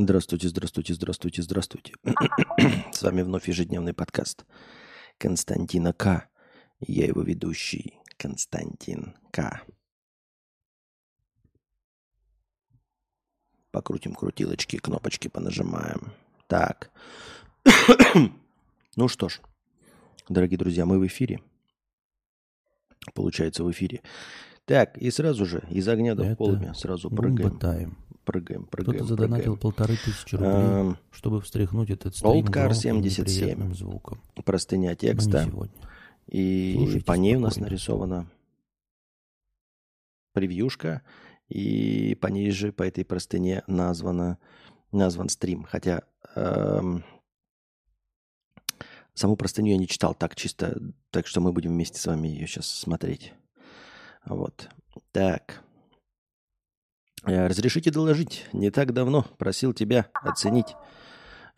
Здравствуйте, здравствуйте, здравствуйте, здравствуйте. С вами вновь ежедневный подкаст Константина К. Я его ведущий Константин К. Покрутим крутилочки, кнопочки понажимаем. Так. ну что ж, дорогие друзья, мы в эфире. Получается, в эфире. Так, и сразу же из огня до полудня сразу прыгаем. Тайм прыгаем, прыгаем. Кто-то задонатил полторы тысячи рублей, эм, чтобы встряхнуть этот стрим Oldcar 77. звуком. Простыня текста. И Слушайте по ней спокойно. у нас нарисована превьюшка, и по ней же, по этой простыне названа, назван стрим. Хотя эм, саму простыню я не читал так чисто, так что мы будем вместе с вами ее сейчас смотреть. Вот. Так. Э, разрешите доложить. Не так давно просил тебя оценить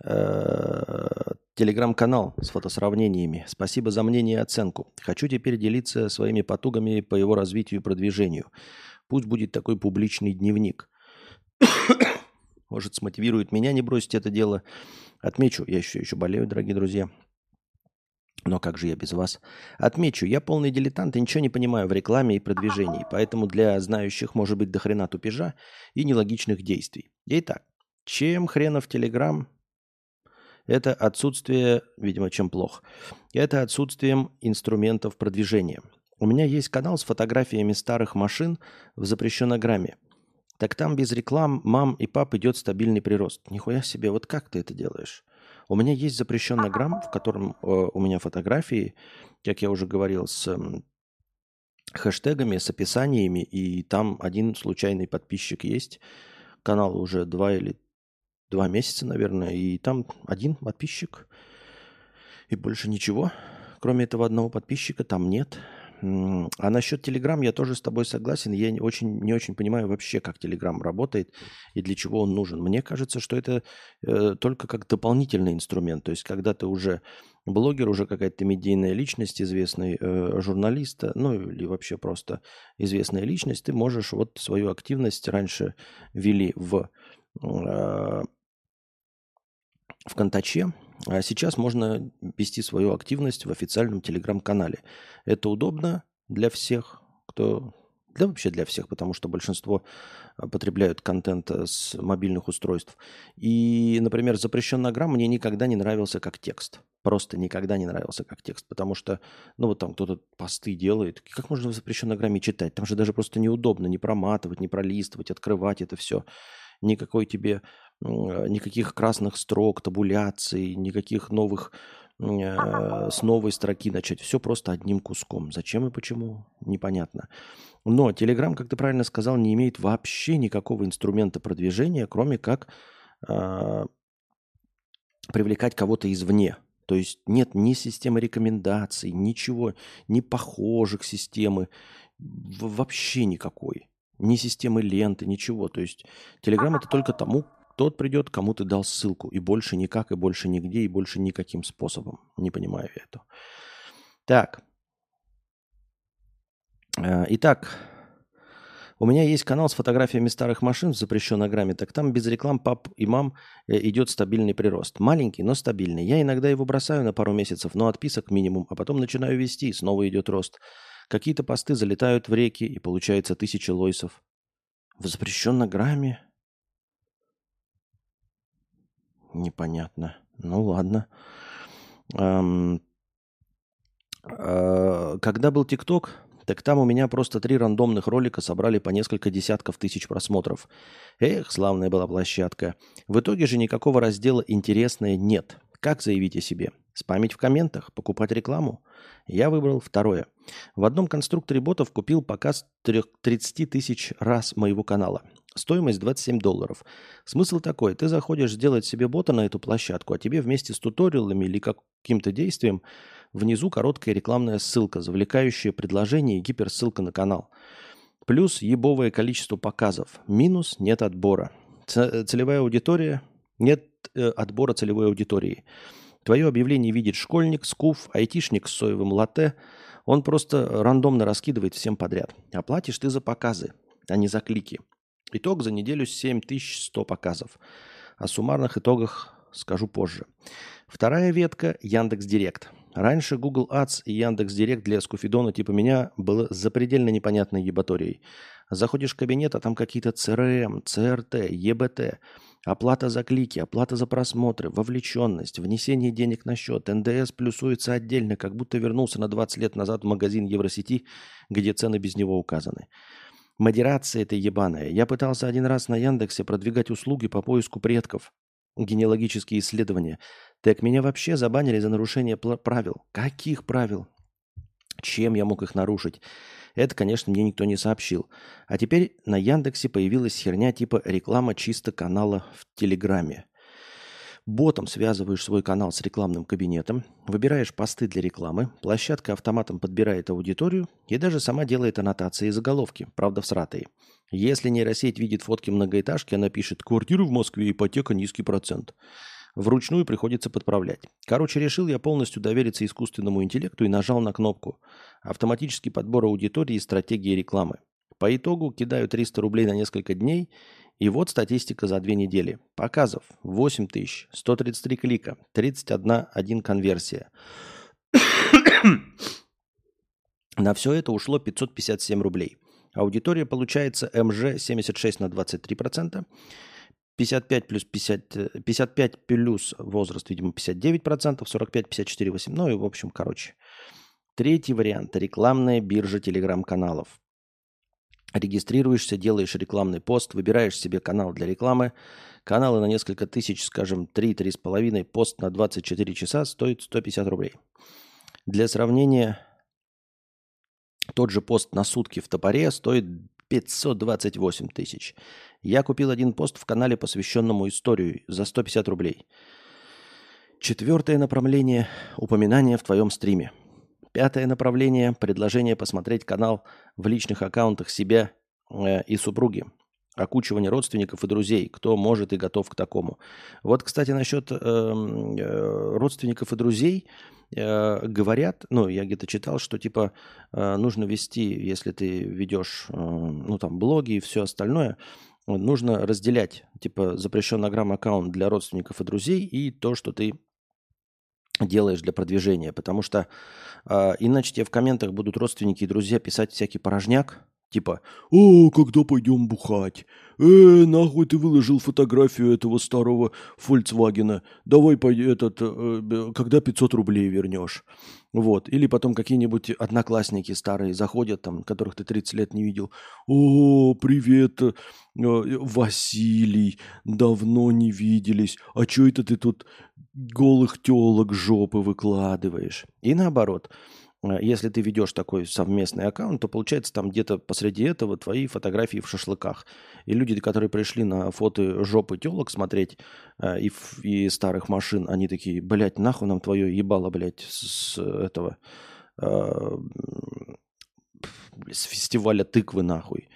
э, телеграм-канал с фотосравнениями. Спасибо за мнение и оценку. Хочу теперь делиться своими потугами по его развитию и продвижению. Пусть будет такой публичный дневник. Может, смотивирует меня не бросить это дело. Отмечу, я еще, еще болею, дорогие друзья. Но как же я без вас? Отмечу, я полный дилетант и ничего не понимаю в рекламе и продвижении, поэтому для знающих может быть дохрена тупежа и нелогичных действий. Итак, чем хренов Телеграм? Это отсутствие, видимо, чем плохо. Это отсутствием инструментов продвижения. У меня есть канал с фотографиями старых машин в запрещенограмме. Так там без реклам мам и пап идет стабильный прирост. Нихуя себе, вот как ты это делаешь? У меня есть запрещенный грамм, в котором э, у меня фотографии, как я уже говорил, с э, хэштегами, с описаниями, и там один случайный подписчик есть. Канал уже два или два месяца, наверное, и там один подписчик, и больше ничего. Кроме этого одного подписчика там нет. А насчет Telegram я тоже с тобой согласен. Я не очень, не очень понимаю вообще, как Telegram работает и для чего он нужен. Мне кажется, что это э, только как дополнительный инструмент. То есть, когда ты уже блогер, уже какая-то медийная личность, известный э, журналист, ну или вообще просто известная личность, ты можешь вот свою активность раньше вели в, э, в Контаче, а сейчас можно вести свою активность в официальном телеграм-канале. Это удобно для всех, кто... Да вообще для всех, потому что большинство а, потребляют контент э, с мобильных устройств. И, например, запрещенный грамм мне никогда не нравился как текст. Просто никогда не нравился как текст. Потому что, ну вот там кто-то посты делает. Как можно в запрещенной грамме читать? Там же даже просто неудобно не проматывать, не пролистывать, открывать это все. Никакой тебе никаких красных строк, табуляций, никаких новых э, с новой строки начать. Все просто одним куском. Зачем и почему? Непонятно. Но Telegram, как ты правильно сказал, не имеет вообще никакого инструмента продвижения, кроме как э, привлекать кого-то извне. То есть нет ни системы рекомендаций, ничего, ни похожих системы, вообще никакой. Ни системы ленты, ничего. То есть Telegram это только тому, тот придет, кому ты дал ссылку. И больше никак, и больше нигде, и больше никаким способом. Не понимаю я это. Так. Э, итак, у меня есть канал с фотографиями старых машин в запрещенной грамме. Так там без реклам пап и мам э, идет стабильный прирост. Маленький, но стабильный. Я иногда его бросаю на пару месяцев, но отписок минимум, а потом начинаю вести, и снова идет рост. Какие-то посты залетают в реки, и получается тысячи лойсов. В запрещенной грамме Непонятно. Ну ладно. Эм, э, когда был ТикТок, так там у меня просто три рандомных ролика собрали по несколько десятков тысяч просмотров. Эх, славная была площадка. В итоге же никакого раздела «Интересное» нет. Как заявить о себе? Спамить в комментах? Покупать рекламу? Я выбрал второе. В одном конструкторе ботов купил показ 30 тысяч раз моего канала. Стоимость 27 долларов. Смысл такой. Ты заходишь сделать себе бота на эту площадку, а тебе вместе с туториалами или каким-то действием внизу короткая рекламная ссылка, завлекающая предложение и гиперссылка на канал. Плюс ебовое количество показов. Минус нет отбора. Целевая аудитория. Нет э, отбора целевой аудитории. Твое объявление видит школьник, скуф, айтишник с соевым латте. Он просто рандомно раскидывает всем подряд. Оплатишь ты за показы, а не за клики. Итог за неделю 7100 показов. О суммарных итогах скажу позже. Вторая ветка – Яндекс Директ. Раньше Google Ads и Яндекс Директ для скуфидона типа меня было запредельно непонятной ебаторией. Заходишь в кабинет, а там какие-то CRM, CRT, EBT, оплата за клики, оплата за просмотры, вовлеченность, внесение денег на счет, НДС плюсуется отдельно, как будто вернулся на 20 лет назад в магазин Евросети, где цены без него указаны. Модерация это ебаная. Я пытался один раз на Яндексе продвигать услуги по поиску предков, генеалогические исследования. Так меня вообще забанили за нарушение правил. Каких правил? Чем я мог их нарушить? Это, конечно, мне никто не сообщил. А теперь на Яндексе появилась херня типа реклама чисто канала в Телеграме. Ботом связываешь свой канал с рекламным кабинетом, выбираешь посты для рекламы, площадка автоматом подбирает аудиторию и даже сама делает аннотации и заголовки, правда всратые. Если нейросеть видит фотки многоэтажки, она пишет «Квартира в Москве, ипотека, низкий процент». Вручную приходится подправлять. Короче, решил я полностью довериться искусственному интеллекту и нажал на кнопку «Автоматический подбор аудитории и стратегии рекламы». По итогу кидаю 300 рублей на несколько дней, и вот статистика за две недели. Показов 8 тысяч, 133 клика, 31 один конверсия. на все это ушло 557 рублей. Аудитория получается МЖ 76 на 23%, 55 плюс 50, 55 плюс возраст, видимо, 59%, 45, 54, 8, ну и в общем, короче. Третий вариант – рекламная биржа телеграм-каналов. Регистрируешься, делаешь рекламный пост, выбираешь себе канал для рекламы. Каналы на несколько тысяч, скажем, 3-3,5, пост на 24 часа стоит 150 рублей. Для сравнения, тот же пост на сутки в топоре стоит 528 тысяч. Я купил один пост в канале, посвященному историю, за 150 рублей. Четвертое направление – упоминание в твоем стриме. Пятое направление – предложение посмотреть канал в личных аккаунтах себя э, и супруги. Окучивание родственников и друзей, кто может и готов к такому. Вот, кстати, насчет эм, э, родственников и друзей э, говорят, ну, я где-то читал, что типа э, нужно вести, если ты ведешь, э, ну, там, блоги и все остальное – нужно разделять, типа, запрещенный грамм аккаунт для родственников и друзей и то, что ты делаешь для продвижения. Потому что э, иначе тебе в комментах будут родственники и друзья писать всякий порожняк, Типа, «О, когда пойдем бухать? Э, нахуй ты выложил фотографию этого старого Фольксвагена? Давай этот, э, когда 500 рублей вернешь?» Вот. Или потом какие-нибудь одноклассники старые заходят, там, которых ты 30 лет не видел. «О, привет, э, Василий, давно не виделись. А что это ты тут голых телок жопы выкладываешь?» И наоборот – если ты ведешь такой совместный аккаунт, то получается там где-то посреди этого твои фотографии в шашлыках. И люди, которые пришли на фото жопы телок смотреть э, и, и старых машин, они такие, блядь, нахуй нам твое ебало, блядь, с этого, э, с фестиваля тыквы, нахуй.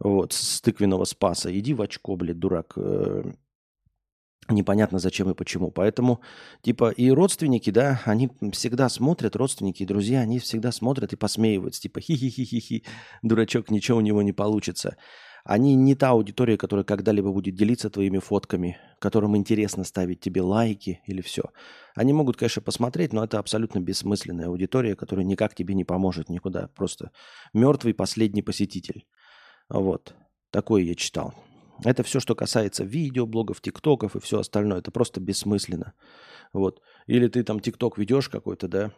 Вот, с тыквенного спаса. Иди в очко, блядь, дурак. Э, непонятно зачем и почему. Поэтому, типа, и родственники, да, они всегда смотрят, родственники и друзья, они всегда смотрят и посмеиваются, типа, хи-хи-хи-хи-хи, дурачок, ничего у него не получится. Они не та аудитория, которая когда-либо будет делиться твоими фотками, которым интересно ставить тебе лайки или все. Они могут, конечно, посмотреть, но это абсолютно бессмысленная аудитория, которая никак тебе не поможет никуда. Просто мертвый последний посетитель. Вот. Такое я читал. Это все, что касается видео, блогов, тиктоков и все остальное. Это просто бессмысленно. Вот. Или ты там тикток ведешь какой-то, да,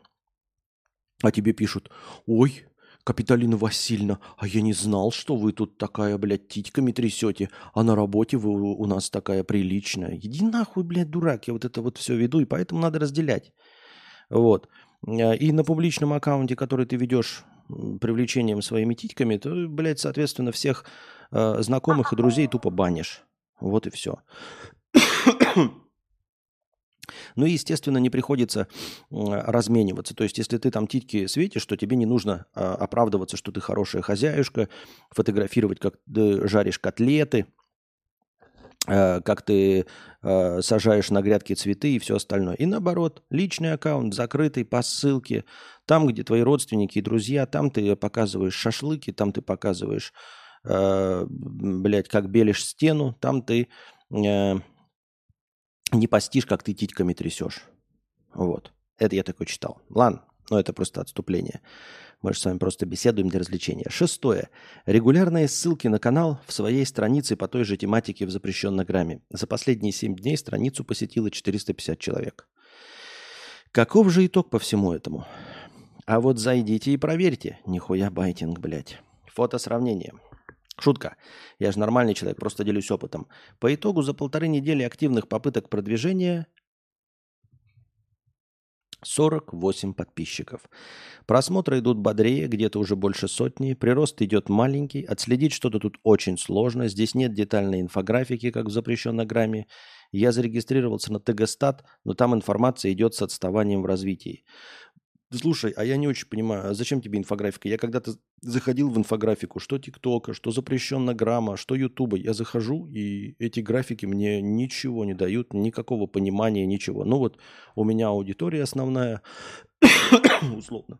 а тебе пишут, ой, Капиталина Васильевна, а я не знал, что вы тут такая, блядь, титьками трясете, а на работе вы у нас такая приличная. Иди нахуй, блядь, дурак, я вот это вот все веду, и поэтому надо разделять. Вот. И на публичном аккаунте, который ты ведешь привлечением своими титьками, то, блядь, соответственно, всех э, знакомых и друзей тупо банишь. Вот и все. Ну и, естественно, не приходится размениваться. То есть, если ты там титьки светишь, то тебе не нужно а, оправдываться, что ты хорошая хозяюшка, фотографировать, как ты жаришь котлеты, а, как ты а, сажаешь на грядки цветы и все остальное. И наоборот, личный аккаунт закрытый по ссылке. Там, где твои родственники и друзья, там ты показываешь шашлыки, там ты показываешь э, блядь, как белишь стену, там ты э, не постишь, как ты титьками трясешь. Вот. Это я такой читал. Ладно, но это просто отступление. Мы же с вами просто беседуем для развлечения. Шестое. Регулярные ссылки на канал в своей странице по той же тематике в запрещенной грамме. За последние 7 дней страницу посетило 450 человек. Каков же итог по всему этому? А вот зайдите и проверьте. Нихуя байтинг, блядь. Фото сравнение. Шутка. Я же нормальный человек, просто делюсь опытом. По итогу за полторы недели активных попыток продвижения 48 подписчиков. Просмотры идут бодрее, где-то уже больше сотни. Прирост идет маленький. Отследить что-то тут очень сложно. Здесь нет детальной инфографики, как в запрещенной грамме. Я зарегистрировался на ТГСтат, но там информация идет с отставанием в развитии. Слушай, а я не очень понимаю, а зачем тебе инфографика? Я когда-то заходил в инфографику, что ТикТока, что запрещенно грамма, что Ютуба. Я захожу, и эти графики мне ничего не дают, никакого понимания, ничего. Ну вот у меня аудитория основная, условно,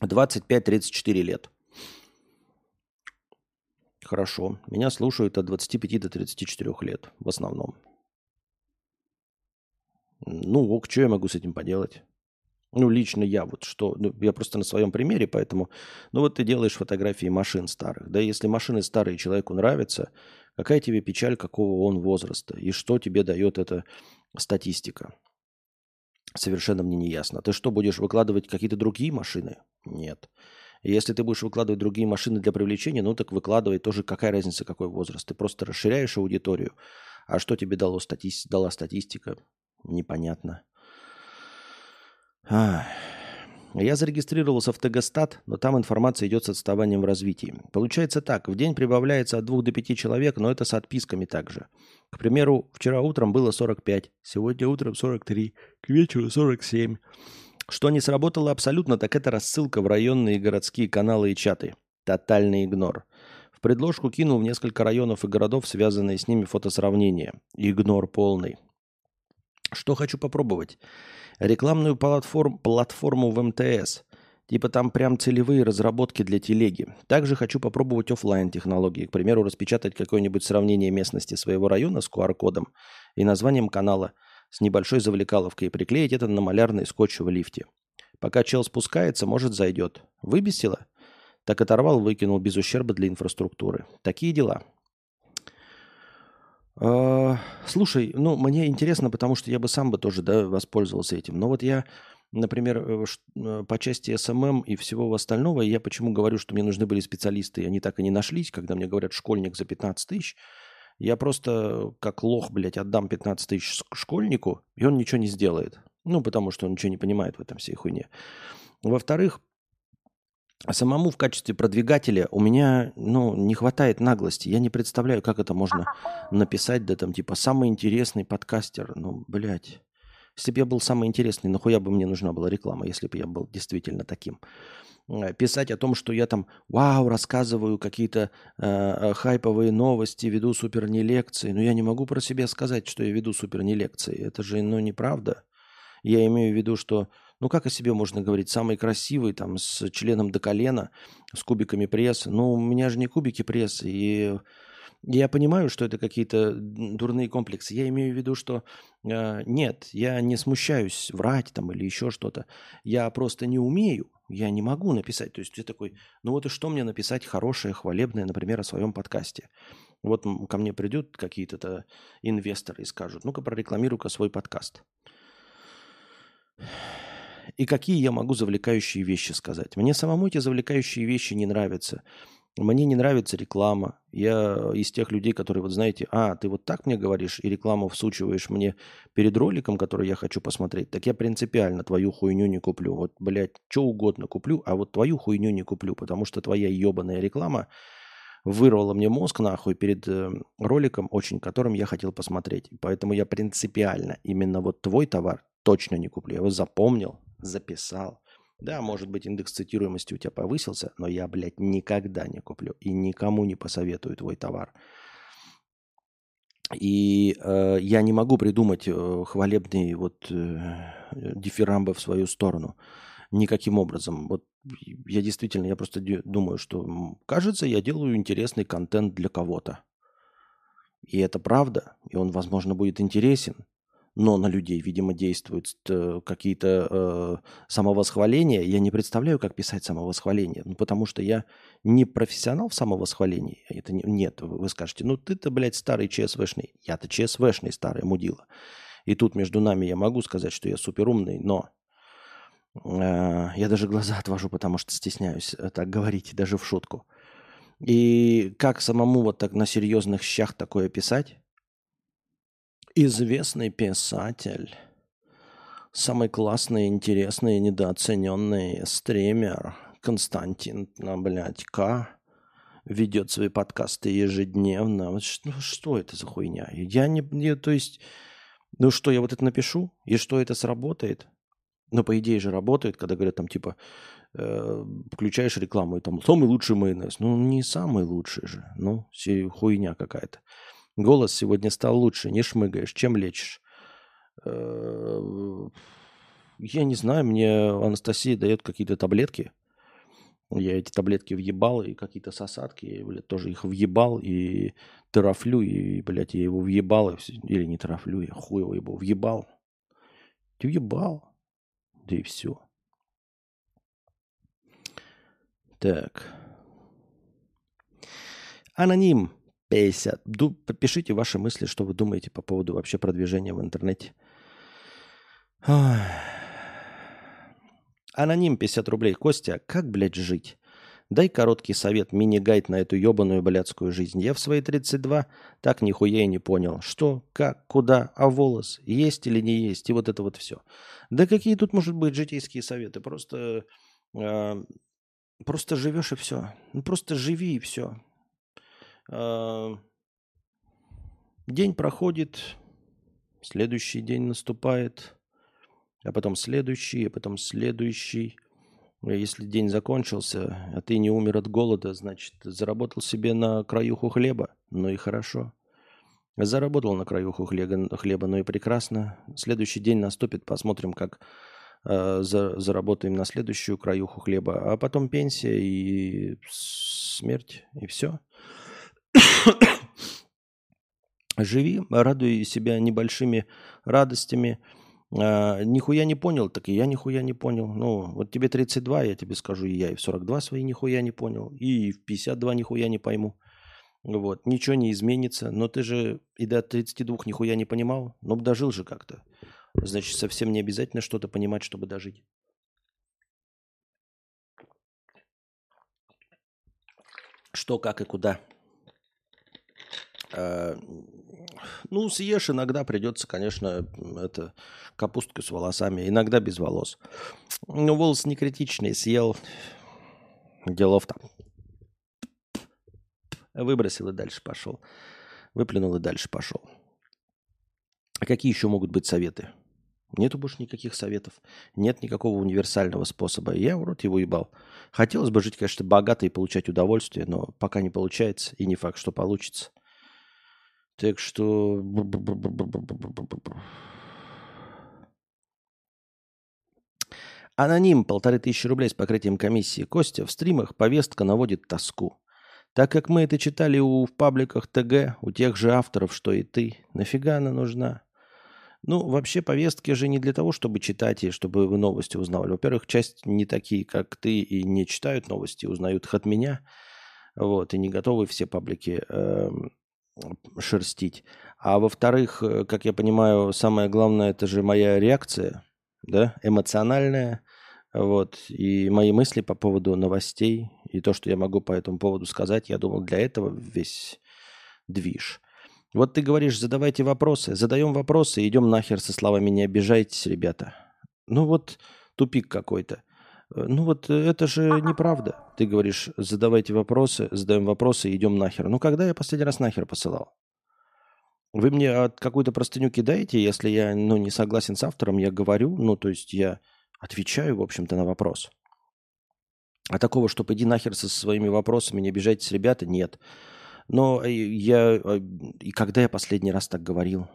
25-34 лет. Хорошо. Меня слушают от 25 до 34 лет в основном. Ну, ок, что я могу с этим поделать? Ну, лично я вот что, ну, я просто на своем примере, поэтому, ну вот ты делаешь фотографии машин старых, да, если машины старые человеку нравятся, какая тебе печаль, какого он возраста, и что тебе дает эта статистика? Совершенно мне не ясно. Ты что, будешь выкладывать какие-то другие машины? Нет. Если ты будешь выкладывать другие машины для привлечения, ну так выкладывай тоже, какая разница, какой возраст. Ты просто расширяешь аудиторию. А что тебе дало стати... дала статистика? Непонятно. Я зарегистрировался в Тегостат, но там информация идет с отставанием в развитии. Получается так, в день прибавляется от 2 до 5 человек, но это с отписками также. К примеру, вчера утром было 45, сегодня утром 43, к вечеру 47. Что не сработало абсолютно, так это рассылка в районные городские каналы и чаты. Тотальный игнор. В предложку кинул в несколько районов и городов, связанные с ними фотосравнения. Игнор полный. Что хочу попробовать? Рекламную платформ, платформу в МТС. Типа там прям целевые разработки для телеги. Также хочу попробовать офлайн технологии. К примеру, распечатать какое-нибудь сравнение местности своего района с QR-кодом и названием канала с небольшой завлекаловкой и приклеить это на малярный скотч в лифте. Пока чел спускается, может зайдет. Выбесило? Так оторвал, выкинул без ущерба для инфраструктуры. Такие дела. А, слушай, ну, мне интересно, потому что я бы сам бы тоже, да, воспользовался этим. Но вот я, например, э, э, по части SMM и всего остального, я почему говорю, что мне нужны были специалисты, и они так и не нашлись, когда мне говорят школьник за 15 тысяч, я просто как лох, блядь, отдам 15 тысяч школьнику, и он ничего не сделает. Ну, потому что он ничего не понимает в этом всей хуйне. Во-вторых, самому в качестве продвигателя у меня, ну, не хватает наглости. Я не представляю, как это можно написать, да там, типа, самый интересный подкастер. Ну, блядь. Если бы я был самый интересный, нахуя бы мне нужна была реклама, если бы я был действительно таким. Э, писать о том, что я там, вау, рассказываю какие-то э, э хайповые новости, веду супер не лекции. Но я не могу про себя сказать, что я веду супер не лекции. Это же, ну, неправда. Я имею в виду, что ну, как о себе можно говорить? Самый красивый, там, с членом до колена, с кубиками пресса. Ну, у меня же не кубики пресса. И я понимаю, что это какие-то дурные комплексы. Я имею в виду, что э, нет, я не смущаюсь врать там или еще что-то. Я просто не умею. Я не могу написать. То есть ты такой, ну вот и что мне написать хорошее, хвалебное, например, о своем подкасте? Вот ко мне придут какие-то инвесторы и скажут, ну-ка прорекламируй-ка свой подкаст. И какие я могу завлекающие вещи сказать? Мне самому эти завлекающие вещи не нравятся. Мне не нравится реклама. Я из тех людей, которые, вот знаете, а, ты вот так мне говоришь и рекламу всучиваешь мне перед роликом, который я хочу посмотреть, так я принципиально твою хуйню не куплю. Вот, блядь, что угодно куплю, а вот твою хуйню не куплю, потому что твоя ебаная реклама вырвала мне мозг нахуй перед э, роликом, очень которым я хотел посмотреть. Поэтому я принципиально именно вот твой товар точно не куплю. Я его запомнил, записал. Да, может быть, индекс цитируемости у тебя повысился, но я, блядь, никогда не куплю и никому не посоветую твой товар. И э, я не могу придумать э, хвалебные вот э, дифирамбы в свою сторону никаким образом. Вот я действительно, я просто думаю, что кажется, я делаю интересный контент для кого-то. И это правда, и он, возможно, будет интересен. Но на людей, видимо, действуют э, какие-то э, самовосхваления. Я не представляю, как писать самовосхваление. Ну, потому что я не профессионал в самовосхвалении. Это не, нет, вы скажете, ну ты-то, блядь, старый ЧСВшный. Я-то ЧСВшный старый мудила. И тут между нами я могу сказать, что я суперумный, но э, я даже глаза отвожу, потому что стесняюсь э, так говорить, даже в шутку. И как самому вот так на серьезных щах такое писать? Известный писатель, самый классный, интересный, недооцененный стример Константин, блядь, К ведет свои подкасты ежедневно. Ну, что это за хуйня? Я не, не, то есть, ну что, я вот это напишу, и что это сработает? Ну, по идее же работает, когда говорят там типа, э, включаешь рекламу, и там самый лучший майонез. Ну, не самый лучший же. Ну, хуйня какая-то. Голос сегодня стал лучше, не шмыгаешь. Чем лечишь? Э, я не знаю, мне Анастасия дает какие-то таблетки. Я эти таблетки въебал, и какие-то сосадки, я, блядь, тоже их въебал, и терафлю, и, блядь, я его въебал, или не терафлю, я хуй его въебал. Ты въебал. Да и все. Так. Аноним 50. Ду, пишите ваши мысли, что вы думаете по поводу вообще продвижения в интернете. Ой. Аноним 50 рублей. Костя, как, блядь, жить? Дай короткий совет, мини-гайд на эту ебаную блядскую жизнь. Я в свои 32 так нихуя и не понял. Что, как, куда, а волос, есть или не есть, и вот это вот все. Да какие тут, может быть, житейские советы? Просто, э, просто живешь и все. Ну, просто живи и все. Э, день проходит, следующий день наступает, а потом следующий, а потом следующий. Если день закончился, а ты не умер от голода, значит, заработал себе на краюху хлеба, ну и хорошо. Заработал на краюху хлеба, хлеба, ну и прекрасно. Следующий день наступит, посмотрим, как э, за, заработаем на следующую краюху хлеба, а потом пенсия и смерть, и все. Живи, радуй себя небольшими радостями. А, нихуя не понял, так и я нихуя не понял. Ну, вот тебе 32, я тебе скажу, и я и в 42 свои нихуя не понял, и в 52 нихуя не пойму. Вот, ничего не изменится, но ты же и до 32 нихуя не понимал, но дожил же как-то. Значит, совсем не обязательно что-то понимать, чтобы дожить. Что, как и куда. Э, ну, съешь иногда придется, конечно, это капустку с волосами, иногда без волос. Ну, волосы не критичные, съел, делов-то. Выбросил и дальше пошел. Выплюнул и дальше пошел. А какие еще могут быть советы? Нету больше никаких советов. Нет никакого универсального способа. Я в рот его ебал. Хотелось бы жить, конечно, богато и получать удовольствие, но пока не получается, и не факт, что получится. Так что... Аноним, полторы тысячи рублей с покрытием комиссии. Костя, в стримах повестка наводит тоску. Так как мы это читали у, в пабликах ТГ, у тех же авторов, что и ты, нафига она нужна? Ну, вообще повестки же не для того, чтобы читать и чтобы вы новости узнавали. Во-первых, часть не такие, как ты, и не читают новости, узнают их от меня. Вот, и не готовы все паблики э, шерстить. А во-вторых, э, как я понимаю, самое главное, это же моя реакция, да, эмоциональная, вот, и мои мысли по поводу новостей, и то, что я могу по этому поводу сказать, я думал, для этого весь движ. Вот ты говоришь, задавайте вопросы. Задаем вопросы, идем нахер со словами «не обижайтесь, ребята». Ну вот тупик какой-то. Э, ну вот э, это же неправда. Ты говоришь, задавайте вопросы, задаем вопросы, идем нахер. Ну когда я последний раз нахер посылал? Вы мне какую-то простыню кидаете, если я ну, не согласен с автором, я говорю, ну то есть я отвечаю, в общем-то, на вопрос. А такого, чтобы иди нахер со своими вопросами, не обижайтесь, ребята, нет. Но э, я... И когда я последний раз так говорил?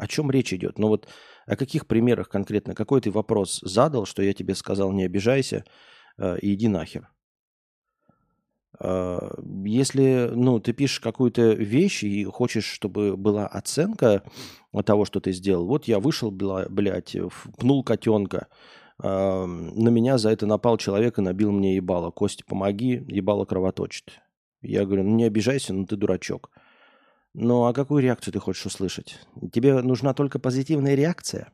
О чем речь идет? Ну вот о каких примерах конкретно? Какой ты вопрос задал, что я тебе сказал, не обижайся э, и иди нахер? А, если ну, ты пишешь какую-то вещь и хочешь, чтобы была оценка того, что ты сделал, вот я вышел, блядь, пнул котенка, на меня за это напал человек и набил мне ебало. Костя, помоги, ебало кровоточит. Я говорю, ну не обижайся, ну ты дурачок. Ну а какую реакцию ты хочешь услышать? Тебе нужна только позитивная реакция?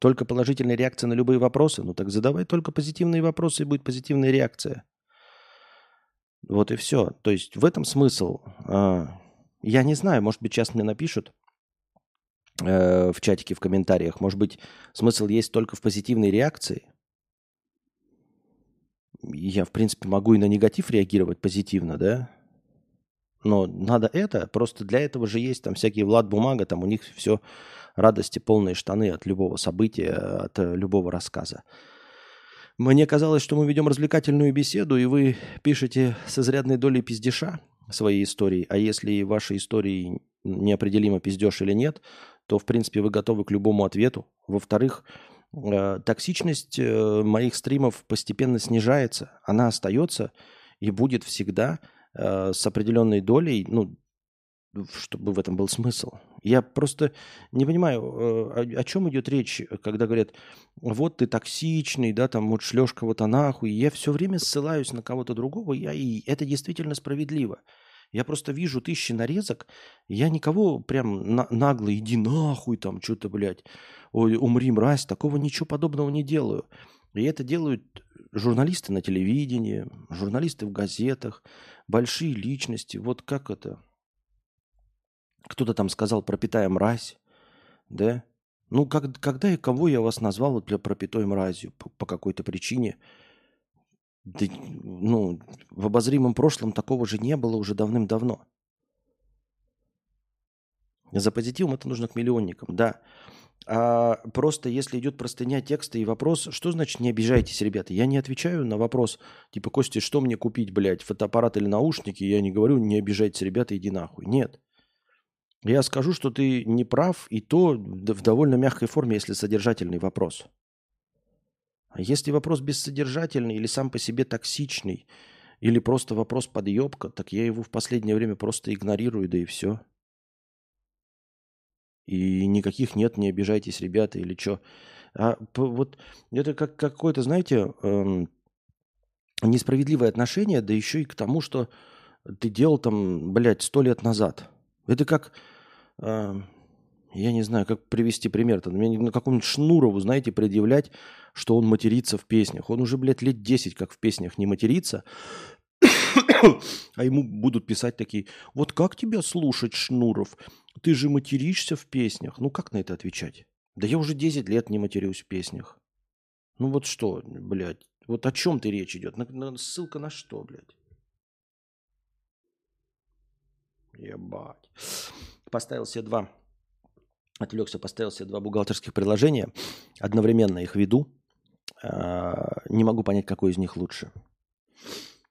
Только положительная реакция на любые вопросы? Ну так задавай только позитивные вопросы, и будет позитивная реакция. Вот и все. То есть в этом смысл. А, я не знаю, может быть, сейчас мне напишут э, в чатике, в комментариях. Может быть, смысл есть только в позитивной реакции. Я, в принципе, могу и на негатив реагировать позитивно, да? Но надо это, просто для этого же есть там всякие Влад Бумага, там у них все радости, полные штаны от любого события, от любого рассказа. Мне казалось, что мы ведем развлекательную беседу, и вы пишете с изрядной долей пиздеша свои истории. А если ваши истории неопределимо пиздеж или нет, то, в принципе, вы готовы к любому ответу. Во-вторых, э, токсичность э, моих стримов постепенно снижается. Она остается и будет всегда э, с определенной долей, ну, чтобы в этом был смысл. Я просто не понимаю, э, о, о чем идет речь, когда говорят, вот ты токсичный, да, там вот шлешь кого-то нахуй. Я все время ссылаюсь на кого-то другого, я, и это действительно справедливо. Я просто вижу тысячи нарезок, я никого прям на, нагло, иди нахуй там, что-то, блядь, ой, умри, мразь, такого ничего подобного не делаю. И это делают журналисты на телевидении, журналисты в газетах, большие личности. Вот как это? Кто-то там сказал пропитая мразь, да? Ну, как, когда и кого я вас назвал вот для пропитой мразью по, по какой-то причине? Да, ну, в обозримом прошлом такого же не было уже давным-давно. За позитивом это нужно к миллионникам, да. А просто если идет простыня текста и вопрос, что значит не обижайтесь, ребята? Я не отвечаю на вопрос, типа, Костя, что мне купить, блядь, фотоаппарат или наушники? Я не говорю, не обижайтесь, ребята, иди нахуй. Нет. Я скажу, что ты не прав, и то в довольно мягкой форме, если содержательный вопрос. А если вопрос бессодержательный или сам по себе токсичный, или просто вопрос подъебка, так я его в последнее время просто игнорирую, да и все. И никаких нет, не обижайтесь, ребята, или что. А вот это как какое-то, знаете, эм, несправедливое отношение, да еще и к тому, что ты делал там, блядь, сто лет назад. Это как я не знаю, как привести пример. Мне на какому-нибудь Шнурову, знаете, предъявлять, что он матерится в песнях. Он уже, блядь, лет 10 как в песнях не матерится. а ему будут писать такие, вот как тебя слушать, Шнуров? Ты же материшься в песнях. Ну как на это отвечать? Да я уже 10 лет не матерюсь в песнях. Ну вот что, блядь, вот о чем ты речь идет? На, на, ссылка на что, блядь? Ебать поставил себе два, отвлекся, поставил себе два бухгалтерских приложения, одновременно их веду. А, не могу понять, какой из них лучше.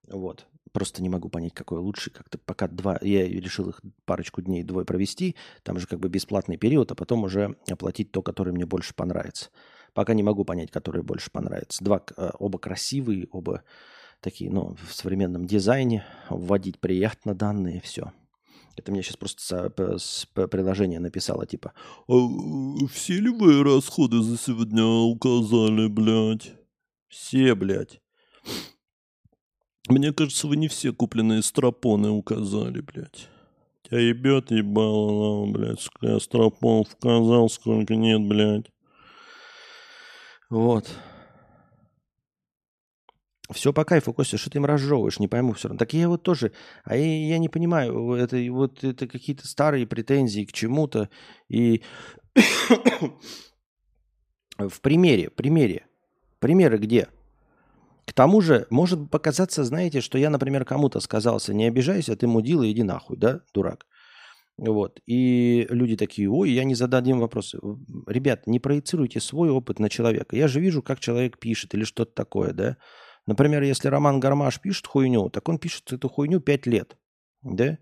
Вот. Просто не могу понять, какой лучше. Как-то пока два... Я решил их парочку дней, двое провести. Там же как бы бесплатный период, а потом уже оплатить то, которое мне больше понравится. Пока не могу понять, который больше понравится. Два, э, оба красивые, оба такие, ну, в современном дизайне. Вводить приятно данные, все. Это мне сейчас просто с приложения написало, типа, а все ли вы расходы за сегодня указали, блядь? Все, блядь. Мне кажется, вы не все купленные стропоны указали, блядь. Тебя ебет ебало, блядь, сколько я стропонов указал, сколько нет, блядь. Вот. Все по кайфу, Костя, что ты им разжевываешь, не пойму все равно. Так я вот тоже, а я, я не понимаю, это вот это какие-то старые претензии к чему-то. И в примере, примере, примеры где? К тому же, может показаться, знаете, что я, например, кому-то сказался, не обижайся, ты мудила, иди нахуй, да, дурак. Вот. И люди такие, ой, я не зададим вопросы. Ребят, не проецируйте свой опыт на человека. Я же вижу, как человек пишет или что-то такое, да. Например, если Роман Гармаш пишет хуйню, так он пишет эту хуйню пять лет. Да?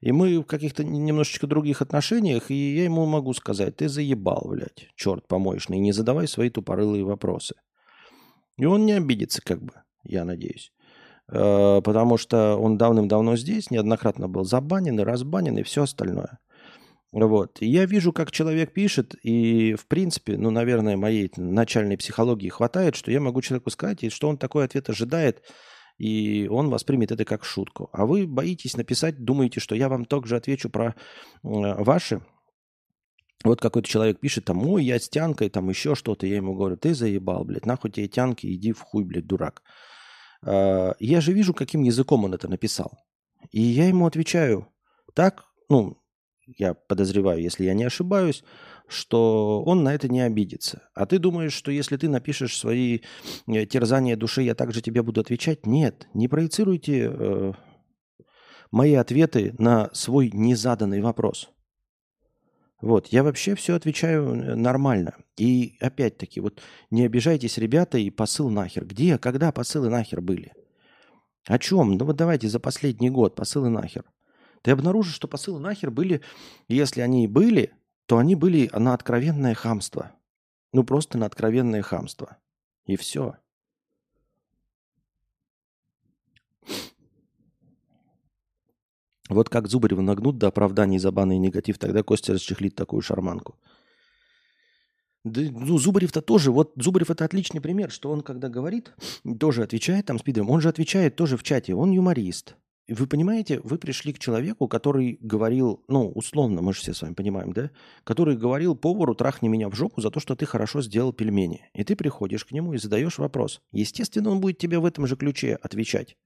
И мы в каких-то немножечко других отношениях, и я ему могу сказать, ты заебал, блядь, черт помоечный, не задавай свои тупорылые вопросы. И он не обидится, как бы, я надеюсь. Э, потому что он давным-давно здесь, неоднократно был забанен и разбанен и все остальное. Вот. Я вижу, как человек пишет, и, в принципе, ну, наверное, моей начальной психологии хватает, что я могу человеку сказать, и что он такой ответ ожидает, и он воспримет это как шутку. А вы боитесь написать, думаете, что я вам также отвечу про э, ваши. Вот какой-то человек пишет, там, ой, я с тянкой, там еще что-то. Я ему говорю, ты заебал, блядь, нахуй тебе тянки, иди в хуй, блядь, дурак. Э, я же вижу, каким языком он это написал. И я ему отвечаю, так, ну, я подозреваю, если я не ошибаюсь, что он на это не обидится. А ты думаешь, что если ты напишешь свои э, терзания души, я также тебе буду отвечать? Нет, не проецируйте э, мои ответы на свой незаданный вопрос. Вот, я вообще все отвечаю э, нормально. И опять-таки, вот не обижайтесь, ребята, и посыл нахер. Где, когда посылы нахер были? О чем? Ну вот давайте за последний год посылы нахер. Ты обнаружишь, что посылы нахер были, если они и были, то они были на откровенное хамство. Ну просто на откровенное хамство. И все. Вот как Зубарева нагнут до оправданий за баны и негатив, тогда Костя расчехлит такую шарманку. Да, ну, Зубарев-то тоже, вот Зубарев это отличный пример, что он когда говорит, тоже отвечает там спидером, он же отвечает тоже в чате, он юморист. Вы понимаете, вы пришли к человеку, который говорил, ну, условно, мы же все с вами понимаем, да? Который говорил повару, трахни меня в жопу за то, что ты хорошо сделал пельмени. И ты приходишь к нему и задаешь вопрос. Естественно, он будет тебе в этом же ключе отвечать.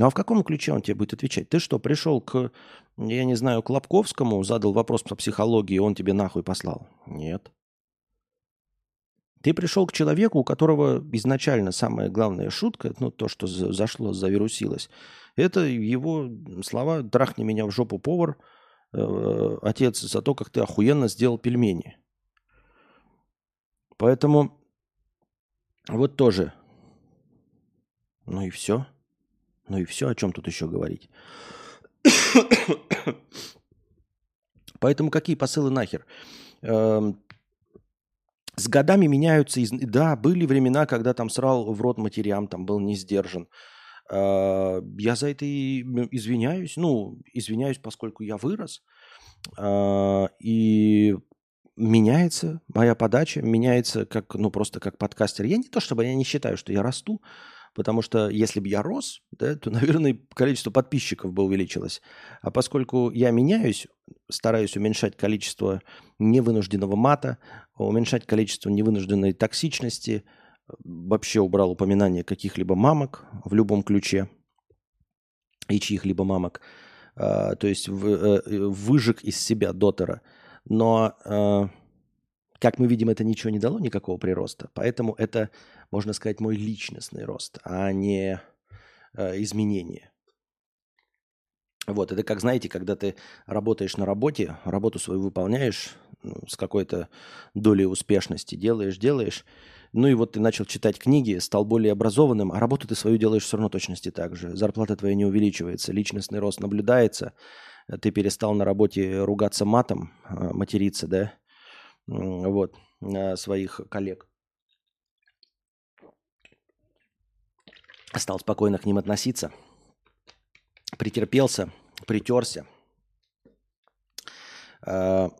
Ну а в каком ключе он тебе будет отвечать? Ты что, пришел к, я не знаю, к Лобковскому, задал вопрос по психологии, он тебе нахуй послал? Нет. Ты пришел к человеку, у которого изначально самая главная шутка, ну, то, что зашло, завирусилось, это его слова «трахни меня в жопу, повар», э, отец, за то, как ты охуенно сделал пельмени. Поэтому вот тоже. Ну и все. Ну и все, о чем тут еще говорить. Поэтому какие посылы нахер? Эм, с годами меняются. Да, были времена, когда там срал в рот матерям, там был не сдержан. А, я за это и извиняюсь. Ну, извиняюсь, поскольку я вырос. А, и меняется моя подача, меняется как, ну, просто как подкастер. Я не то чтобы я не считаю, что я расту, Потому что если бы я рос, да, то, наверное, количество подписчиков бы увеличилось. А поскольку я меняюсь, стараюсь уменьшать количество невынужденного мата, уменьшать количество невынужденной токсичности, вообще убрал упоминание каких-либо мамок в любом ключе и чьих-либо мамок. А, то есть в, э, выжег из себя дотера. Но а, как мы видим, это ничего не дало никакого прироста. Поэтому это, можно сказать, мой личностный рост, а не э, изменение. Вот, это как, знаете, когда ты работаешь на работе, работу свою выполняешь ну, с какой-то долей успешности, делаешь, делаешь, ну и вот ты начал читать книги, стал более образованным, а работу ты свою делаешь все равно точности так же. Зарплата твоя не увеличивается, личностный рост наблюдается, ты перестал на работе ругаться матом, э, материться, да, вот, своих коллег. Стал спокойно к ним относиться. Претерпелся, притерся. А,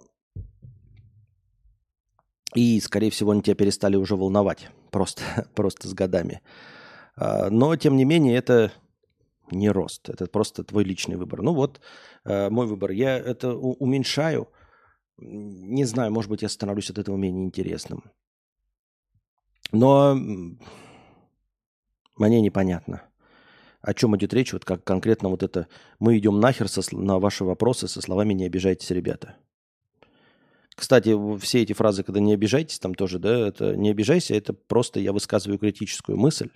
и, скорее всего, они тебя перестали уже волновать. Просто, просто с годами. А, но, тем не менее, это не рост. Это просто твой личный выбор. Ну вот, а, мой выбор. Я это уменьшаю – не знаю, может быть, я становлюсь от этого менее интересным. Но мне непонятно, о чем идет речь, вот как конкретно вот это «мы идем нахер со, на ваши вопросы со словами «не обижайтесь, ребята». Кстати, все эти фразы, когда «не обижайтесь», там тоже, да, это «не обижайся», это просто я высказываю критическую мысль.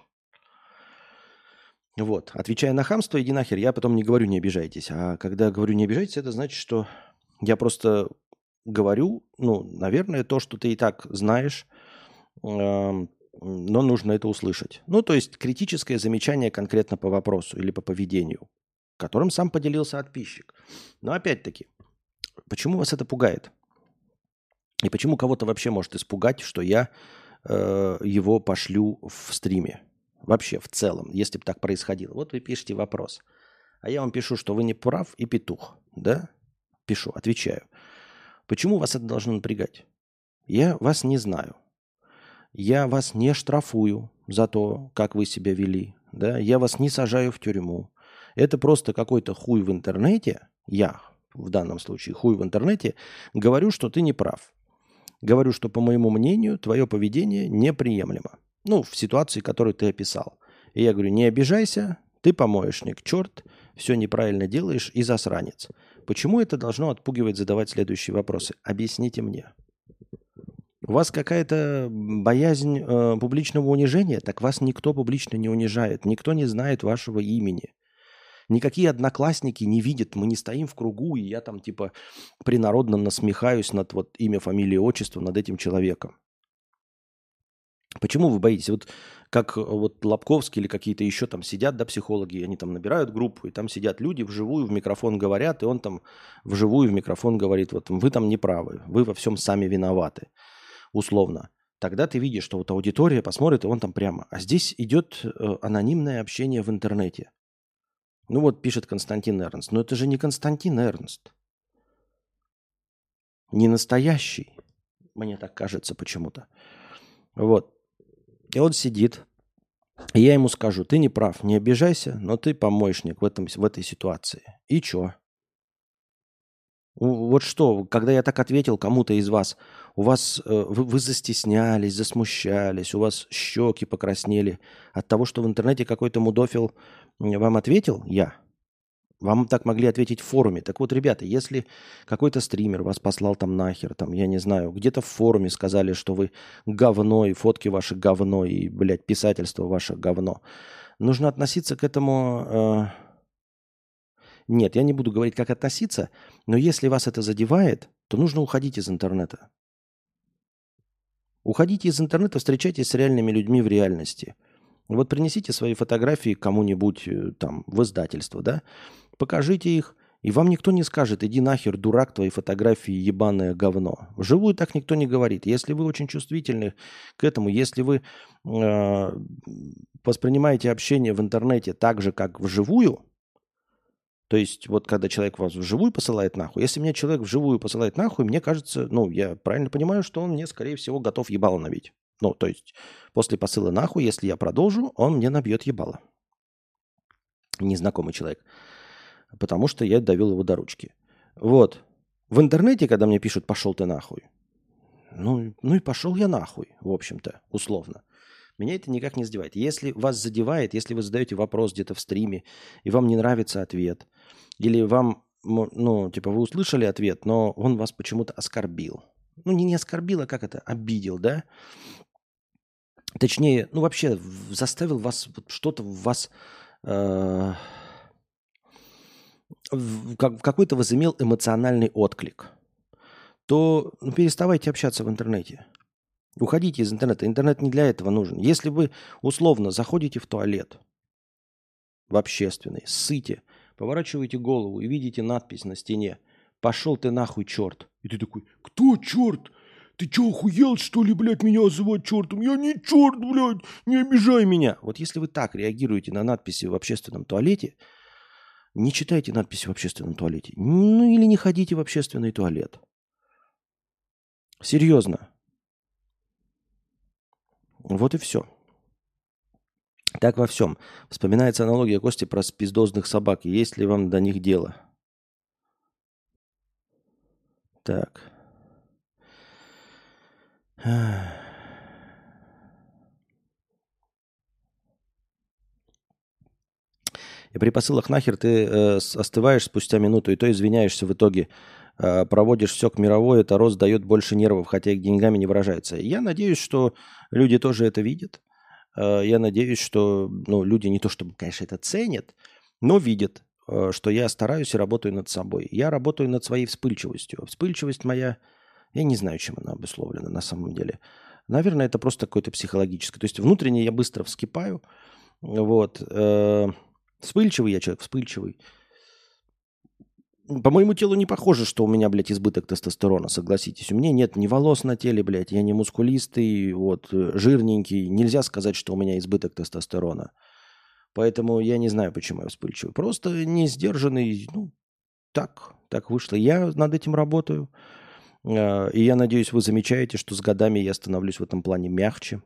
Вот. Отвечая на хамство, иди нахер, я потом не говорю «не обижайтесь». А когда говорю «не обижайтесь», это значит, что я просто говорю, ну, наверное, то, что ты и так знаешь, но нужно это услышать. Ну, то есть критическое замечание конкретно по вопросу или по поведению, которым сам поделился подписчик. Но опять-таки, почему вас это пугает? И почему кого-то вообще может испугать, что я э, его пошлю в стриме? Вообще, в целом, если бы так происходило. Вот вы пишете вопрос. А я вам пишу, что вы не прав и петух. Да? Пишу, отвечаю. Почему вас это должно напрягать? Я вас не знаю. Я вас не штрафую за то, как вы себя вели. Да? Я вас не сажаю в тюрьму. Это просто какой-то хуй в интернете. Я, в данном случае, хуй в интернете, говорю, что ты не прав. Говорю, что, по моему мнению, твое поведение неприемлемо. Ну, в ситуации, которую ты описал. И я говорю, не обижайся, ты помоечник, черт, все неправильно делаешь и засранец. Почему это должно отпугивать задавать следующие вопросы? Объясните мне. У вас какая-то боязнь э, публичного унижения? Так вас никто публично не унижает. Никто не знает вашего имени. Никакие одноклассники не видят, мы не стоим в кругу, и я там типа принародно насмехаюсь над вот имя, фамилия, отчество над этим человеком. Почему вы боитесь? Вот как вот Лобковский или какие-то еще там сидят, да, психологи, они там набирают группу, и там сидят люди вживую в микрофон говорят, и он там вживую в микрофон говорит, вот вы там не правы, вы во всем сами виноваты, условно. Тогда ты видишь, что вот аудитория посмотрит, и он там прямо. А здесь идет э, анонимное общение в интернете. Ну вот пишет Константин Эрнст. Но это же не Константин Эрнст. Не настоящий. Мне так кажется почему-то. Вот. И он сидит. И я ему скажу, ты не прав, не обижайся, но ты помощник в, этом, в этой ситуации. И чё? Вот что, когда я так ответил кому-то из вас, у вас э, вы, вы застеснялись, засмущались, у вас щеки покраснели от того, что в интернете какой-то мудофил вам ответил? Я. Вам так могли ответить в форуме. Так вот, ребята, если какой-то стример вас послал там нахер, там, я не знаю, где-то в форуме сказали, что вы говно, и фотки ваши говно, и, блядь, писательство ваше говно, нужно относиться к этому... Э, нет, я не буду говорить, как относиться, но если вас это задевает, то нужно уходить из интернета. Уходите из интернета, встречайтесь с реальными людьми в реальности. Вот принесите свои фотографии кому-нибудь э, там в издательство, да, покажите их, и вам никто не скажет, иди нахер, дурак, твои фотографии ебаное говно. Вживую так никто не говорит. Если вы очень чувствительны к этому, если вы э, воспринимаете общение в интернете так же, как вживую, то есть, вот когда человек вас вживую посылает нахуй, если меня человек вживую посылает нахуй, мне кажется, ну, я правильно понимаю, что он мне, скорее всего, готов ебало набить. Ну, то есть, после посыла нахуй, если я продолжу, он мне набьет ебало. Незнакомый человек. Потому что я довел его до ручки. Вот. В интернете, когда мне пишут «пошел ты нахуй», ну, ну и пошел я нахуй, в общем-то, условно. Меня это никак не задевает. Если вас задевает, если вы задаете вопрос где-то в стриме, и вам не нравится ответ, или вам, ну, типа, вы услышали ответ, но он вас почему-то оскорбил. Ну, не, не оскорбил, а как это, обидел, да? Точнее, ну, вообще заставил вас, что-то в вас... Э, как, какой-то возымел эмоциональный отклик, то ну, переставайте общаться в интернете. Уходите из интернета. Интернет не для этого нужен. Если вы условно заходите в туалет, в общественный, ссыте, поворачиваете голову и видите надпись на стене «Пошел ты нахуй, черт!» И ты такой «Кто черт? Ты что, охуел, что ли, блядь, меня называть чертом? Я не черт, блядь, не обижай меня!» Вот если вы так реагируете на надписи в общественном туалете, не читайте надписи в общественном туалете. Ну или не ходите в общественный туалет. Серьезно. Вот и все. Так во всем. Вспоминается аналогия Кости про спиздозных собак. Есть ли вам до них дело? Так. И при посылах нахер ты э, остываешь спустя минуту, и то извиняешься в итоге. Э, проводишь все к мировой, это рост дает больше нервов, хотя и деньгами не выражается. я надеюсь, что люди тоже это видят. Э, я надеюсь, что ну, люди не то чтобы, конечно, это ценят, но видят, э, что я стараюсь и работаю над собой. Я работаю над своей вспыльчивостью. Вспыльчивость моя, я не знаю, чем она обусловлена на самом деле. Наверное, это просто какое-то психологическое. То есть внутренне я быстро вскипаю. Вот. Вспыльчивый я человек, вспыльчивый. По моему телу не похоже, что у меня, блядь, избыток тестостерона, согласитесь. У меня нет ни волос на теле, блядь, я не мускулистый, вот, э, жирненький. Нельзя сказать, что у меня избыток тестостерона. Поэтому я не знаю, почему я вспыльчивый. Просто не сдержанный, ну, так, так вышло. Я над этим работаю. А, и я надеюсь, вы замечаете, что с годами я становлюсь в этом плане мягче.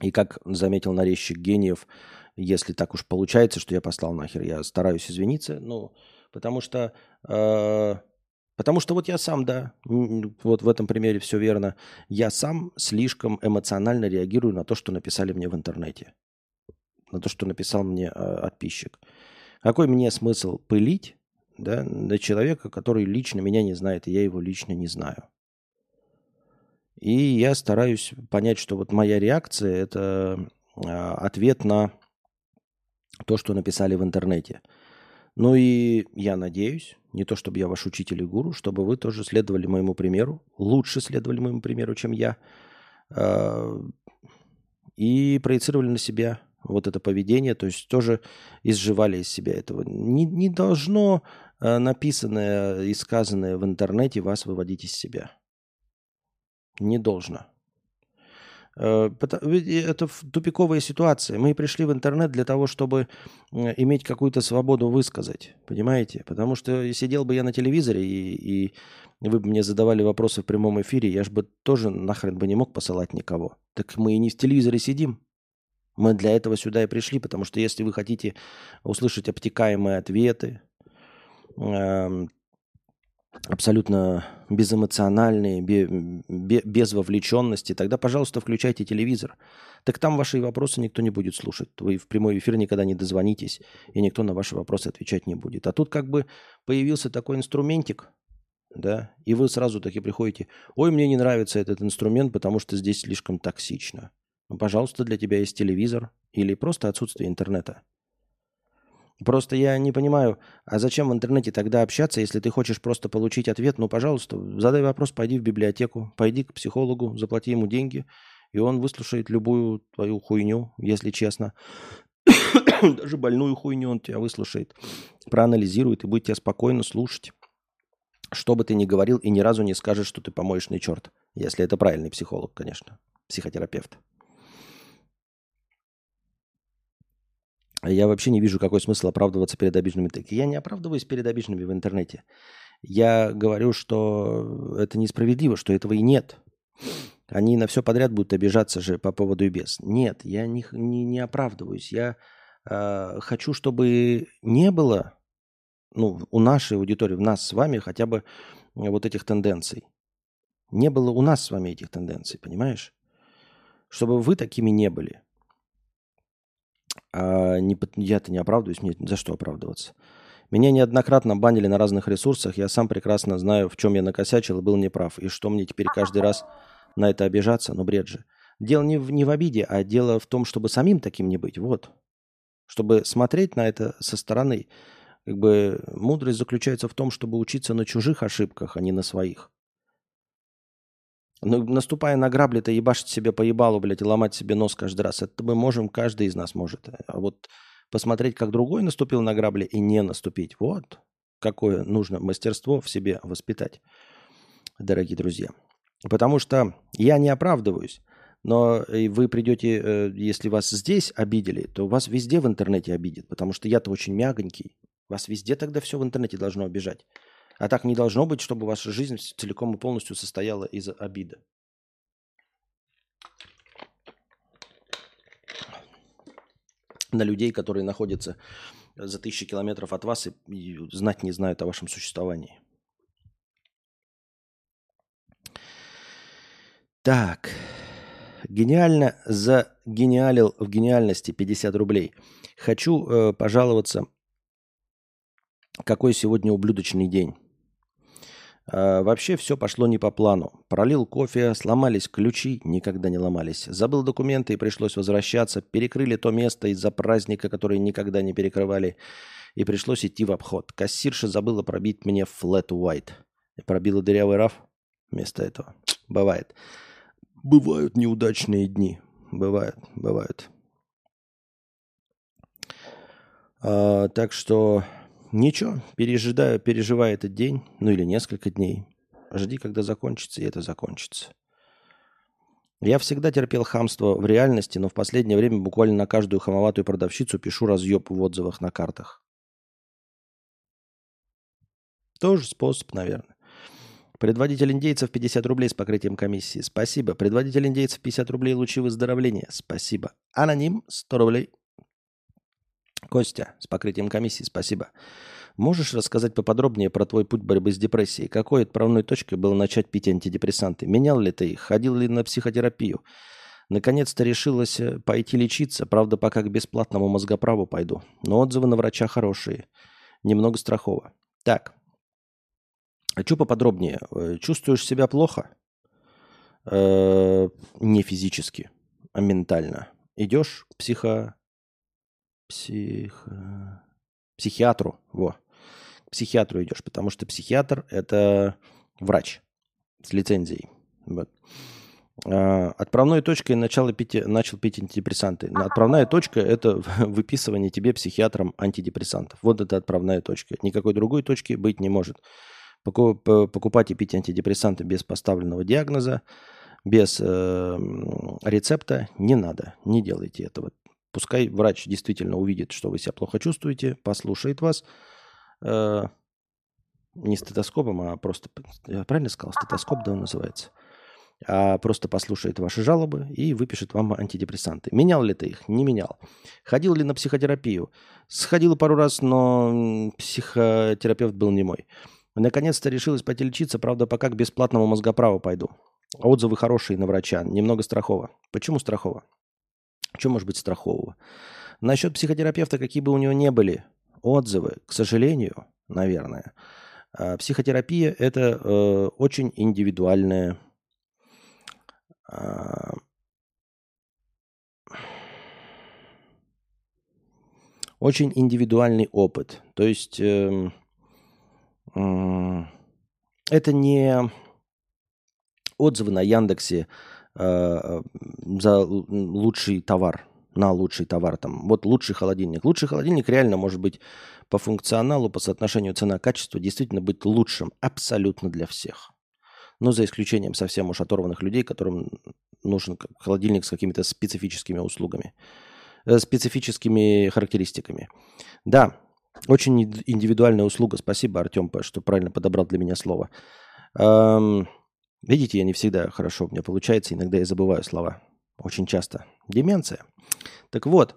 И как заметил нарезчик гениев, если так уж получается, что я послал нахер, я стараюсь извиниться, ну, потому что, э, потому что вот я сам, да, вот в этом примере все верно, я сам слишком эмоционально реагирую на то, что написали мне в интернете, на то, что написал мне э, подписчик. Какой мне смысл пылить, да, на человека, который лично меня не знает, и я его лично не знаю. И я стараюсь понять, что вот моя реакция – это э, ответ на то, что написали в интернете. Ну и я надеюсь, не то чтобы я ваш учитель и гуру, чтобы вы тоже следовали моему примеру, лучше следовали моему примеру, чем я, э, и проецировали на себя вот это поведение, то есть тоже изживали из себя этого. Не, не должно э, написанное и сказанное в интернете вас выводить из себя. Не должно. Э, это тупиковая ситуация. Мы пришли в интернет для того, чтобы иметь какую-то свободу высказать. Понимаете? Потому что сидел бы я на телевизоре, и, и вы бы мне задавали вопросы в прямом эфире, я же бы тоже нахрен бы не мог посылать никого. Так мы и не в телевизоре сидим. Мы для этого сюда и пришли, потому что если вы хотите услышать обтекаемые ответы, эм, абсолютно безэмоциональные, без вовлеченности, тогда, пожалуйста, включайте телевизор. Так там ваши вопросы никто не будет слушать. Вы в прямой эфир никогда не дозвонитесь, и никто на ваши вопросы отвечать не будет. А тут как бы появился такой инструментик, да, и вы сразу таки приходите, ой, мне не нравится этот инструмент, потому что здесь слишком токсично. Пожалуйста, для тебя есть телевизор или просто отсутствие интернета. Просто я не понимаю, а зачем в интернете тогда общаться, если ты хочешь просто получить ответ? Ну, пожалуйста, задай вопрос, пойди в библиотеку, пойди к психологу, заплати ему деньги, и он выслушает любую твою хуйню, если честно. Даже больную хуйню он тебя выслушает, проанализирует и будет тебя спокойно слушать. Что бы ты ни говорил, и ни разу не скажет, что ты помоечный черт. Если это правильный психолог, конечно, психотерапевт. Я вообще не вижу, какой смысл оправдываться перед обиженными. Я не оправдываюсь перед обиженными в интернете. Я говорю, что это несправедливо, что этого и нет. Они на все подряд будут обижаться же по поводу и без. Нет, я не, не, не оправдываюсь. Я э, хочу, чтобы не было ну, у нашей аудитории, в нас с вами хотя бы вот этих тенденций. Не было у нас с вами этих тенденций, понимаешь? Чтобы вы такими не были. А не, я-то не оправдываюсь, мне за что оправдываться. Меня неоднократно банили на разных ресурсах, я сам прекрасно знаю, в чем я накосячил и был неправ, и что мне теперь каждый раз на это обижаться, ну бред же. Дело не в, не в обиде, а дело в том, чтобы самим таким не быть, вот. Чтобы смотреть на это со стороны. Как бы мудрость заключается в том, чтобы учиться на чужих ошибках, а не на своих. Ну, наступая на грабли-то ебашить себе по ебалу, блядь, и ломать себе нос каждый раз. Это мы можем, каждый из нас может. А вот посмотреть, как другой наступил на грабли и не наступить. Вот какое нужно мастерство в себе воспитать, дорогие друзья. Потому что я не оправдываюсь, но вы придете, э, если вас здесь обидели, то вас везде в интернете обидят, потому что я-то очень мягонький. Вас везде тогда все в интернете должно обижать. А так не должно быть, чтобы ваша жизнь целиком и полностью состояла из обиды. На людей, которые находятся за тысячи километров от вас и, знать не знают о вашем существовании. Так. Гениально загениалил в гениальности 50 рублей. Хочу э, пожаловаться, какой сегодня ублюдочный день. А, вообще все пошло не по плану. Пролил кофе, сломались ключи, никогда не ломались. Забыл документы и пришлось возвращаться. Перекрыли то место из-за праздника, который никогда не перекрывали. И пришлось идти в обход. Кассирша забыла пробить мне white. И пробила дырявый раф вместо этого. Бывает. Бывают неудачные дни. Бывают, бывают. А, так что Ничего, пережидаю, переживай этот день, ну или несколько дней. Жди, когда закончится, и это закончится. Я всегда терпел хамство в реальности, но в последнее время буквально на каждую хамоватую продавщицу пишу разъеб в отзывах на картах. Тоже способ, наверное. Предводитель индейцев 50 рублей с покрытием комиссии. Спасибо. Предводитель индейцев 50 рублей лучи выздоровления. Спасибо. Аноним 100 рублей. Костя с покрытием комиссии. Спасибо. Можешь рассказать поподробнее про твой путь борьбы с депрессией? Какой отправной точкой было начать пить антидепрессанты? Менял ли ты их? Ходил ли на психотерапию? Наконец-то решилась э, пойти лечиться. Правда, пока к бесплатному мозгоправу пойду. Но отзывы на врача хорошие. Немного страхово. Так, Хочу поподробнее. Э, чувствуешь себя плохо? Э, не физически, а ментально. Идешь к психо... психо... психиатру. Во. К психиатру идешь, потому что психиатр – это врач с лицензией. Вот. А, отправной точкой начала пить, начал пить антидепрессанты. Отправная точка – это выписывание тебе психиатром антидепрессантов. Вот это отправная точка. Никакой другой точки быть не может покупать и пить антидепрессанты без поставленного диагноза, без э, рецепта не надо, не делайте этого. Пускай врач действительно увидит, что вы себя плохо чувствуете, послушает вас, э, не стетоскопом, а просто, я правильно сказал, стетоскоп, да, он называется, а просто послушает ваши жалобы и выпишет вам антидепрессанты. Менял ли ты их? Не менял. Ходил ли на психотерапию? Сходил пару раз, но психотерапевт был не мой. Наконец-то решилась пойти лечиться, правда, пока к бесплатному мозгоправу пойду. Отзывы хорошие на врача, немного страхово. Почему страхово? Что может быть страхового? Насчет психотерапевта, какие бы у него не были отзывы, к сожалению, наверное, а, психотерапия – это э, очень индивидуальная э, очень индивидуальный опыт. То есть э, это не отзывы на Яндексе э, за лучший товар, на лучший товар. Там, вот лучший холодильник. Лучший холодильник реально может быть по функционалу, по соотношению цена-качество действительно быть лучшим абсолютно для всех. Но за исключением совсем уж оторванных людей, которым нужен холодильник с какими-то специфическими услугами, э, специфическими характеристиками. Да, очень индивидуальная услуга. Спасибо, Артем, что правильно подобрал для меня слово. Эм, видите, я не всегда хорошо у меня получается. Иногда я забываю слова. Очень часто. Деменция. Так вот,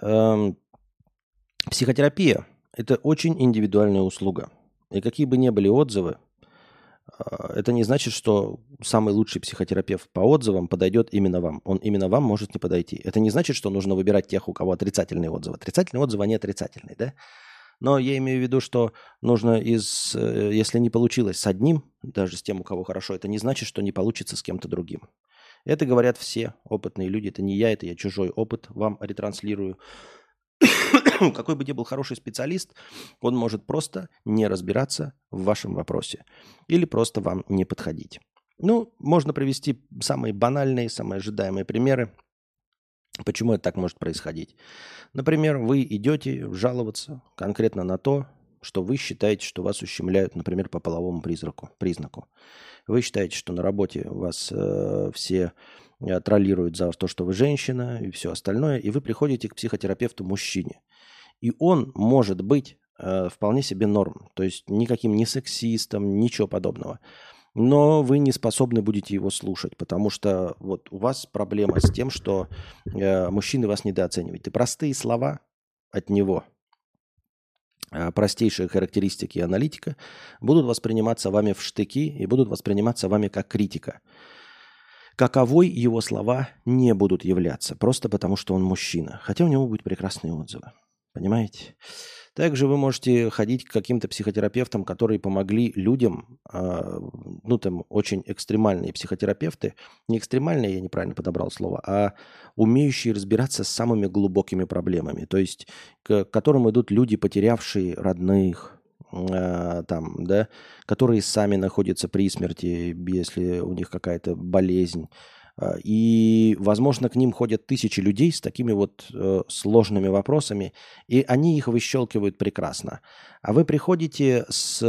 эм, психотерапия – это очень индивидуальная услуга. И какие бы ни были отзывы, э, это не значит, что самый лучший психотерапевт по отзывам подойдет именно вам. Он именно вам может не подойти. Это не значит, что нужно выбирать тех, у кого отрицательные отзывы. Отрицательные отзывы, они отрицательные, да? Но я имею в виду, что нужно из, э, если не получилось с одним, даже с тем, у кого хорошо, это не значит, что не получится с кем-то другим. Это говорят все опытные люди. Это не я, это я чужой опыт вам ретранслирую. Какой бы ни был хороший специалист, он может просто не разбираться в вашем вопросе или просто вам не подходить. Ну, можно привести самые банальные, самые ожидаемые примеры. Почему это так может происходить? Например, вы идете жаловаться конкретно на то, что вы считаете, что вас ущемляют, например, по половому признаку. признаку. Вы считаете, что на работе вас э, все э, троллируют за то, что вы женщина и все остальное, и вы приходите к психотерапевту мужчине. И он может быть э, вполне себе норм, то есть никаким не сексистом, ничего подобного но вы не способны будете его слушать, потому что вот у вас проблема с тем, что э, мужчины вас недооценивают. И простые слова от него, э, простейшие характеристики аналитика, будут восприниматься вами в штыки и будут восприниматься вами как критика. Каковой его слова не будут являться, просто потому что он мужчина, хотя у него будут прекрасные отзывы. Понимаете? Также вы можете ходить к каким-то психотерапевтам, которые помогли людям, а, ну там очень экстремальные психотерапевты, не экстремальные, я неправильно подобрал слово, а умеющие разбираться с самыми глубокими проблемами, то есть к которым идут люди, потерявшие родных, а, там, да, которые сами находятся при смерти, если у них какая-то болезнь, и, возможно, к ним ходят тысячи людей с такими вот э, сложными вопросами, и они их выщелкивают прекрасно. А вы приходите с,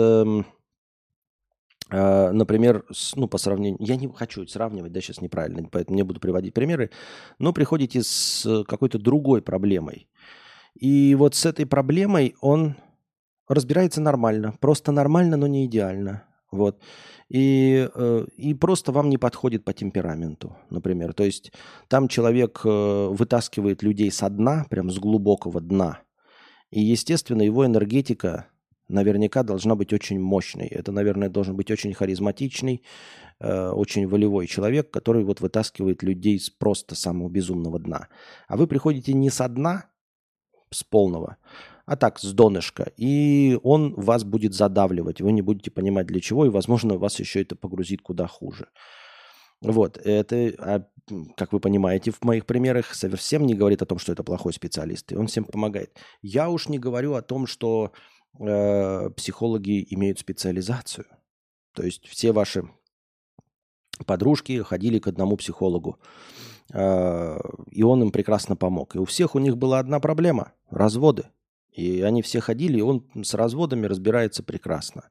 э, например, с, ну, по сравнению, я не хочу сравнивать, да, сейчас неправильно, поэтому не буду приводить примеры, но приходите с какой-то другой проблемой. И вот с этой проблемой он разбирается нормально, просто нормально, но не идеально. Вот. И, э, и просто вам не подходит по темпераменту, например. То есть там человек э, вытаскивает людей со дна, прям с глубокого дна. И, естественно, его энергетика наверняка должна быть очень мощной. Это, наверное, должен быть очень харизматичный, э, очень волевой человек, который вот вытаскивает людей с просто самого безумного дна. А вы приходите не со дна, с полного, а так, с донышка. И он вас будет задавливать. Вы не будете понимать для чего, и, возможно, вас еще это погрузит куда хуже. Вот, это, а, как вы понимаете, в моих примерах совсем не говорит о том, что это плохой специалист, и он всем помогает. Я уж не говорю о том, что э, психологи имеют специализацию. То есть все ваши подружки ходили к одному психологу, э, и он им прекрасно помог. И у всех у них была одна проблема – разводы. И они все ходили, и он с разводами разбирается прекрасно.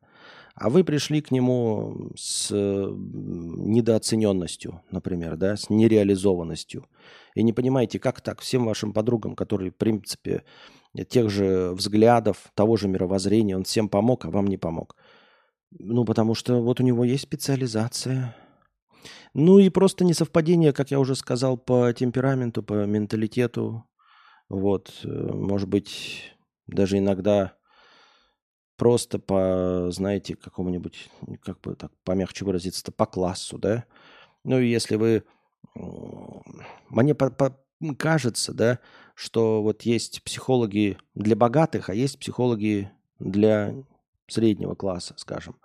А вы пришли к нему с недооцененностью, например, да, с нереализованностью. И не понимаете, как так всем вашим подругам, которые, в принципе, тех же взглядов, того же мировоззрения, он всем помог, а вам не помог. Ну, потому что вот у него есть специализация. Ну и просто несовпадение, как я уже сказал, по темпераменту, по менталитету. Вот, э, может быть, даже иногда просто по, знаете, какому-нибудь, как бы так помягче выразиться, по классу, да. Ну, и если вы... Мне по, по, кажется, да, что вот есть психологи для богатых, а есть психологи для среднего класса, скажем.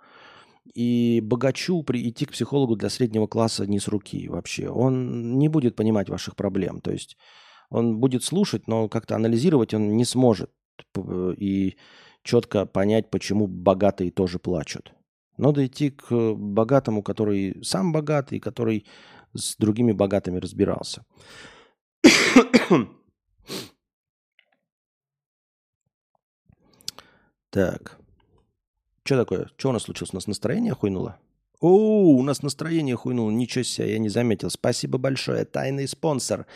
И богачу прийти к психологу для среднего класса не с руки вообще. Он не будет понимать ваших проблем. То есть он будет слушать, но как-то анализировать он не сможет и четко понять, почему богатые тоже плачут. Надо идти к богатому, который сам богатый, который с другими богатыми разбирался. так. Что такое? Что у нас случилось? У нас настроение хуйнуло? О, у нас настроение хуйнуло. Ничего себе, я не заметил. Спасибо большое. Тайный спонсор.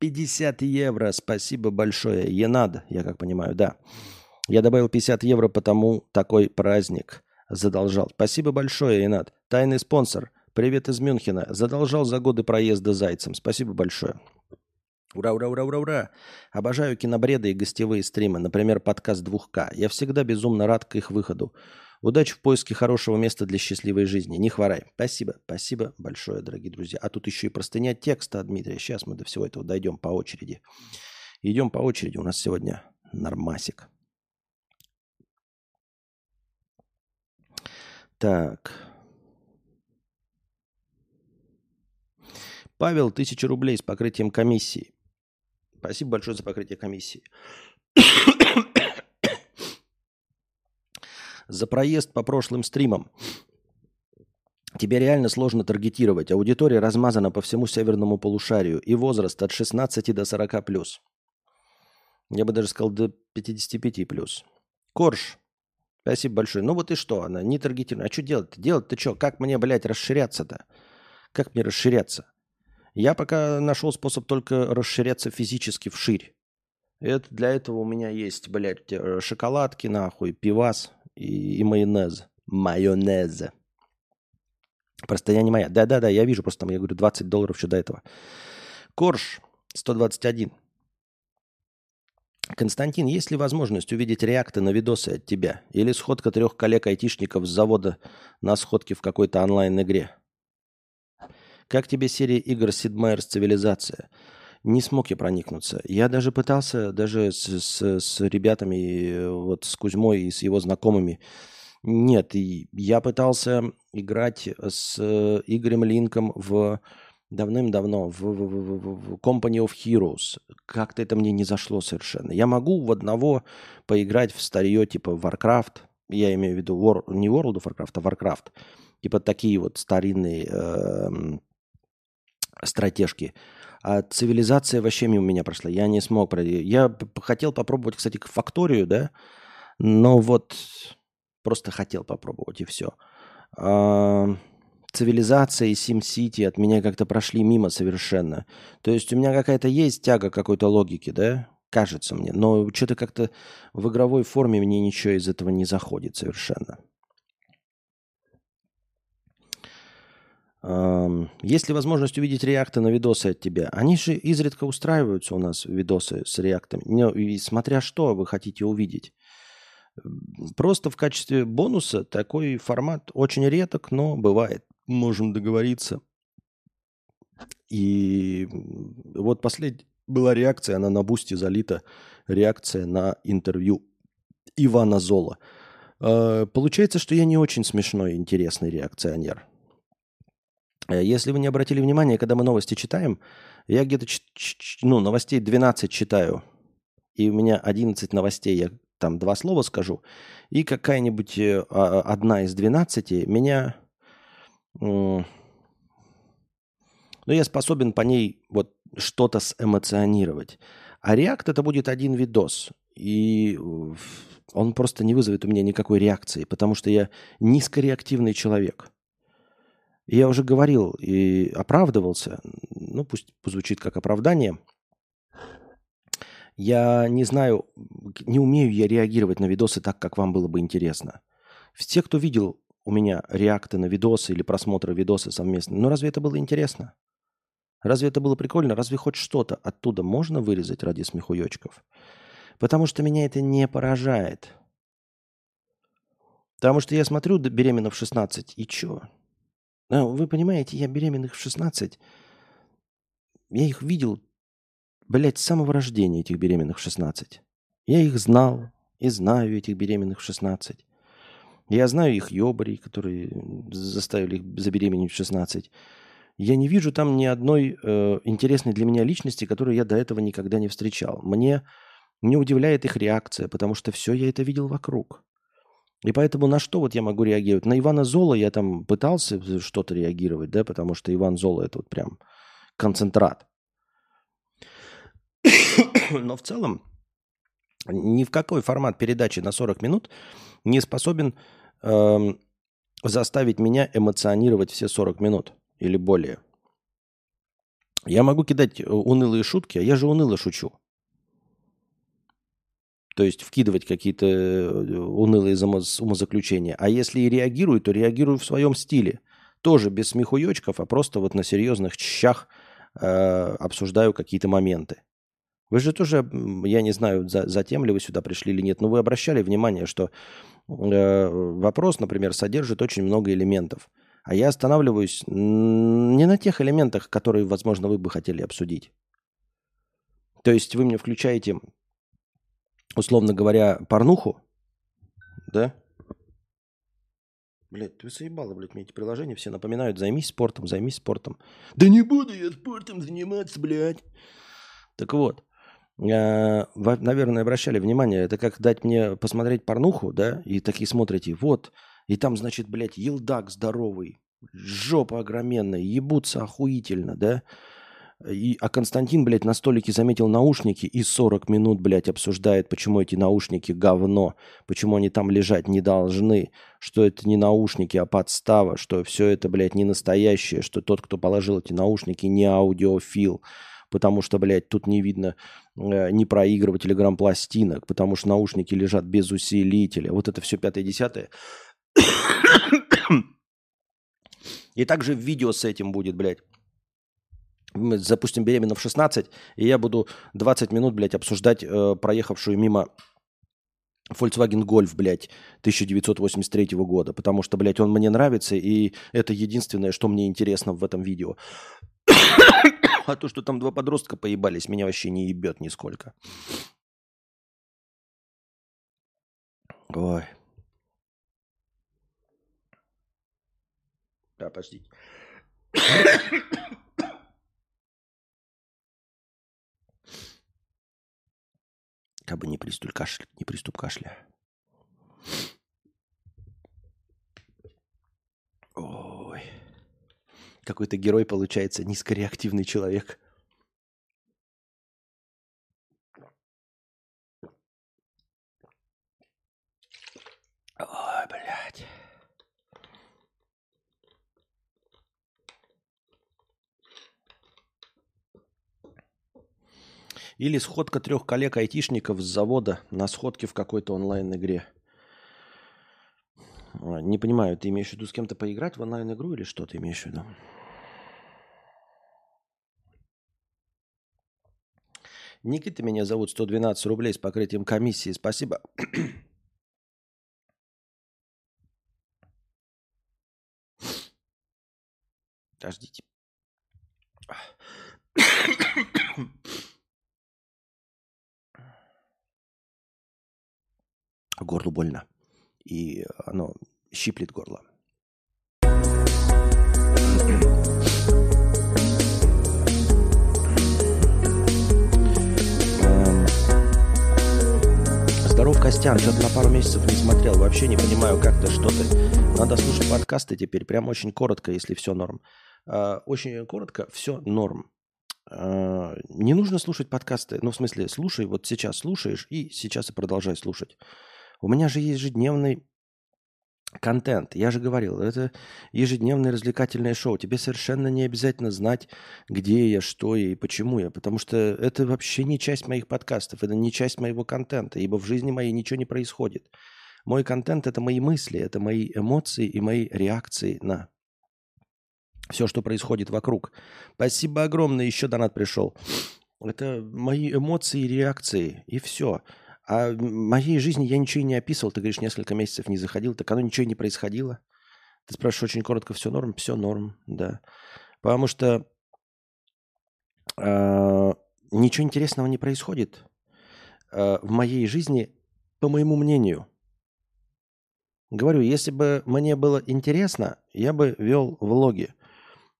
50 евро. Спасибо большое. Енад, я как понимаю, да. Я добавил 50 евро, потому такой праздник задолжал. Спасибо большое, Енад. Тайный спонсор. Привет из Мюнхена. Задолжал за годы проезда зайцем. Спасибо большое. Ура, ура, ура, ура, ура. Обожаю кинобреды и гостевые стримы, например, подкаст 2К. Я всегда безумно рад к их выходу. Удачи в поиске хорошего места для счастливой жизни. Не хворай. Спасибо. Спасибо большое, дорогие друзья. А тут еще и простыня текста от Дмитрия. Сейчас мы до всего этого дойдем по очереди. Идем по очереди. У нас сегодня нормасик. Так. Павел, тысяча рублей с покрытием комиссии. Спасибо большое за покрытие комиссии за проезд по прошлым стримам. Тебе реально сложно таргетировать. Аудитория размазана по всему северному полушарию. И возраст от 16 до 40 плюс. Я бы даже сказал до 55 плюс. Корж, спасибо большое. Ну вот и что, она не таргетирована. А что делать-то? Делать-то что? Как мне, блядь, расширяться-то? Как мне расширяться? Я пока нашел способ только расширяться физически вширь. Это, для этого у меня есть, блядь, э, шоколадки, нахуй, пивас, и, майонез. Майонез. Просто я не моя. Да-да-да, я вижу, просто там, я говорю, 20 долларов еще до этого. Корж, 121. Константин, есть ли возможность увидеть реакты на видосы от тебя? Или сходка трех коллег-айтишников с завода на сходке в какой-то онлайн-игре? Как тебе серия игр Sid Meier's Цивилизация? Не смог я проникнуться. Я даже пытался, даже с, с, с ребятами, вот с Кузьмой и с его знакомыми. Нет, и я пытался играть с Игорем Линком в давным-давно в, в, в, в Company of Heroes. Как-то это мне не зашло совершенно. Я могу в одного поиграть в старье типа Warcraft. Я имею в виду War, не World of Warcraft, а Warcraft. Типа такие вот старинные э, стратежки. А цивилизация вообще мимо меня прошла. Я не смог пройти. Я хотел попробовать, кстати, факторию, да, но вот просто хотел попробовать и все. А, цивилизация и SimCity от меня как-то прошли мимо совершенно. То есть у меня какая-то есть тяга какой-то логики, да, кажется мне, но что-то как-то в игровой форме мне ничего из этого не заходит совершенно. Есть ли возможность увидеть реакты на видосы от тебя? Они же изредка устраиваются у нас, видосы с реактами. И смотря что вы хотите увидеть. Просто в качестве бонуса такой формат очень редок, но бывает. Можем договориться. И вот последняя была реакция, она на бусте залита, реакция на интервью Ивана Зола. А, получается, что я не очень смешной, интересный реакционер. Э, если вы не обратили внимания, когда мы новости читаем, я где-то ну, новостей 12 читаю, и у меня 11 новостей, я там два слова скажу, и какая-нибудь э, а, одна из 12 меня... Ну, я способен по ней вот что-то сэмоционировать. А реакт это будет один видос. И он просто не вызовет у меня никакой реакции, потому что я низкореактивный человек. Я уже говорил и оправдывался, ну пусть позвучит как оправдание. Я не знаю, не умею я реагировать на видосы так, как вам было бы интересно. Все, кто видел у меня реакты на видосы или просмотры видоса совместно, ну разве это было интересно? Разве это было прикольно? Разве хоть что-то оттуда можно вырезать ради смехуёчков? Потому что меня это не поражает. Потому что я смотрю беременна в 16, и чё? Ну, вы понимаете, я беременных в 16. Я их видел, блядь, с самого рождения, этих беременных в 16. Я их знал и знаю, этих беременных в 16. Я знаю их ёбарей, которые заставили их забеременеть в 16. Я не вижу там ни одной э, интересной для меня личности, которую я до этого никогда не встречал. Мне не удивляет их реакция, потому что все я это видел вокруг. И поэтому на что вот я могу реагировать? На Ивана Зола я там пытался что-то реагировать, да, потому что Иван Зола это вот прям концентрат. Но в целом ни в какой формат передачи на 40 минут не способен э, заставить меня эмоционировать все 40 минут или более. Я могу кидать унылые шутки, а я же уныло шучу. То есть вкидывать какие-то э, унылые умозаключения. А если и реагирую, то реагирую в своем стиле. Тоже без смехуёчков, а просто вот на серьезных щах э, обсуждаю какие-то моменты. Вы же тоже, я не знаю, за, затем ли вы сюда пришли или нет, но вы обращали внимание, что э, вопрос, например, содержит очень много элементов. А я останавливаюсь не на тех элементах, которые, возможно, вы бы хотели обсудить. То есть вы мне включаете условно говоря, порнуху, да? Блядь, ты заебала, блядь, мне эти приложения все напоминают, займись спортом, займись спортом. Да не буду я спортом заниматься, блядь. Так вот, э, наверное, обращали внимание, это как дать мне посмотреть порнуху, да, и такие смотрите, вот, и там, значит, блядь, елдак здоровый, жопа огроменная, ебутся охуительно, да, и, а Константин, блядь, на столике заметил наушники и 40 минут, блядь, обсуждает, почему эти наушники говно, почему они там лежать не должны, что это не наушники, а подстава, что все это, блядь, не настоящее, что тот, кто положил эти наушники, не аудиофил, потому что, блядь, тут не видно э, не проигрывателя грамм-пластинок, потому что наушники лежат без усилителя. Вот это все пятое-десятое. И также видео с этим будет, блядь запустим беременна в 16, и я буду 20 минут, блядь, обсуждать э, проехавшую мимо Volkswagen Golf, блядь, 1983 года, потому что, блядь, он мне нравится, и это единственное, что мне интересно в этом видео. а то, что там два подростка поебались, меня вообще не ебет нисколько. Ой. Да, подождите. Как бы не приступ кашля. Не приступ кашля. Ой. Какой-то герой получается низкореактивный человек. Или сходка трех коллег-айтишников с завода на сходке в какой-то онлайн-игре. А, не понимаю, ты имеешь в виду с кем-то поиграть в онлайн-игру или что ты имеешь в виду? Никита меня зовут, 112 рублей с покрытием комиссии. Спасибо. Подождите. Горлу больно. И оно щиплет горло. Эм. Здоров, Костян. Что-то на пару месяцев не смотрел. Вообще не понимаю, как то что ты. Надо слушать подкасты теперь. Прям очень коротко, если все норм. Э, очень коротко, все норм. Э, не нужно слушать подкасты. Ну, в смысле, слушай, вот сейчас слушаешь и сейчас и продолжай слушать. У меня же ежедневный контент. Я же говорил, это ежедневное развлекательное шоу. Тебе совершенно не обязательно знать, где я, что я и почему я, потому что это вообще не часть моих подкастов, это не часть моего контента, ибо в жизни моей ничего не происходит. Мой контент – это мои мысли, это мои эмоции и мои реакции на все, что происходит вокруг. Спасибо огромное, еще донат пришел. Это мои эмоции и реакции, и все. А моей жизни я ничего не описывал. Ты говоришь, несколько месяцев не заходил, так оно ничего не происходило. Ты спрашиваешь очень коротко, все норм? Все норм, да. Потому что э, ничего интересного не происходит э, в моей жизни, по моему мнению. Говорю, если бы мне было интересно, я бы вел влоги.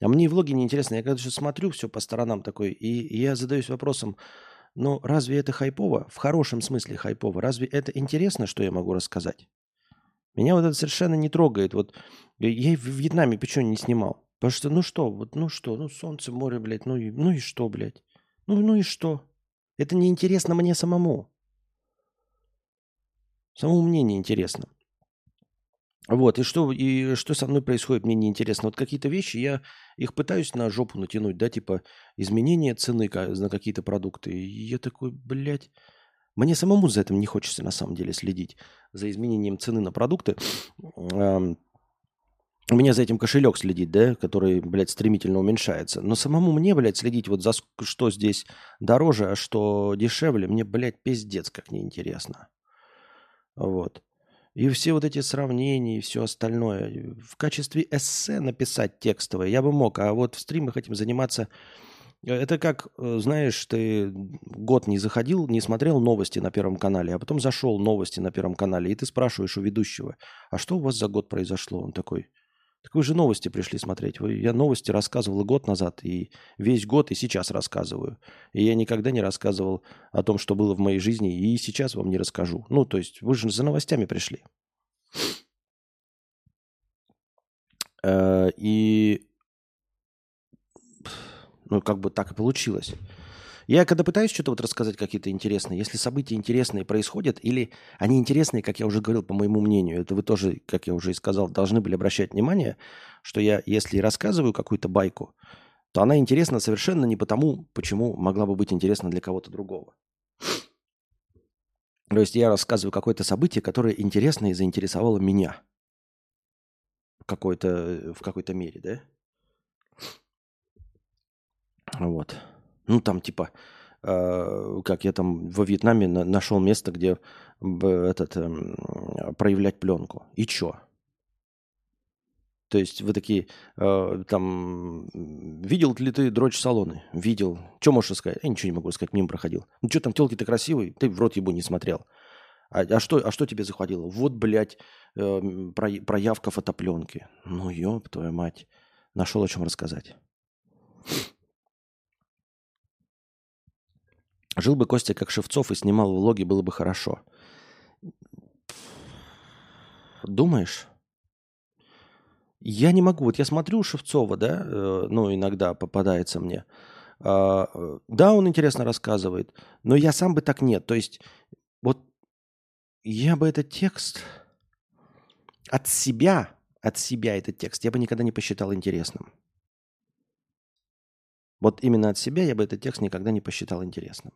А мне и влоги не интересно. Я сейчас смотрю все по сторонам такой, и я задаюсь вопросом, но разве это хайпово? В хорошем смысле хайпово. Разве это интересно, что я могу рассказать? Меня вот это совершенно не трогает. Вот я в Вьетнаме печень не снимал. Потому что, ну что, вот, ну что, ну солнце, море, блядь, ну и, ну и что, блядь? Ну, ну и что? Это не интересно мне самому. Самому мне не интересно. Вот, и что, и что со мной происходит, мне неинтересно. Вот какие-то вещи, я их пытаюсь на жопу натянуть, да, типа изменение цены на какие-то продукты. И я такой, блядь, мне самому за этим не хочется на самом деле следить, за изменением цены на продукты. У меня за этим кошелек следит, да, который, блядь, стремительно уменьшается. Но самому мне, блядь, следить вот за что здесь дороже, а что дешевле, мне, блядь, пиздец как неинтересно. Вот. И все вот эти сравнения и все остальное. В качестве эссе написать текстовое я бы мог, а вот в стримах этим заниматься... Э, это как, э, знаешь, ты год не заходил, не смотрел новости на Первом канале, а потом зашел новости на Первом канале, и ты спрашиваешь у ведущего, а что у вас за год произошло? Он такой, так вы же новости пришли смотреть. Вы, я новости рассказывал год назад, и весь год, и сейчас рассказываю. И я никогда не рассказывал о том, что было в моей жизни, и сейчас вам не расскажу. Ну, то есть вы же за новостями пришли. Э, и ну, как бы так и получилось. Я когда пытаюсь что-то вот рассказать какие-то интересные, если события интересные происходят, или они интересные, как я уже говорил, по моему мнению, это вы тоже, как я уже и сказал, должны были обращать внимание, что я, если рассказываю какую-то байку, то она интересна совершенно не потому, почему могла бы быть интересна для кого-то другого. То есть я рассказываю какое-то событие, которое интересно и заинтересовало меня какой-то, в какой-то мере, да? Вот. Ну, там типа, э, как я там во Вьетнаме на, нашел место, где этот, э, проявлять пленку. И чё? То есть вы такие, э, там, видел ли ты дрочь салоны? Видел. Что можешь сказать? Я ничего не могу сказать, мимо проходил. Ну что там, телки-то красивые, ты в рот ебу не смотрел. А, а, что, а что тебе захватило? Вот, блядь, э, про, проявка фотопленки. Ну, ёб твою мать. Нашел о чем рассказать. Жил бы Костя как Шевцов и снимал влоги, было бы хорошо. Думаешь? Я не могу. Вот я смотрю Шевцова, да, э, ну, иногда попадается мне. А, э, да, он интересно рассказывает, но я сам бы так нет. То есть вот я бы этот текст от себя, от себя этот текст я бы никогда не посчитал интересным. Вот именно от себя я бы этот текст никогда не посчитал интересным.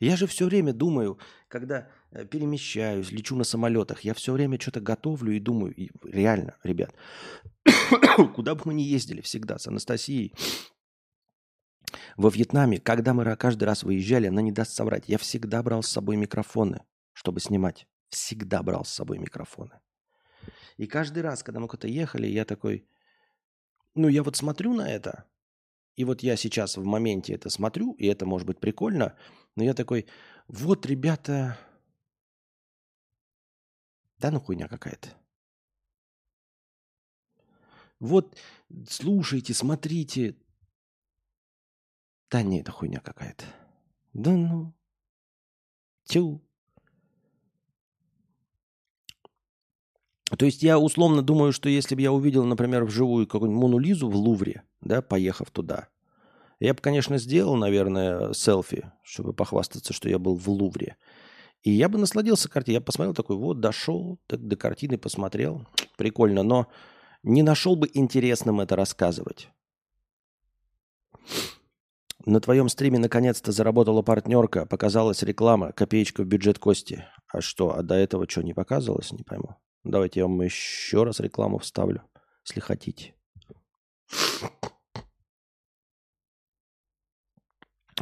Я же все время думаю, когда э, перемещаюсь, лечу на самолетах, я все время что-то готовлю и думаю, и реально, ребят, куда бы мы ни ездили всегда с Анастасией, во Вьетнаме, когда мы каждый раз выезжали, она не даст соврать, я всегда брал с собой микрофоны, чтобы снимать. Всегда брал с собой микрофоны. И каждый раз, когда мы куда-то ехали, я такой, ну я вот смотрю на это, и вот я сейчас в моменте это смотрю, и это может быть прикольно, но я такой, вот, ребята, да ну хуйня какая-то. Вот, слушайте, смотрите. Да не, это хуйня какая-то. Да ну. Тю. То есть я условно думаю, что если бы я увидел, например, вживую какую-нибудь Мону Лизу в Лувре, да, поехав туда, я бы, конечно, сделал, наверное, селфи, чтобы похвастаться, что я был в Лувре. И я бы насладился картиной. Я посмотрел такой, вот, дошел, до картины посмотрел. Прикольно, но не нашел бы интересным это рассказывать. На твоем стриме наконец-то заработала партнерка, показалась реклама, копеечка в бюджет Кости. А что, а до этого что, не показывалось? Не пойму. Давайте я вам еще раз рекламу вставлю, если хотите.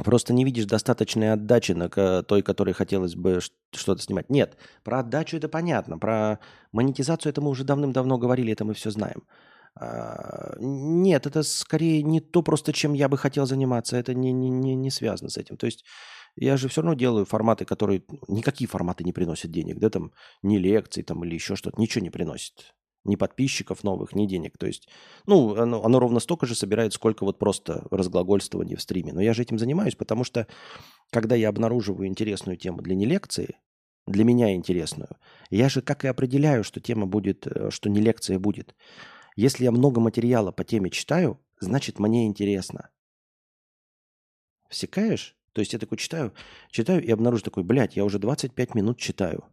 Просто не видишь достаточной отдачи на той, которой хотелось бы что-то снимать. Нет, про отдачу это понятно. Про монетизацию это мы уже давным-давно говорили, это мы все знаем. А, нет, это скорее не то просто, чем я бы хотел заниматься. Это не, не, не, не связано с этим. То есть я же все равно делаю форматы, которые... Никакие форматы не приносят денег. Да, там, ни лекции там, или еще что-то. Ничего не приносит ни подписчиков новых, ни денег. То есть, ну, оно, оно ровно столько же собирает, сколько вот просто разглагольствования в стриме. Но я же этим занимаюсь, потому что, когда я обнаруживаю интересную тему для не лекции, для меня интересную, я же как и определяю, что тема будет, э, что не лекция будет. Если я много материала по теме читаю, значит, мне интересно. Всекаешь? То есть я такой читаю, читаю и обнаружу такой, блядь, я уже 25 минут читаю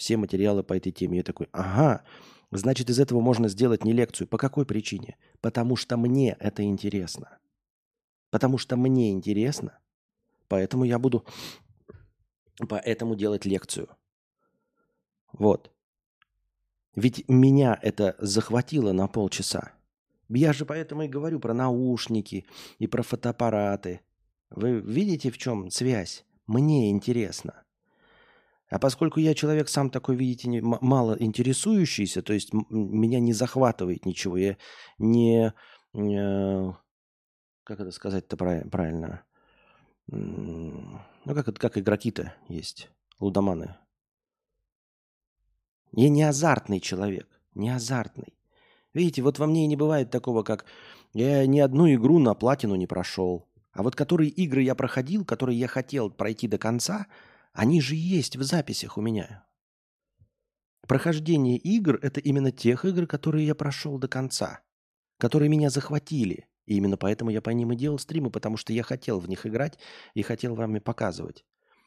все материалы по этой теме. Я такой, ага, Значит, из этого можно сделать не лекцию. По какой причине? Потому что мне это интересно. Потому что мне интересно. Поэтому я буду поэтому делать лекцию. Вот. Ведь меня это захватило на полчаса. Я же поэтому и говорю про наушники и про фотоаппараты. Вы видите, в чем связь? Мне интересно. А поскольку я человек сам такой, видите, мало интересующийся, то есть меня не захватывает ничего, я не... Э, как это сказать-то правильно? Ну, как, как игроки-то есть, лудоманы. Я не азартный человек, не азартный. Видите, вот во мне и не бывает такого, как я ни одну игру на платину не прошел. А вот которые игры я проходил, которые я хотел пройти до конца – они же есть в записях у меня. Прохождение игр – это именно тех игр, которые я прошел до конца, которые меня захватили. И именно поэтому я по ним и делал стримы, потому что я хотел в них играть и хотел вам и показывать.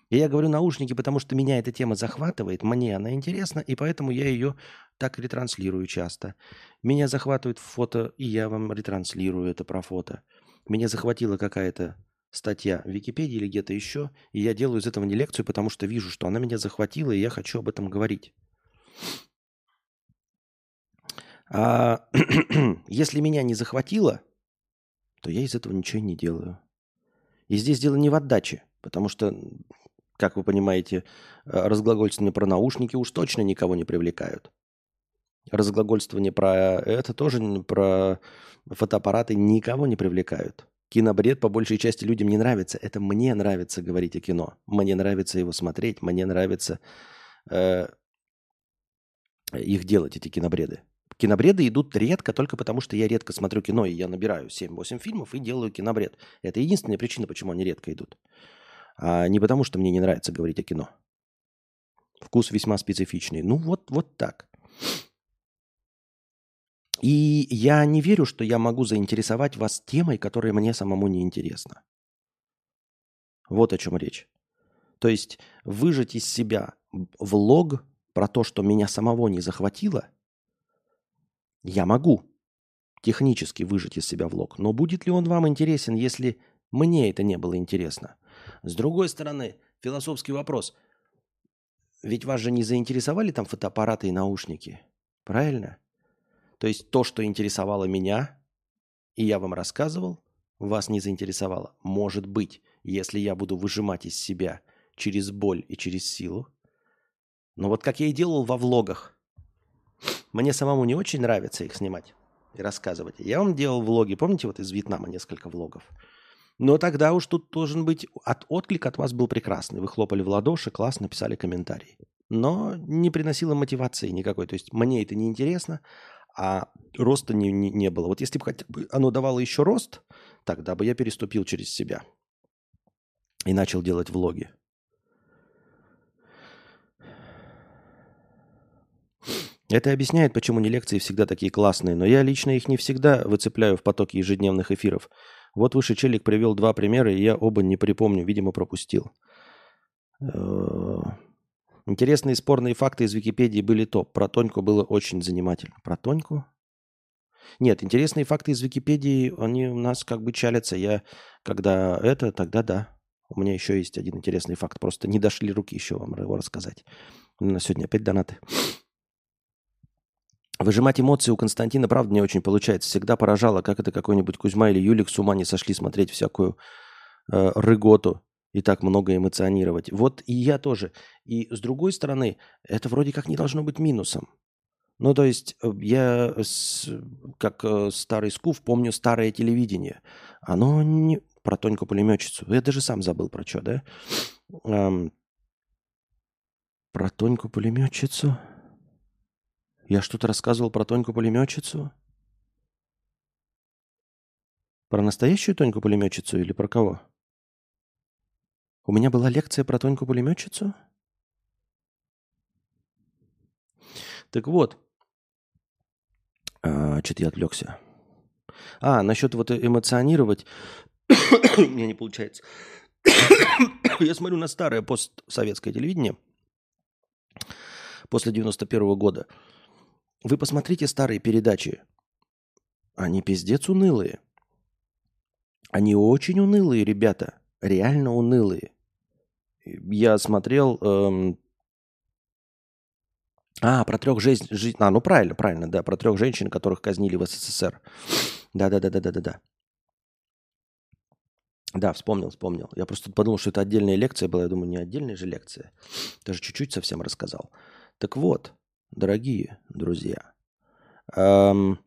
И я говорю наушники, потому что меня эта тема захватывает, мне она интересна, и поэтому я ее так ретранслирую часто. Меня захватывает фото, и я вам ретранслирую это про фото. Меня захватила какая-то статья в Википедии или где-то еще, и я делаю из этого не лекцию, потому что вижу, что она меня захватила, и я хочу об этом говорить. А если меня не захватило, то я из этого ничего не делаю. И здесь дело не в отдаче, потому что, как вы понимаете, разглагольствование про наушники уж точно никого не привлекают. Разглагольствование про это тоже, про фотоаппараты никого не привлекают. Кинобред по большей части людям не нравится. Это мне нравится говорить о кино. Мне нравится его смотреть, мне нравится э, их делать, эти кинобреды. Кинобреды идут редко только потому, что я редко смотрю кино, и я набираю 7-8 фильмов и делаю кинобред. Это единственная причина, почему они редко идут. А не потому, что мне не нравится говорить о кино. Вкус весьма специфичный. Ну вот, вот так. И я не верю, что я могу заинтересовать вас темой, которая мне самому не интересна. Вот о чем речь. То есть выжать из себя влог про то, что меня самого не захватило, я могу технически выжать из себя влог. Но будет ли он вам интересен, если мне это не было интересно? С другой стороны, философский вопрос. Ведь вас же не заинтересовали там фотоаппараты и наушники. Правильно? То есть то, что интересовало меня, и я вам рассказывал, вас не заинтересовало. Может быть, если я буду выжимать из себя через боль и через силу. Но вот как я и делал во влогах. Мне самому не очень нравится их снимать и рассказывать. Я вам делал влоги, помните, вот из Вьетнама несколько влогов. Но тогда уж тут должен быть... От, отклик от вас был прекрасный. Вы хлопали в ладоши, классно писали комментарии. Но не приносило мотивации никакой. То есть мне это не интересно, а роста не, не, не было. Вот если бы хотя бы оно давало еще рост, тогда бы я переступил через себя и начал делать влоги. Это объясняет, почему не лекции всегда такие классные, но я лично их не всегда выцепляю в потоке ежедневных эфиров. Вот выше челик привел два примера, и я оба не припомню, видимо, пропустил. Э, Интересные спорные факты из Википедии были топ. Про Тоньку было очень занимательно. Про Тоньку? Нет, интересные факты из Википедии, они у нас как бы чалятся. Я, когда это, тогда да. У меня еще есть один интересный факт. Просто не дошли руки еще вам его рассказать. На сегодня опять донаты. Выжимать эмоции у Константина, правда, не очень получается. Всегда поражало, как это какой-нибудь Кузьма или Юлик с ума не сошли смотреть всякую э, рыготу и так много эмоционировать. Вот и я тоже. И с другой стороны, это вроде как не должно быть минусом. Ну, то есть э, я, как э, старый скуф, помню старое телевидение. Оно не... Про Тоньку-пулеметчицу. Я даже сам забыл про что, да? Эм... Про Тоньку-пулеметчицу? Я что-то рассказывал про Тоньку-пулеметчицу? Про настоящую Тоньку-пулеметчицу или про кого? У меня была лекция про Тоньку-пулеметчицу? Так вот, а, что-то я отвлекся. А, насчет вот эмоционировать, у меня не получается. я смотрю на старое постсоветское телевидение после 91 -го года. Вы посмотрите старые передачи. Они пиздец унылые. Они очень унылые, ребята реально унылые. Я смотрел... Эм... А, про трех женщин... Жи... А, ну правильно, правильно, да, про трех женщин, которых казнили в СССР. Да-да-да-да-да-да. Да, вспомнил, вспомнил. Я просто подумал, что это отдельная лекция была. Я думаю, не отдельная же лекция. Даже чуть-чуть совсем рассказал. Так вот, дорогие друзья, эм,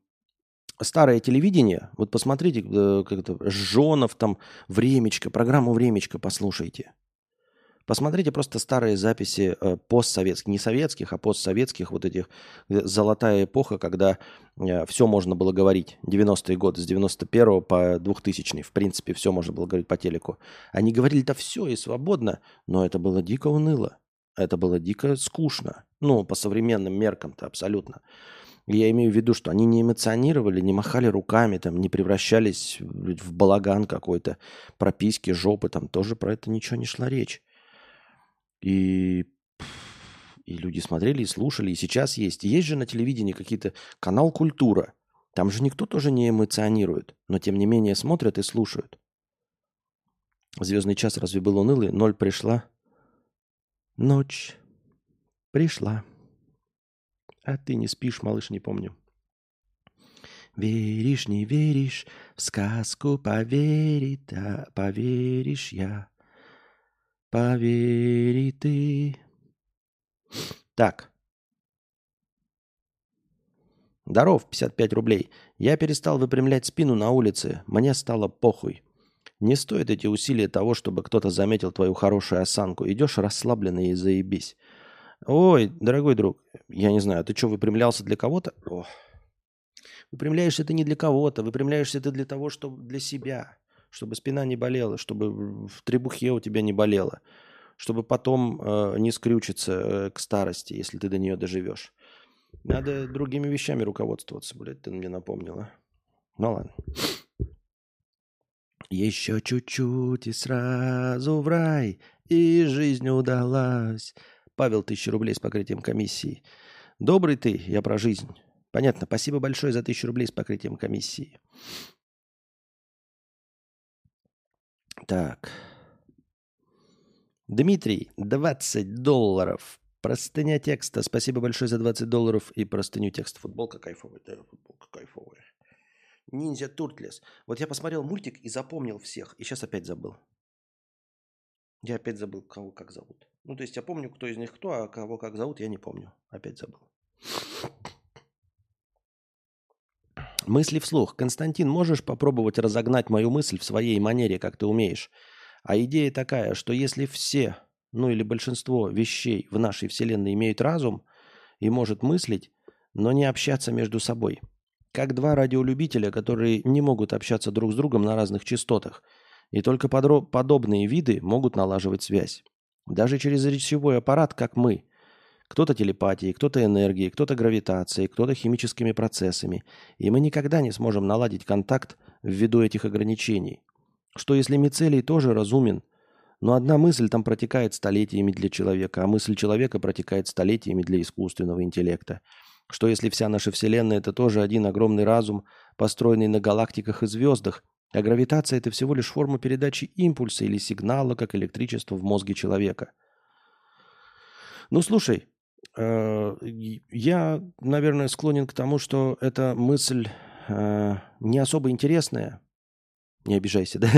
старое телевидение, вот посмотрите, э, как это, Жонов там, Времечко, программу Времечко послушайте. Посмотрите просто старые записи э, постсоветских, не советских, а постсоветских, вот этих, золотая эпоха, когда э, все можно было говорить. 90-е годы, с 91 по 2000 в принципе, все можно было говорить по телеку. Они говорили-то все и свободно, но это было дико уныло. Это было дико скучно. Ну, по современным меркам-то абсолютно. Я имею в виду, что они не эмоционировали, не махали руками, там, не превращались в балаган какой-то, прописки, жопы, там тоже про это ничего не шла речь. И, и люди смотрели и слушали, и сейчас есть. есть же на телевидении какие-то канал «Культура». Там же никто тоже не эмоционирует, но тем не менее смотрят и слушают. Звездный час разве был унылый? Ноль пришла. Ночь пришла. А ты не спишь, малыш, не помню. Веришь, не веришь, в сказку поверит, а поверишь я. Повери ты. Так. Здоров, 55 рублей. Я перестал выпрямлять спину на улице. Мне стало похуй. Не стоит эти усилия того, чтобы кто-то заметил твою хорошую осанку. Идешь расслабленный и заебись. Ой, дорогой друг, я не знаю, ты что, выпрямлялся для кого-то? О. Выпрямляешься ты не для кого-то, выпрямляешься ты для того, чтобы для себя, чтобы спина не болела, чтобы в требухе у тебя не болела, чтобы потом э, не скрючиться э, к старости, если ты до нее доживешь. Надо другими вещами руководствоваться, блядь, ты мне напомнила. Ну ладно. Еще чуть-чуть и сразу в рай, и жизнь удалась. Павел, тысяча рублей с покрытием комиссии. Добрый ты, я про жизнь. Понятно. Спасибо большое за тысячу рублей с покрытием комиссии. Так. Дмитрий, 20 долларов. Простыня текста. Спасибо большое за 20 долларов и простыню текста. Футболка кайфовая. Да, футболка кайфовая. Ниндзя Туртлес. Вот я посмотрел мультик и запомнил всех. И сейчас опять забыл. Я опять забыл, кого как зовут. Ну, то есть я помню, кто из них кто, а кого как зовут, я не помню. Опять забыл. Мысли вслух. Константин, можешь попробовать разогнать мою мысль в своей манере, как ты умеешь? А идея такая, что если все, ну или большинство вещей в нашей Вселенной имеют разум и может мыслить, но не общаться между собой. Как два радиолюбителя, которые не могут общаться друг с другом на разных частотах. И только подобные виды могут налаживать связь. Даже через речевой аппарат, как мы. Кто-то телепатией, кто-то энергией, кто-то гравитацией, кто-то химическими процессами. И мы никогда не сможем наладить контакт ввиду этих ограничений. Что если мицелий тоже разумен, но одна мысль там протекает столетиями для человека, а мысль человека протекает столетиями для искусственного интеллекта. Что если вся наша Вселенная – это тоже один огромный разум, построенный на галактиках и звездах, а гравитация – это всего лишь форма передачи импульса или сигнала, как электричество в мозге человека. Ну, слушай, э, я, наверное, склонен к тому, что эта мысль э, не особо интересная. Не обижайся, да?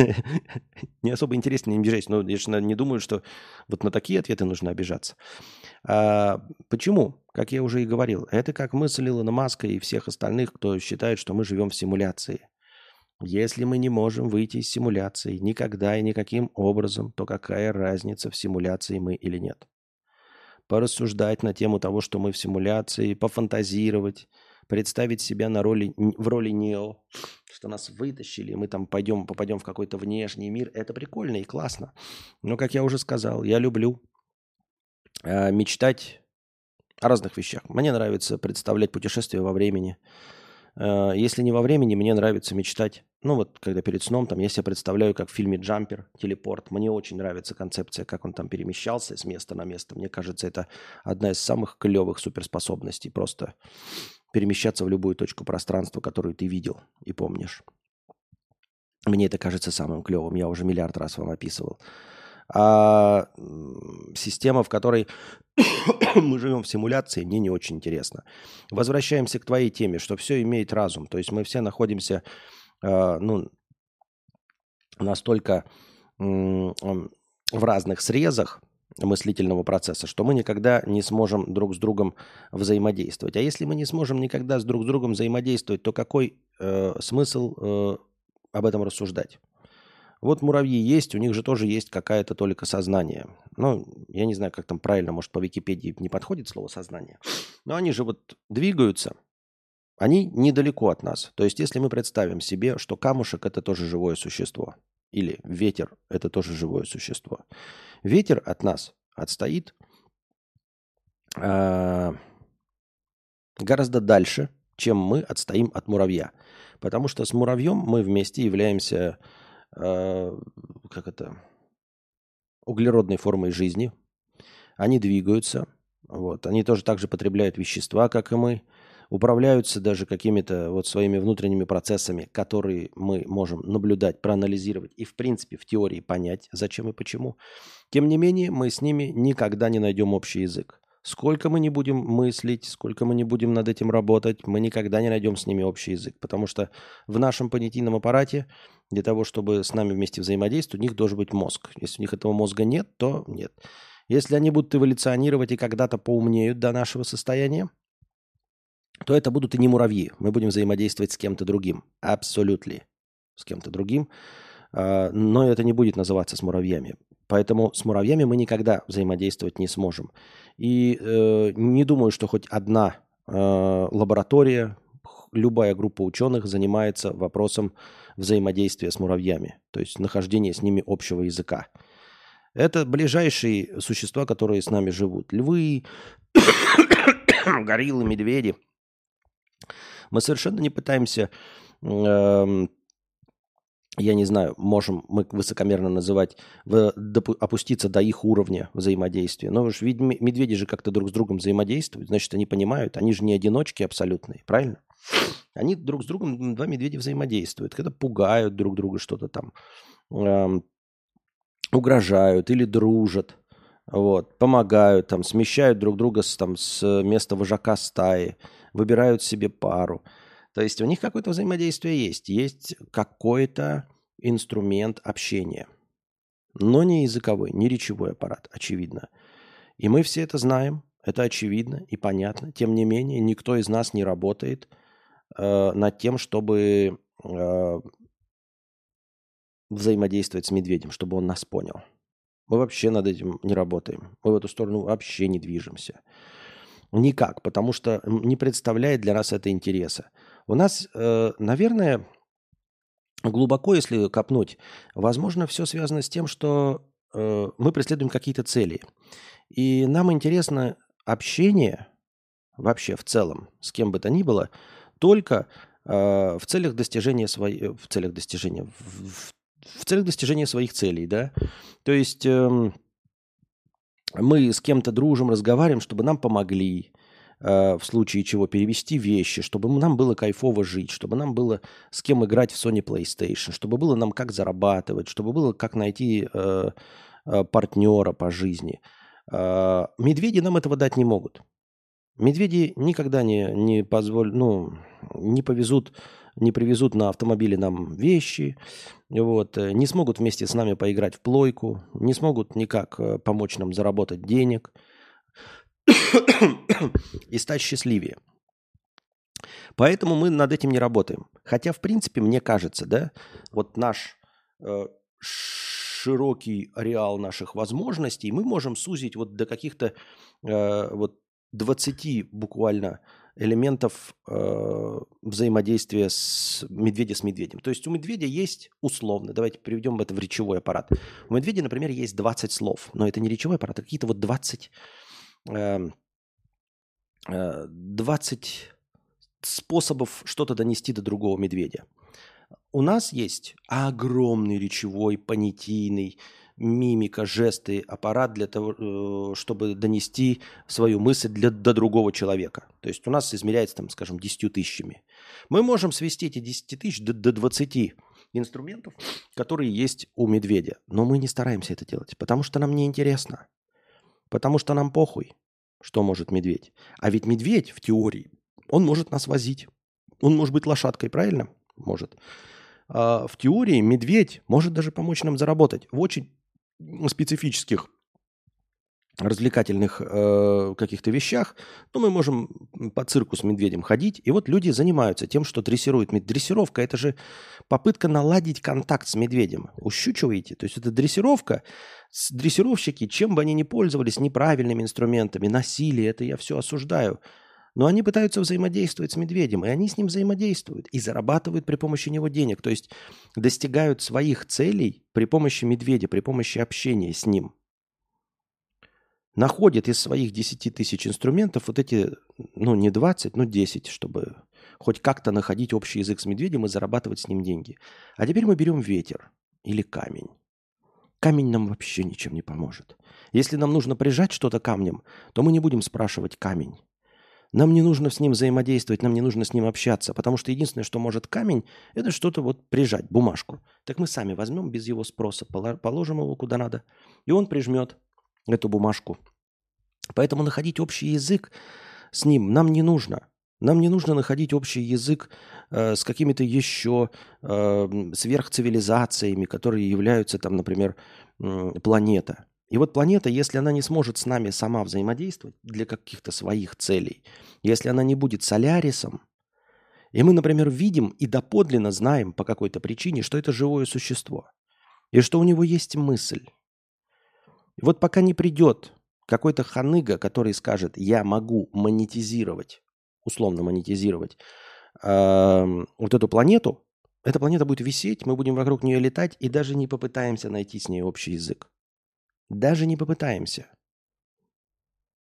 не особо интересная, не обижайся. Но я же не думаю, что вот на такие ответы нужно обижаться. А, почему? Как я уже и говорил, это как мысль Илона Маска и всех остальных, кто считает, что мы живем в симуляции. Если мы не можем выйти из симуляции никогда и никаким образом, то какая разница, в симуляции мы или нет? Порассуждать на тему того, что мы в симуляции, пофантазировать, представить себя на роли, в роли Нео, что нас вытащили, мы там пойдем, попадем в какой-то внешний мир, это прикольно и классно. Но, как я уже сказал, я люблю э, мечтать о разных вещах. Мне нравится представлять путешествия во времени, если не во времени, мне нравится мечтать. Ну вот, когда перед сном, там, я себе представляю, как в фильме «Джампер», «Телепорт». Мне очень нравится концепция, как он там перемещался с места на место. Мне кажется, это одна из самых клевых суперспособностей. Просто перемещаться в любую точку пространства, которую ты видел и помнишь. Мне это кажется самым клевым. Я уже миллиард раз вам описывал а система, в которой мы живем в симуляции, мне не очень интересно. Возвращаемся к твоей теме, что все имеет разум. То есть мы все находимся э, ну, настолько э, в разных срезах мыслительного процесса, что мы никогда не сможем друг с другом взаимодействовать. А если мы не сможем никогда с друг с другом взаимодействовать, то какой э, смысл э, об этом рассуждать? Вот муравьи есть, у них же тоже есть какая-то только сознание. Ну, я не знаю, как там правильно, может, по Википедии не подходит слово сознание. Но они же вот двигаются, они недалеко от нас. То есть, если мы представим себе, что камушек – это тоже живое существо, или ветер – это тоже живое существо. Ветер от нас отстоит э, гораздо дальше, чем мы отстоим от муравья. Потому что с муравьем мы вместе являемся Э, как это, углеродной формой жизни. Они двигаются, вот. Они тоже так же потребляют вещества, как и мы, управляются даже какими-то вот своими внутренними процессами, которые мы можем наблюдать, проанализировать и, в принципе, в теории понять, зачем и почему. Тем не менее, мы с ними никогда не найдем общий язык. Сколько мы не будем мыслить, сколько мы не будем над этим работать, мы никогда не найдем с ними общий язык, потому что в нашем понятийном аппарате для того, чтобы с нами вместе взаимодействовать, у них должен быть мозг. Если у них этого мозга нет, то нет. Если они будут эволюционировать и когда-то поумнеют до нашего состояния, то это будут и не муравьи. Мы будем взаимодействовать с кем-то другим. Абсолютно. С кем-то другим. А, но это не будет называться с муравьями. Поэтому с муравьями мы никогда взаимодействовать не сможем. И э, не думаю, что хоть одна э, лаборатория, любая группа ученых занимается вопросом взаимодействия с муравьями, то есть нахождения с ними общего языка. Это ближайшие существа, которые с нами живут. Львы, гориллы, медведи. Мы совершенно не пытаемся эм, я не знаю, можем мы высокомерно называть, в, допу, опуститься до их уровня взаимодействия. Но уж ведь медведи же как-то друг с другом взаимодействуют, значит, они понимают, они же не одиночки абсолютные, правильно? Они друг с другом, два медведя взаимодействуют, когда пугают друг друга что-то там, э, угрожают или дружат, вот, помогают, там, смещают друг друга с, там, с места вожака стаи, выбирают себе пару – то есть у них какое-то взаимодействие есть, есть какой-то инструмент общения. Но не языковой, не речевой аппарат, очевидно. И мы все это знаем, это очевидно и понятно. Тем не менее, никто из нас не работает э, над тем, чтобы э, взаимодействовать с медведем, чтобы он нас понял. Мы вообще над этим не работаем. Мы в эту сторону вообще не движемся. Никак, потому что не представляет для нас это интереса. У нас, э, наверное, глубоко, если копнуть, возможно, все связано с тем, что э, мы преследуем какие-то цели. И нам интересно общение вообще в целом, с кем бы то ни было, только э, в целях достижения своей, в целях достижения, в, в целях достижения своих целей, да. То есть эм, мы с кем-то дружим, разговариваем, чтобы нам помогли, в случае чего перевести вещи, чтобы нам было кайфово жить, чтобы нам было с кем играть в Sony PlayStation, чтобы было нам как зарабатывать, чтобы было как найти э, э, партнера по жизни. Э, медведи нам этого дать не могут. Медведи никогда не, не позволят, ну, не повезут, не привезут на автомобиле нам вещи, вот, э, не смогут вместе с нами поиграть в плойку, не смогут никак э, помочь нам заработать денег – и стать счастливее. Поэтому мы над этим не работаем. Хотя, в принципе, мне кажется, да, вот наш э, широкий ареал наших возможностей мы можем сузить вот до каких-то э, вот 20 буквально элементов э, взаимодействия с медведя с медведем. То есть у медведя есть условно, давайте приведем это в речевой аппарат. У медведя, например, есть 20 слов, но это не речевой аппарат, а какие-то вот 20 20 эм, э, способов что-то донести до другого медведя. У нас есть огромный речевой, понятийный, мимика, жесты, аппарат для того, э, чтобы донести свою мысль для, до другого человека. То есть у нас измеряется, там, скажем, 10 тысячами. Мы можем свести эти 10 тысяч до, до 20 инструментов, которые есть у медведя. Но мы не стараемся это делать, потому что нам не интересно. Потому что нам похуй, что может медведь. А ведь медведь в теории, он может нас возить. Он может быть лошадкой, правильно? Может. А в теории медведь может даже помочь нам заработать в очень специфических развлекательных э, каких-то вещах, то мы можем по цирку с медведем ходить. И вот люди занимаются тем, что дрессируют. Дрессировка – это же попытка наладить контакт с медведем. Ущучиваете? То есть это дрессировка. Дрессировщики, чем бы они ни пользовались, неправильными инструментами, насилие, это я все осуждаю. Но они пытаются взаимодействовать с медведем, и они с ним взаимодействуют и зарабатывают при помощи него денег. То есть достигают своих целей при помощи медведя, при помощи общения с ним – находит из своих 10 тысяч инструментов вот эти, ну не 20, но 10, чтобы хоть как-то находить общий язык с медведем и зарабатывать с ним деньги. А теперь мы берем ветер или камень. Камень нам вообще ничем не поможет. Если нам нужно прижать что-то камнем, то мы не будем спрашивать камень. Нам не нужно с ним взаимодействовать, нам не нужно с ним общаться, потому что единственное, что может камень, это что-то вот прижать, бумажку. Так мы сами возьмем без его спроса, положим его куда надо, и он прижмет эту бумажку. Поэтому находить общий язык с ним нам не нужно. Нам не нужно находить общий язык э, с какими-то еще э, сверхцивилизациями, которые являются, там, например, э, планета. И вот планета, если она не сможет с нами сама взаимодействовать для каких-то своих целей, если она не будет солярисом, и мы, например, видим и доподлинно знаем по какой-то причине, что это живое существо, и что у него есть мысль, и вот пока не придет какой-то ханыга, который скажет, я могу монетизировать, условно монетизировать э, вот эту планету, эта планета будет висеть, мы будем вокруг нее летать и даже не попытаемся найти с ней общий язык. Даже не попытаемся.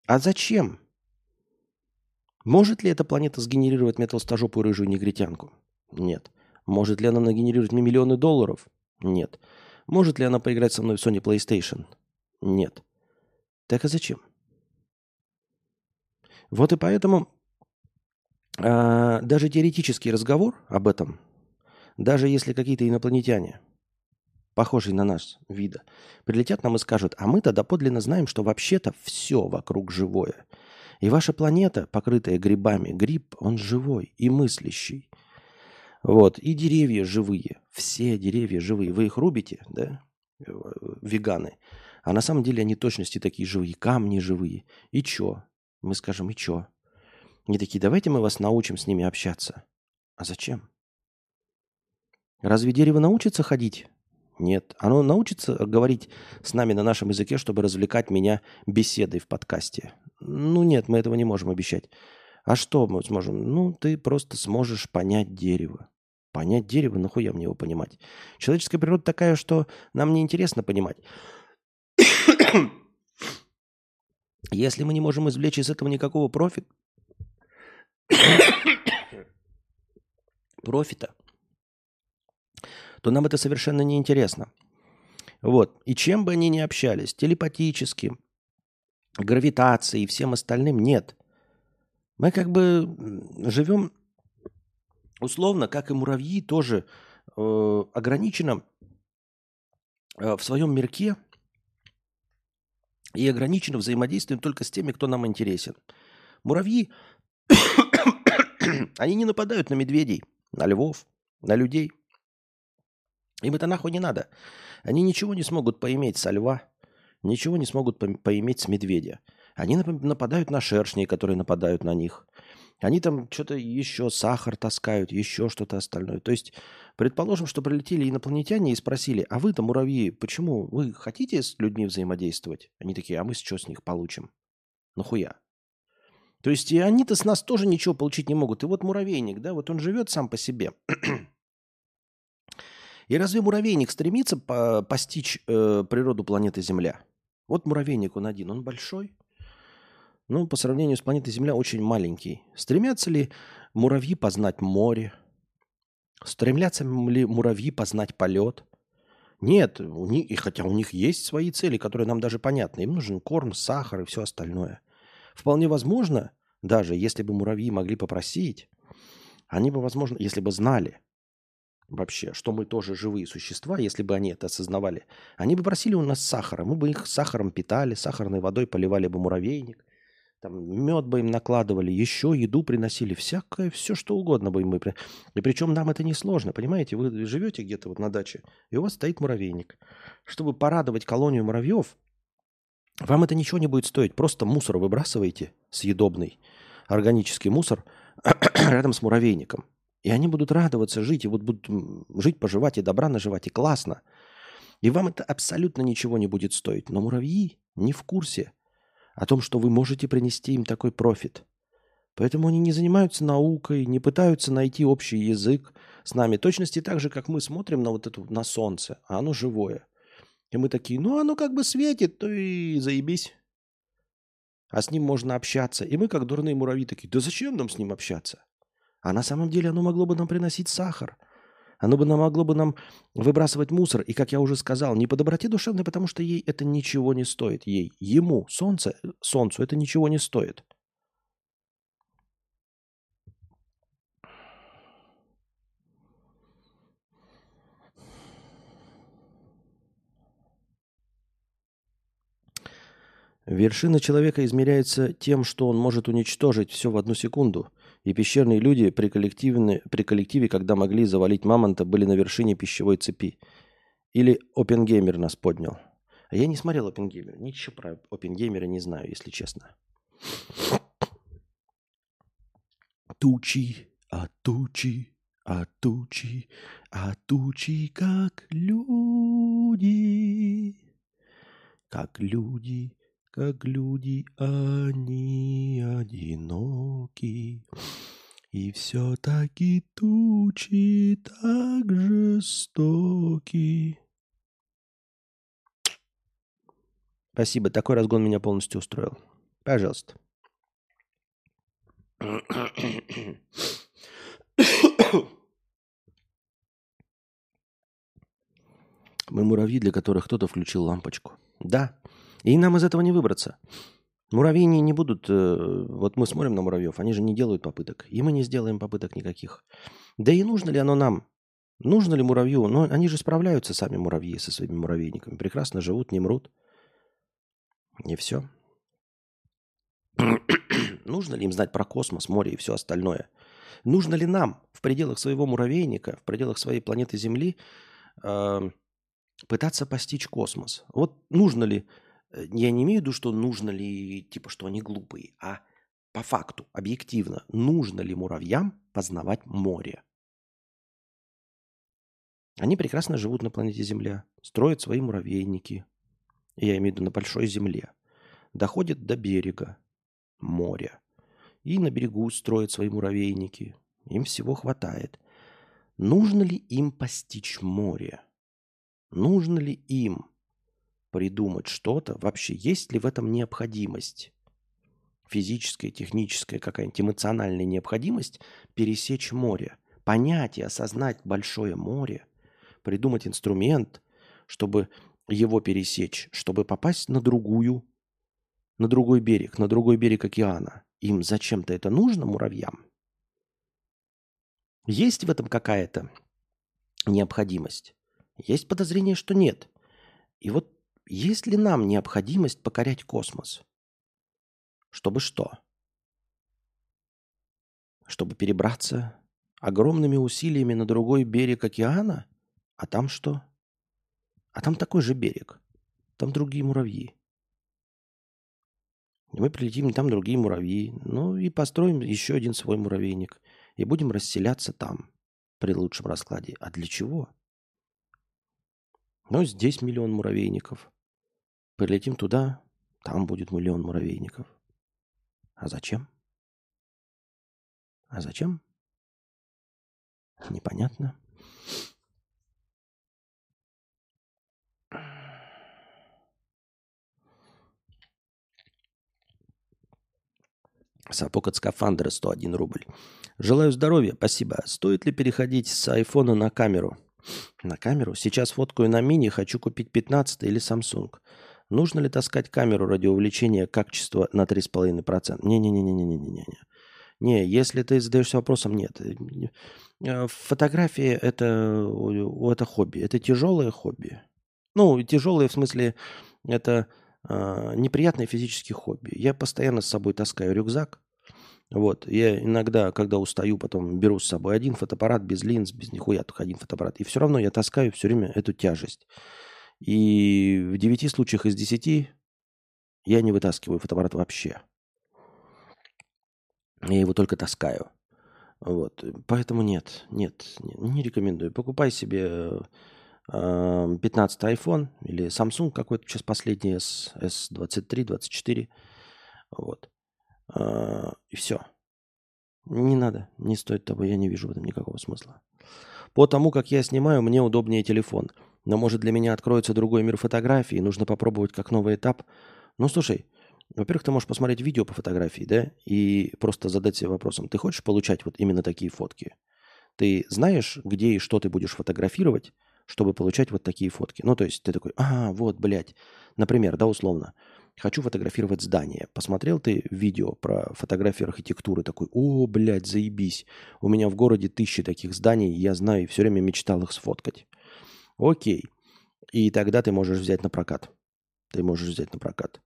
А зачем? Может ли эта планета сгенерировать мне рыжую негритянку? Нет. Может ли она нагенерировать мне миллионы долларов? Нет. Может ли она поиграть со мной в Sony PlayStation? Нет. Так а зачем? Вот и поэтому а, даже теоретический разговор об этом, даже если какие-то инопланетяне, похожие на нас вида, прилетят нам и скажут, а мы-то доподлинно знаем, что вообще-то все вокруг живое. И ваша планета, покрытая грибами, гриб, он живой и мыслящий. Вот, и деревья живые, все деревья живые. Вы их рубите, да, э, веганы, а на самом деле они точности такие живые, камни живые. И чё? Мы скажем, и чё? Они такие, давайте мы вас научим с ними общаться. А зачем? Разве дерево научится ходить? Нет. Оно научится говорить с нами на нашем языке, чтобы развлекать меня беседой в подкасте. Ну нет, мы этого не можем обещать. А что мы сможем? Ну, ты просто сможешь понять дерево. Понять дерево, нахуя мне его понимать? Человеческая природа такая, что нам не интересно понимать. Если мы не можем извлечь из этого никакого профита, профита, то нам это совершенно не интересно. Вот. И чем бы они ни общались, телепатически, гравитацией и всем остальным, нет. Мы как бы живем условно, как и муравьи, тоже э, ограниченно э, в своем мирке и ограниченно взаимодействуем только с теми, кто нам интересен. Муравьи Они не нападают на медведей, на львов, на людей. Им это нахуй не надо. Они ничего не смогут поиметь со льва, ничего не смогут по- поиметь с медведя. Они нападают на шершней, которые нападают на них. Они там что-то еще, сахар таскают, еще что-то остальное. То есть, предположим, что прилетели инопланетяне и спросили, а вы-то, муравьи, почему вы хотите с людьми взаимодействовать? Они такие, а мы что с них получим? Нахуя? То есть и они-то с нас тоже ничего получить не могут. И вот муравейник, да, вот он живет сам по себе. И разве муравейник стремится по постичь э, природу планеты Земля? Вот муравейник он один, он большой. Ну, по сравнению с планетой Земля очень маленький. Стремятся ли муравьи познать море? Стремятся ли муравьи познать полет? Нет, у них, и хотя у них есть свои цели, которые нам даже понятны. Им нужен корм, сахар и все остальное. Вполне возможно, даже если бы муравьи могли попросить, они бы, возможно, если бы знали вообще, что мы тоже живые существа, если бы они это осознавали, они бы просили у нас сахара, мы бы их сахаром питали, сахарной водой поливали бы муравейник, там мед бы им накладывали, еще еду приносили, всякое, все что угодно бы им. Мы... И причем нам это не сложно, понимаете? Вы живете где-то вот на даче, и у вас стоит муравейник. Чтобы порадовать колонию муравьев, вам это ничего не будет стоить. Просто мусор выбрасываете, съедобный, органический мусор, рядом с муравейником. И они будут радоваться жить, и вот будут жить, поживать, и добра наживать, и классно. И вам это абсолютно ничего не будет стоить. Но муравьи не в курсе о том, что вы можете принести им такой профит. Поэтому они не занимаются наукой, не пытаются найти общий язык с нами. Точности так же, как мы смотрим на вот это, на солнце, а оно живое. И мы такие, ну оно как бы светит, то и заебись. А с ним можно общаться. И мы, как дурные муравьи, такие, да зачем нам с ним общаться? А на самом деле оно могло бы нам приносить сахар. Оно бы нам могло бы нам выбрасывать мусор. И, как я уже сказал, не по доброте душевной, потому что ей это ничего не стоит. Ей, ему, солнце, солнцу это ничего не стоит. Вершина человека измеряется тем, что он может уничтожить все в одну секунду. И пещерные люди при, при коллективе, когда могли завалить мамонта, были на вершине пищевой цепи. Или Опенгеймер нас поднял. А я не смотрел Опенгеймер. Ничего про Опенгеймера не знаю, если честно. Тучи, а тучи, а тучи, а тучи, как люди, как люди, как люди они одиноки. И все-таки тучи так жестоки. Спасибо, такой разгон меня полностью устроил. Пожалуйста. Мы муравьи, для которых кто-то включил лампочку. Да. И нам из этого не выбраться. Муравьи не, будут... Э, вот мы смотрим на муравьев, они же не делают попыток. И мы не сделаем попыток никаких. Да и нужно ли оно нам? Нужно ли муравью? Но они же справляются сами муравьи со своими муравейниками. Прекрасно живут, не мрут. И все. Нужно ли им знать про космос, море и все остальное? Нужно ли нам в пределах своего муравейника, в пределах своей планеты Земли э, пытаться постичь космос? Вот нужно ли, я не имею в виду, что нужно ли, типа, что они глупые, а по факту, объективно, нужно ли муравьям познавать море? Они прекрасно живут на планете Земля, строят свои муравейники, я имею в виду на большой Земле, доходят до берега, моря, и на берегу строят свои муравейники. Им всего хватает. Нужно ли им постичь море? Нужно ли им придумать что-то? Вообще, есть ли в этом необходимость? Физическая, техническая, какая-нибудь эмоциональная необходимость пересечь море, понять и осознать большое море, придумать инструмент, чтобы его пересечь, чтобы попасть на другую, на другой берег, на другой берег океана. Им зачем-то это нужно, муравьям? Есть в этом какая-то необходимость? Есть подозрение, что нет. И вот есть ли нам необходимость покорять космос? Чтобы что? Чтобы перебраться огромными усилиями на другой берег океана? А там что? А там такой же берег. Там другие муравьи. И мы прилетим, там другие муравьи. Ну и построим еще один свой муравейник. И будем расселяться там при лучшем раскладе. А для чего? Ну, здесь миллион муравейников. Прилетим туда, там будет миллион муравейников. А зачем? А зачем? Непонятно. Сапог от скафандра 101 рубль. Желаю здоровья, спасибо. Стоит ли переходить с айфона на камеру? На камеру? Сейчас фоткаю на мини, хочу купить 15 или Samsung. Нужно ли таскать камеру ради увеличения качества на 3,5%? Не-не-не-не-не-не-не. Не, если ты задаешься вопросом, нет. Э, фотографии это, это хобби. Это тяжелое хобби. Ну, тяжелое в смысле, это э, неприятное физическое хобби. Я постоянно с собой таскаю рюкзак. Вот. Я иногда, когда устаю, потом беру с собой один фотоаппарат без линз, без нихуя, только один фотоаппарат. И все равно я таскаю все время эту тяжесть. И в 9 случаях из 10 я не вытаскиваю фотоаппарат вообще. Я его только таскаю. Вот. Поэтому нет, нет, не рекомендую. Покупай себе 15 iPhone или Samsung какой-то сейчас последний S, S23, 24. Вот. А, и все. Не надо, не стоит того, я не вижу в этом никакого смысла. По тому, как я снимаю, мне удобнее телефон. Но может для меня откроется другой мир фотографии, нужно попробовать как новый этап. Ну слушай, во-первых, ты можешь посмотреть видео по фотографии, да, и просто задать себе вопросом, ты хочешь получать вот именно такие фотки? Ты знаешь, где и что ты будешь фотографировать, чтобы получать вот такие фотки? Ну, то есть ты такой, а, вот, блядь, например, да, условно, Хочу фотографировать здание. Посмотрел ты видео про фотографию архитектуры, такой, о, блядь, заебись. У меня в городе тысячи таких зданий, я знаю и все время мечтал их сфоткать. Окей. И тогда ты можешь взять на прокат. Ты можешь взять на прокат.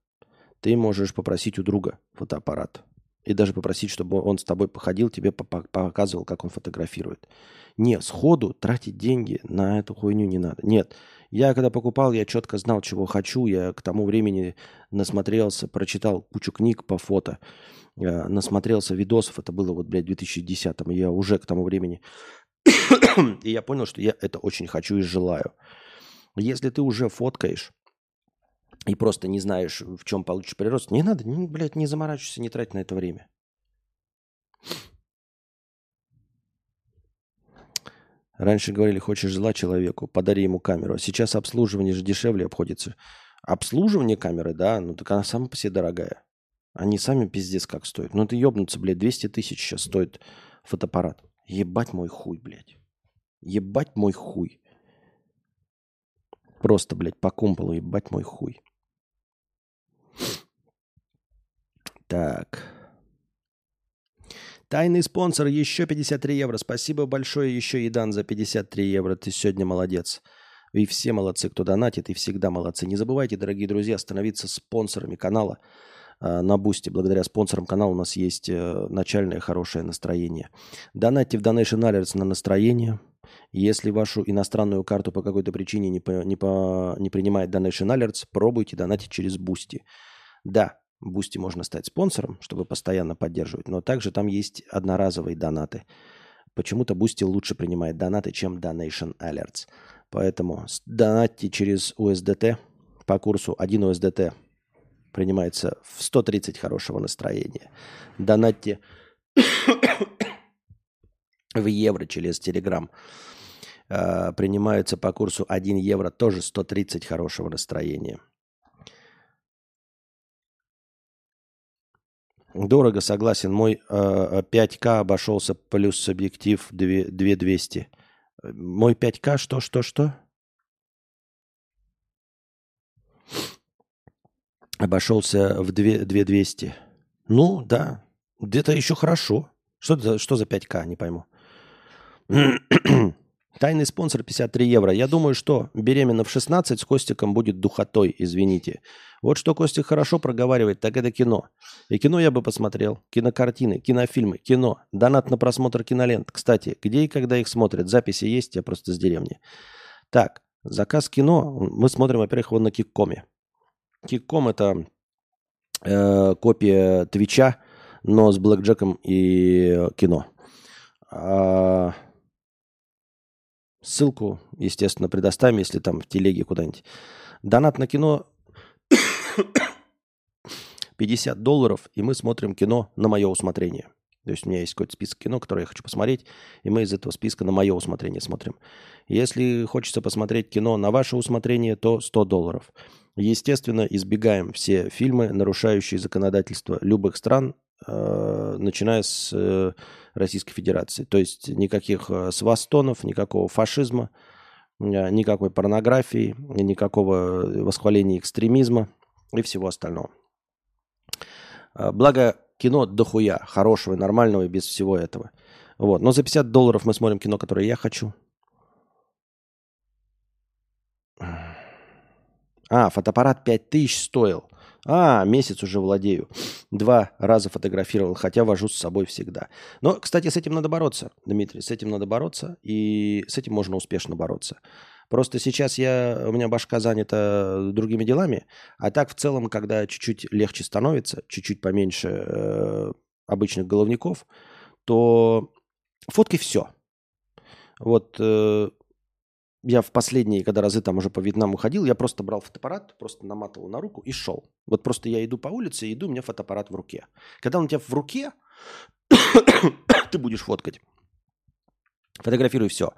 Ты можешь попросить у друга фотоаппарат. И даже попросить, чтобы он с тобой походил, тебе показывал, как он фотографирует. Не, сходу тратить деньги на эту хуйню не надо. Нет, я когда покупал, я четко знал, чего хочу. Я к тому времени насмотрелся, прочитал кучу книг по фото, э, насмотрелся видосов. Это было вот, блядь, в 2010-м. Я уже к тому времени... и я понял, что я это очень хочу и желаю. Если ты уже фоткаешь и просто не знаешь, в чем получишь прирост, не надо, не, блядь, не заморачивайся, не трать на это время. Раньше говорили, хочешь зла человеку, подари ему камеру. А сейчас обслуживание же дешевле обходится. Обслуживание камеры, да, ну так она сама по себе дорогая. Они сами пиздец как стоят. Ну ты ебнуться, блядь, 200 тысяч сейчас стоит фотоаппарат. Ебать мой хуй, блядь. Ебать мой хуй. Просто, блядь, по кумполу ебать мой хуй. Так. Тайный спонсор еще 53 евро. Спасибо большое еще, Идан, за 53 евро. Ты сегодня молодец. И все молодцы, кто донатит, и всегда молодцы. Не забывайте, дорогие друзья, становиться спонсорами канала э, на Boosty. Благодаря спонсорам канала у нас есть э, начальное хорошее настроение. Донатьте в Donation Alerts на настроение. Если вашу иностранную карту по какой-то причине не, по, не, по, не принимает Donation Alerts, пробуйте донатить через Boosty. Да, Boosty можно стать спонсором, чтобы постоянно поддерживать, но также там есть одноразовые донаты. Почему-то Boosty лучше принимает донаты, чем Donation Alerts. Поэтому донатьте через USDT по курсу 1 USDT принимается в 130 хорошего настроения. Донатьте в евро через Telegram. Э, принимаются по курсу 1 евро тоже 130 хорошего настроения. Дорого, согласен. Мой э, 5К обошелся плюс объектив 2200. Мой 5К что, что, что? Обошелся в 2, 2200. Ну, да. Где-то еще хорошо. Что что за 5К, не пойму. Тайный спонсор 53 евро. Я думаю, что беременна в 16 с Костиком будет духотой, извините. Вот что Костик хорошо проговаривает, так это кино. И кино я бы посмотрел. Кинокартины, кинофильмы, кино. Донат на просмотр кинолент. Кстати, где и когда их смотрят? Записи есть, я просто с деревни. Так, заказ кино мы смотрим, во-первых, вот на Киккоме. Кикком это э, копия Твича, но с Блэкджеком и кино. А, ссылку, естественно, предоставим, если там в телеге куда-нибудь. Донат на кино 50 долларов, и мы смотрим кино на мое усмотрение. То есть у меня есть какой-то список кино, которое я хочу посмотреть, и мы из этого списка на мое усмотрение смотрим. Если хочется посмотреть кино на ваше усмотрение, то 100 долларов. Естественно, избегаем все фильмы, нарушающие законодательство любых стран, начиная с э, Российской Федерации. То есть никаких э, свастонов, никакого фашизма, никакой порнографии, никакого восхваления экстремизма и всего остального. Благо, кино дохуя, хорошего, нормального и без всего этого. Вот. Но за 50 долларов мы смотрим кино, которое я хочу. А, фотоаппарат 5000 стоил. А, месяц уже владею. Два раза фотографировал, хотя вожу с собой всегда. Но, кстати, с этим надо бороться, Дмитрий, с этим надо бороться, и с этим можно успешно бороться. Просто сейчас я, у меня башка занята другими делами, а так в целом, когда чуть-чуть легче становится, чуть-чуть поменьше э, обычных головников, то фоткай все. Вот э, я в последние, когда разы там уже по Вьетнаму ходил, я просто брал фотоаппарат, просто наматывал на руку и шел. Вот просто я иду по улице, иду, у меня фотоаппарат в руке. Когда он у тебя в руке, ты будешь фоткать. Фотографируй все.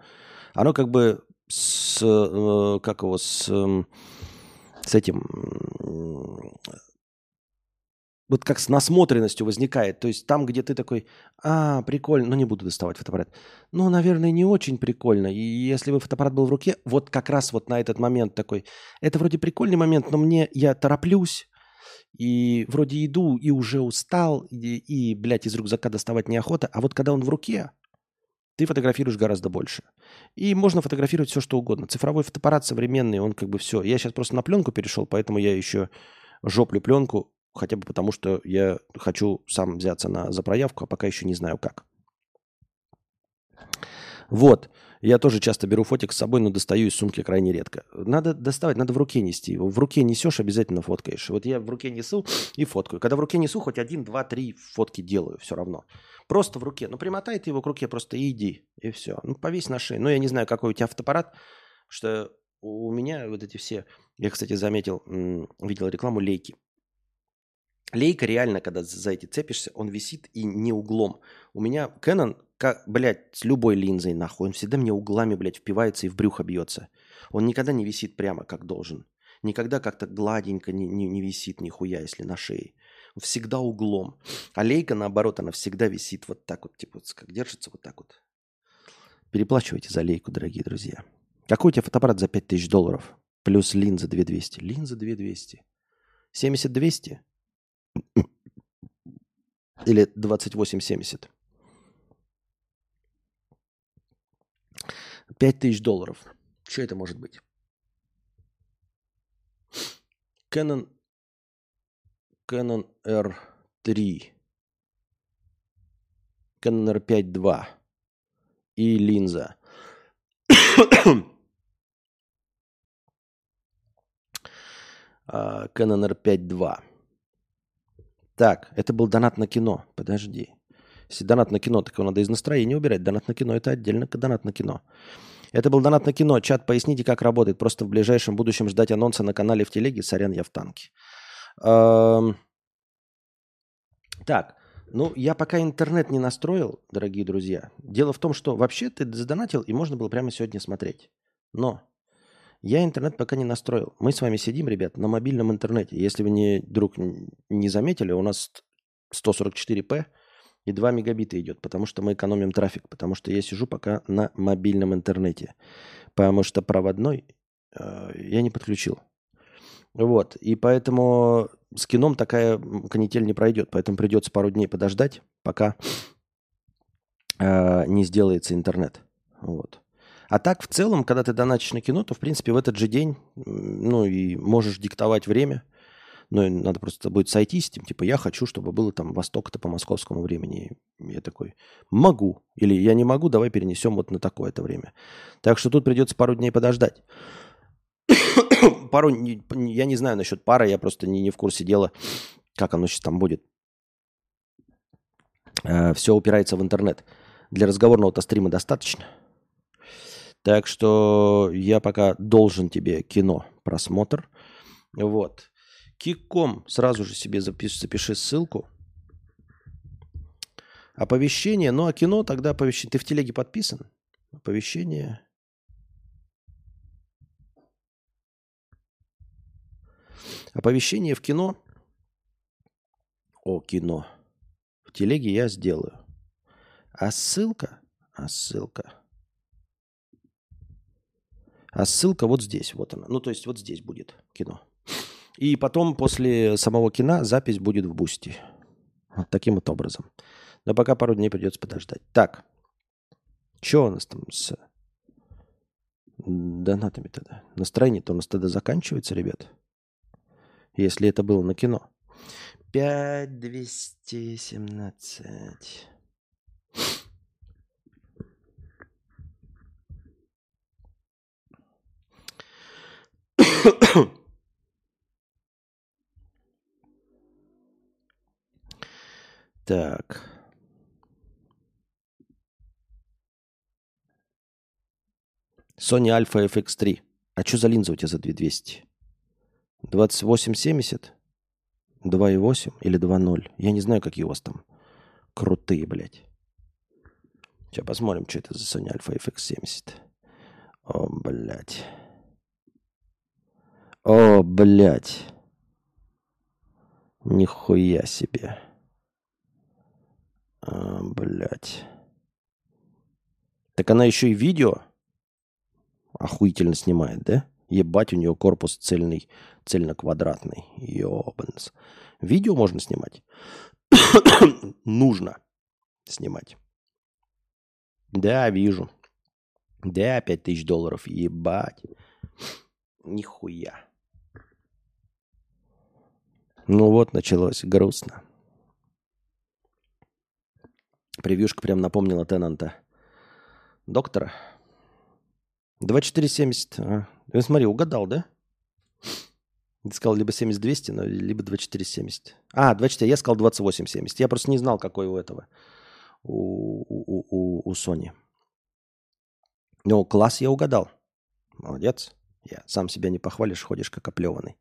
Оно как бы с, э, как его, с, эм, с этим, вот как с насмотренностью возникает. То есть там, где ты такой, а, прикольно, ну не буду доставать фотоаппарат. Ну, наверное, не очень прикольно. И если бы фотоаппарат был в руке, вот как раз вот на этот момент такой, это вроде прикольный момент, но мне, я тороплюсь, и вроде иду, и уже устал, и, и блядь, из рюкзака доставать неохота. А вот когда он в руке, ты фотографируешь гораздо больше. И можно фотографировать все, что угодно. Цифровой фотоаппарат современный, он как бы все. Я сейчас просто на пленку перешел, поэтому я еще жоплю пленку, хотя бы потому, что я хочу сам взяться на, за проявку, а пока еще не знаю как. Вот. Я тоже часто беру фотик с собой, но достаю из сумки крайне редко. Надо доставать, надо в руке нести. В руке несешь, обязательно фоткаешь. Вот я в руке несу и фоткаю. Когда в руке несу, хоть один, два, три фотки делаю все равно. Просто в руке. Ну, примотай ты его к руке просто иди. И все. Ну, повесь на шею. Ну, я не знаю, какой у тебя фотоаппарат, что у меня вот эти все... Я, кстати, заметил, видел рекламу лейки. Лейка реально, когда за эти цепишься, он висит и не углом. У меня Canon, как, блядь, с любой линзой нахуй, он всегда мне углами, блядь, впивается и в брюхо бьется. Он никогда не висит прямо, как должен. Никогда как-то гладенько не, не, не висит нихуя, если на шее. всегда углом. А лейка, наоборот, она всегда висит вот так вот, типа, как держится вот так вот. Переплачивайте за лейку, дорогие друзья. Какой у тебя фотоаппарат за 5000 долларов? Плюс линза 2200. Линза 2200. 70-200? Или 28-70? 5000 долларов. Что это может быть? Canon, Canon R3. Canon R5 2. И линза. А, Canon R5 2. Так, это был донат на кино. Подожди. Если донат на кино, так его надо из настроения убирать. Донат на кино – это отдельно донат на кино. Это был донат на кино. Чат, поясните, как работает. Просто в ближайшем будущем ждать анонса на канале в телеге. Сорян, я в танке. Эм... Так, ну, я пока интернет не настроил, дорогие друзья. Дело в том, что вообще ты задонатил, и можно было прямо сегодня смотреть. Но я интернет пока не настроил. Мы с вами сидим, ребят, на мобильном интернете. Если вы не, вдруг не заметили, у нас 144p и 2 мегабита идет, потому что мы экономим трафик, потому что я сижу пока на мобильном интернете, потому что проводной э, я не подключил. Вот, и поэтому с кином такая канитель не пройдет, поэтому придется пару дней подождать, пока э, не сделается интернет. Вот. А так, в целом, когда ты донатишь на кино, то, в принципе, в этот же день, ну, и можешь диктовать время. Ну, надо просто будет сойтись, типа, я хочу, чтобы было там восток-то по московскому времени. И я такой, могу. Или я не могу, давай перенесем вот на такое-то время. Так что тут придется пару дней подождать. пару, я не знаю насчет пары, я просто не, не в курсе дела, как оно сейчас там будет. Э, все упирается в интернет. Для разговорного-то стрима достаточно. Так что я пока должен тебе кино просмотр. Вот. Киком сразу же себе запиши, запиши ссылку. Оповещение. Ну, а кино тогда оповещение. Ты в телеге подписан? Оповещение. Оповещение в кино. О, кино. В телеге я сделаю. А ссылка? А ссылка. А ссылка вот здесь, вот она. Ну, то есть вот здесь будет кино. И потом после самого кино запись будет в Бусти. Вот таким вот образом. Но пока пару дней придется подождать. Так. Что у нас там с донатами тогда? Настроение-то у нас тогда заканчивается, ребят. Если это было на кино. 5217. так. Sony Alpha FX3. А что за линза у тебя за 2200? 2870? 2.8 или 2.0? Я не знаю, какие у вас там крутые, блядь. Сейчас посмотрим, что это за Sony Alpha FX70. О, блядь. О, блядь. Нихуя себе. А, блядь. Так она еще и видео охуительно снимает, да? Ебать, у нее корпус цельный, цельно-квадратный. Ёбанс. Видео можно снимать? Нужно снимать. Да, вижу. Да, 5000 долларов. Ебать. Нихуя. Ну вот, началось грустно. Превьюшка прям напомнила Теннанта. Доктора. 2470. А. Ну, смотри, угадал, да? Ты сказал либо 7200, но либо 2470. А, 24, я сказал 2870. Я просто не знал, какой у этого. У, у, у, у Sony. Ну, класс я угадал. Молодец. Я сам себя не похвалишь, ходишь как оплеванный.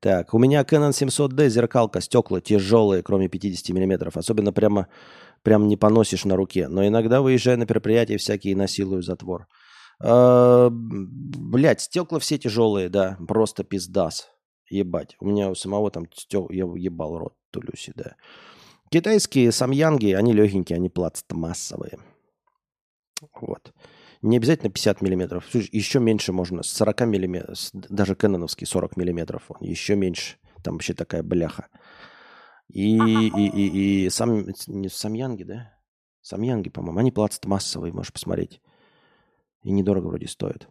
Так, у меня Canon 700D, зеркалка, стекла тяжелые, кроме 50 мм. Особенно прямо, прям не поносишь на руке. Но иногда, выезжая на мероприятия, всякие насилую затвор. Э, блять, стекла все тяжелые, да, просто пиздас. Ебать. У меня у самого там стек... я ебал рот. Тулюсе, да. Китайские самьянги, они легенькие, они пластмассовые. Вот. Не обязательно 50 миллиметров. Еще меньше можно. С 40 миллиметров. Даже кэноновский 40 миллиметров. Он еще меньше. Там вообще такая бляха. И, и, и, и сам, не самьянги, да? Самьянги, по-моему. Они пластмассовые, можешь посмотреть. И недорого вроде стоят.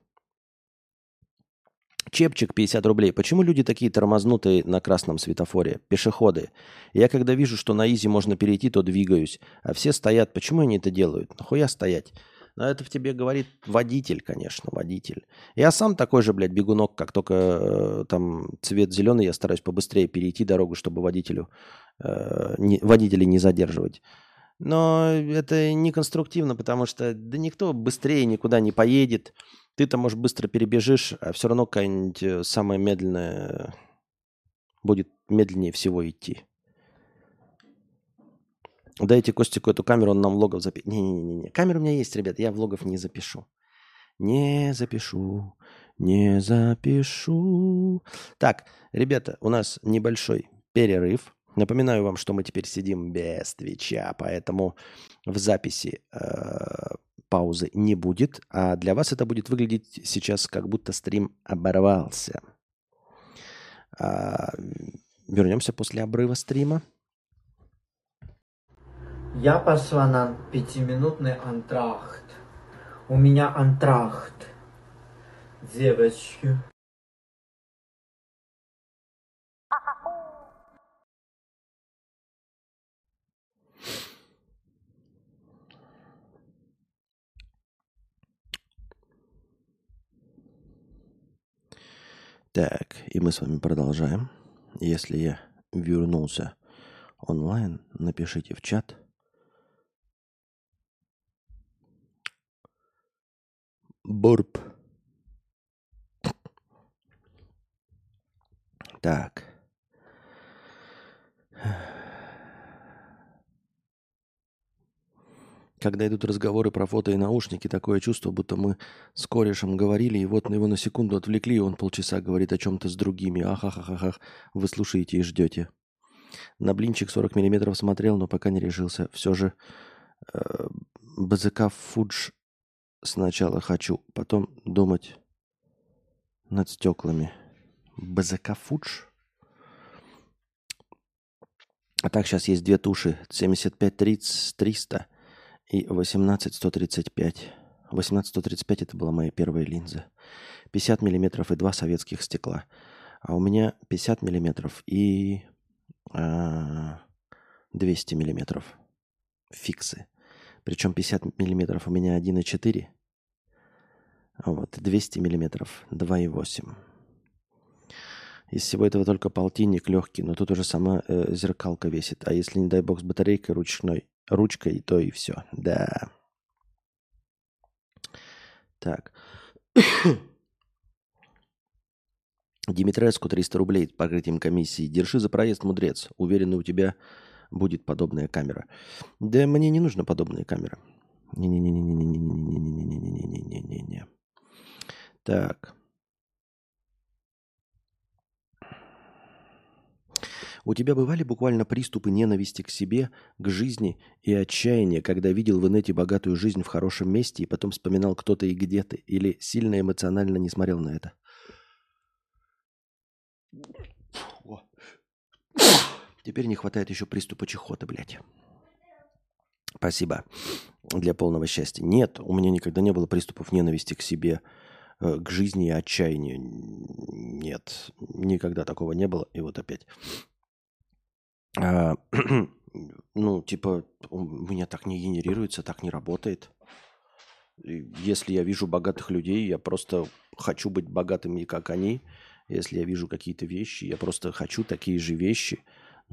Чепчик 50 рублей. Почему люди такие тормознутые на красном светофоре? Пешеходы. Я когда вижу, что на изи можно перейти, то двигаюсь. А все стоят. Почему они это делают? Нахуя стоять? Но это в тебе говорит водитель, конечно, водитель. Я сам такой же, блядь, бегунок, как только э, там цвет зеленый, я стараюсь побыстрее перейти дорогу, чтобы водителю, э, не, водителей не задерживать. Но это не конструктивно, потому что да никто быстрее никуда не поедет. Ты там, может, быстро перебежишь, а все равно какая-нибудь э, самая медленная будет медленнее всего идти. Дайте Костику эту камеру, он нам влогов запишет. Не-не-не, камера у меня есть, ребят, я влогов не запишу. Не запишу, не запишу. Так, ребята, у нас небольшой перерыв. Напоминаю вам, что мы теперь сидим без Твича, поэтому в записи э, паузы не будет, а для вас это будет выглядеть сейчас, как будто стрим оборвался. А, вернемся после обрыва стрима. Я пошла на пятиминутный антрахт. У меня антрахт. Девочки. Так, и мы с вами продолжаем. Если я вернулся онлайн, напишите в чат. Бурп. Так. Когда идут разговоры про фото и наушники, такое чувство, будто мы с корешем говорили, и вот на его на секунду отвлекли, и он полчаса говорит о чем-то с другими. Ахахахах, вы слушаете и ждете. На блинчик 40 миллиметров смотрел, но пока не решился. Все же э, БЗК Фудж сначала хочу, потом думать над стеклами. БЗК Фудж? А так, сейчас есть две туши. 75-300 и 18135. 18135 это была моя первая линза. 50 миллиметров и два советских стекла. А у меня 50 миллиметров и а, 200 миллиметров фиксы. Причем 50 миллиметров у меня 1,4. А вот 200 миллиметров 2,8. Из всего этого только полтинник легкий, но тут уже сама э, зеркалка весит. А если, не дай бог, с батарейкой ручной, ручкой, то и все. Да. Так. Димитреску 300 рублей с покрытием комиссии. Держи за проезд, мудрец. Уверен, у тебя будет подобная камера. Да мне не нужна подобная камера. Не-не-не-не-не-не-не-не-не-не-не-не-не-не. Так. У тебя бывали буквально приступы ненависти к себе, к жизни и отчаяния, когда видел в инете богатую жизнь в хорошем месте и потом вспоминал кто то и где ты, или сильно эмоционально не смотрел на это? Теперь не хватает еще приступа чехоты, блядь. Спасибо для полного счастья. Нет, у меня никогда не было приступов ненависти к себе, э, к жизни и отчаянию. Нет, никогда такого не было. И вот опять. А, ну, типа, у меня так не генерируется, так не работает. Если я вижу богатых людей, я просто хочу быть богатыми, как они. Если я вижу какие-то вещи, я просто хочу такие же вещи.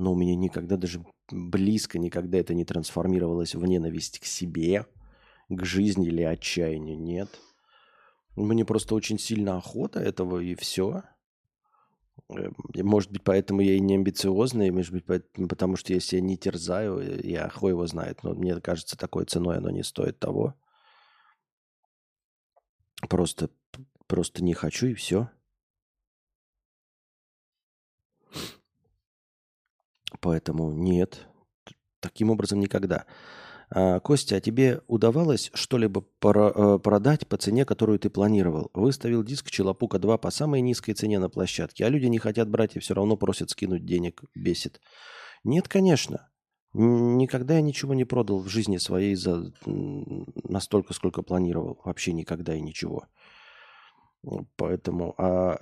Но у меня никогда даже близко никогда это не трансформировалось в ненависть к себе, к жизни или отчаянию. Нет. Мне просто очень сильно охота этого, и все. Э, может быть, поэтому я и не амбициозный, может быть, потому что я не терзаю, я хуй его знает. Но мне кажется, такой ценой оно не стоит того. Просто, просто не хочу и все. Поэтому нет, таким образом никогда. А, Костя, а тебе удавалось что-либо э, продать по цене, которую ты планировал? Выставил диск Челопука 2 по самой низкой цене на площадке, а люди не хотят брать и все равно просят скинуть денег, бесит. Нет, конечно. Никогда я ничего не продал в жизни своей за настолько, сколько планировал. Вообще никогда и ничего. Поэтому, а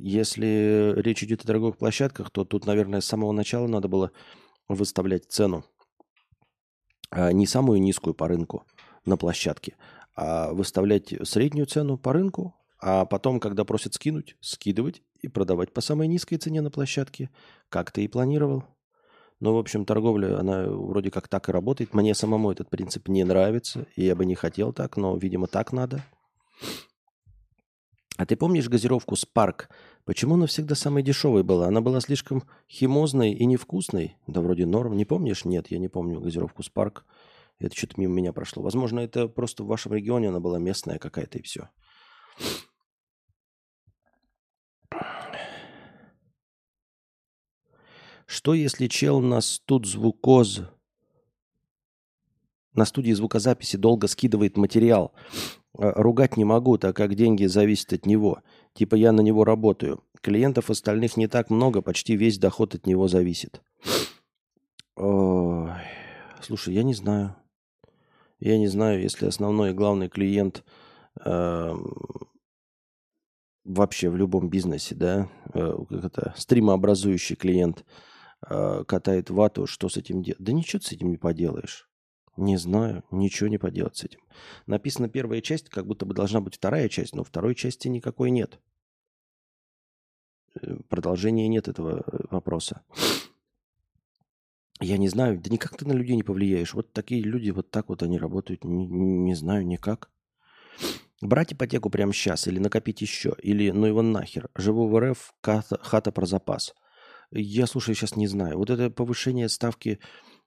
если речь идет о торговых площадках, то тут, наверное, с самого начала надо было выставлять цену а не самую низкую по рынку на площадке, а выставлять среднюю цену по рынку, а потом, когда просят скинуть, скидывать и продавать по самой низкой цене на площадке, как ты и планировал. Но, в общем, торговля, она вроде как так и работает. Мне самому этот принцип не нравится, и я бы не хотел так, но, видимо, так надо. А ты помнишь газировку Spark? Почему она всегда самой дешевой была? Она была слишком химозной и невкусной. Да вроде норм. Не помнишь? Нет, я не помню газировку Spark. Это что-то мимо меня прошло. Возможно, это просто в вашем регионе она была местная какая-то и все. Что если чел на студ звукоз на студии звукозаписи долго скидывает материал? Э, ругать не могу, так как деньги зависят от него. Типа я на него работаю. Клиентов остальных не так много, почти весь доход от него зависит. Ой, слушай, я не знаю. Я не знаю, если основной и главный клиент э, вообще в любом бизнесе, да, э, как это, стримообразующий клиент э, катает вату, что с этим делать? Да ничего с этим не поделаешь. Не знаю, ничего не поделать с этим. Написана первая часть, как будто бы должна быть вторая часть, но второй части никакой нет. Э, продолжения нет этого э, вопроса. Я не знаю, да никак ты на людей не повлияешь. Вот такие люди, вот так вот они работают, не, не знаю никак. Брать ипотеку прямо сейчас или накопить еще, или ну его нахер. Живу в РФ, хата, хата про запас. Я, слушай, сейчас не знаю. Вот это повышение ставки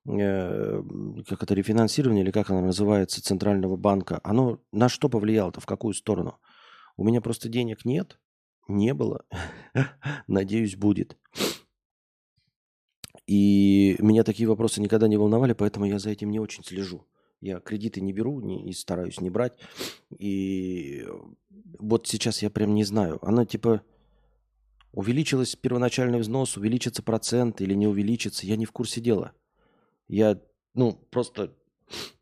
как это, рефинансирование, или как оно называется, Центрального банка, оно на что повлияло-то, в какую сторону? У меня просто денег нет, не было, надеюсь, будет. И меня такие вопросы никогда не волновали, поэтому я за этим не очень слежу. Я кредиты не беру не, и стараюсь не брать. И вот сейчас я прям не знаю. Она типа увеличилась первоначальный взнос, увеличится процент или не увеличится. Я не в курсе дела. Я, ну, просто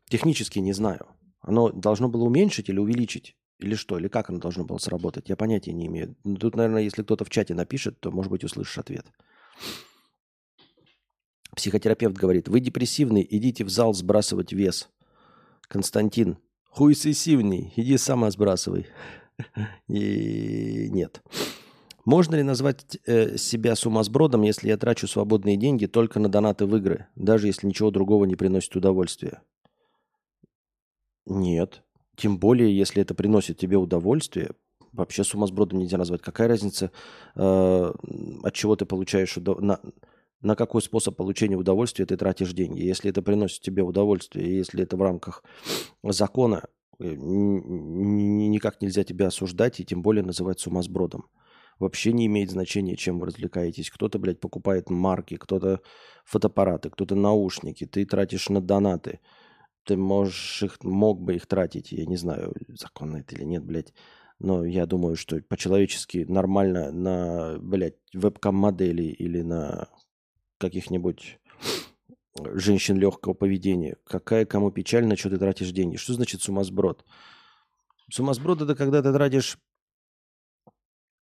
технически не знаю. Оно должно было уменьшить или увеличить? Или что? Или как оно должно было сработать? Я понятия не имею. Ну, тут, наверное, если кто-то в чате напишет, то, может быть, услышишь ответ. Психотерапевт говорит, вы депрессивный, идите в зал сбрасывать вес. Константин, хуйсессивный, иди сама сбрасывай. И нет. Можно ли назвать э, себя сумасбродом, если я трачу свободные деньги только на донаты в игры, даже если ничего другого не приносит удовольствия? Нет. Тем более, если это приносит тебе удовольствие, вообще сумасбродом нельзя назвать. Какая разница, э, от чего ты получаешь удовольствие? На, на какой способ получения удовольствия ты тратишь деньги? Если это приносит тебе удовольствие, если это в рамках закона, э, никак нельзя тебя осуждать и тем более называть сумасбродом вообще не имеет значения, чем вы развлекаетесь. Кто-то, блядь, покупает марки, кто-то фотоаппараты, кто-то наушники, ты тратишь на донаты. Ты можешь их, мог бы их тратить, я не знаю, законно это или нет, блядь. Но я думаю, что по-человечески нормально на, блядь, вебкам-модели или на каких-нибудь женщин легкого поведения. Какая кому печально, что ты тратишь деньги. Что значит сумасброд? Сумасброд это когда ты тратишь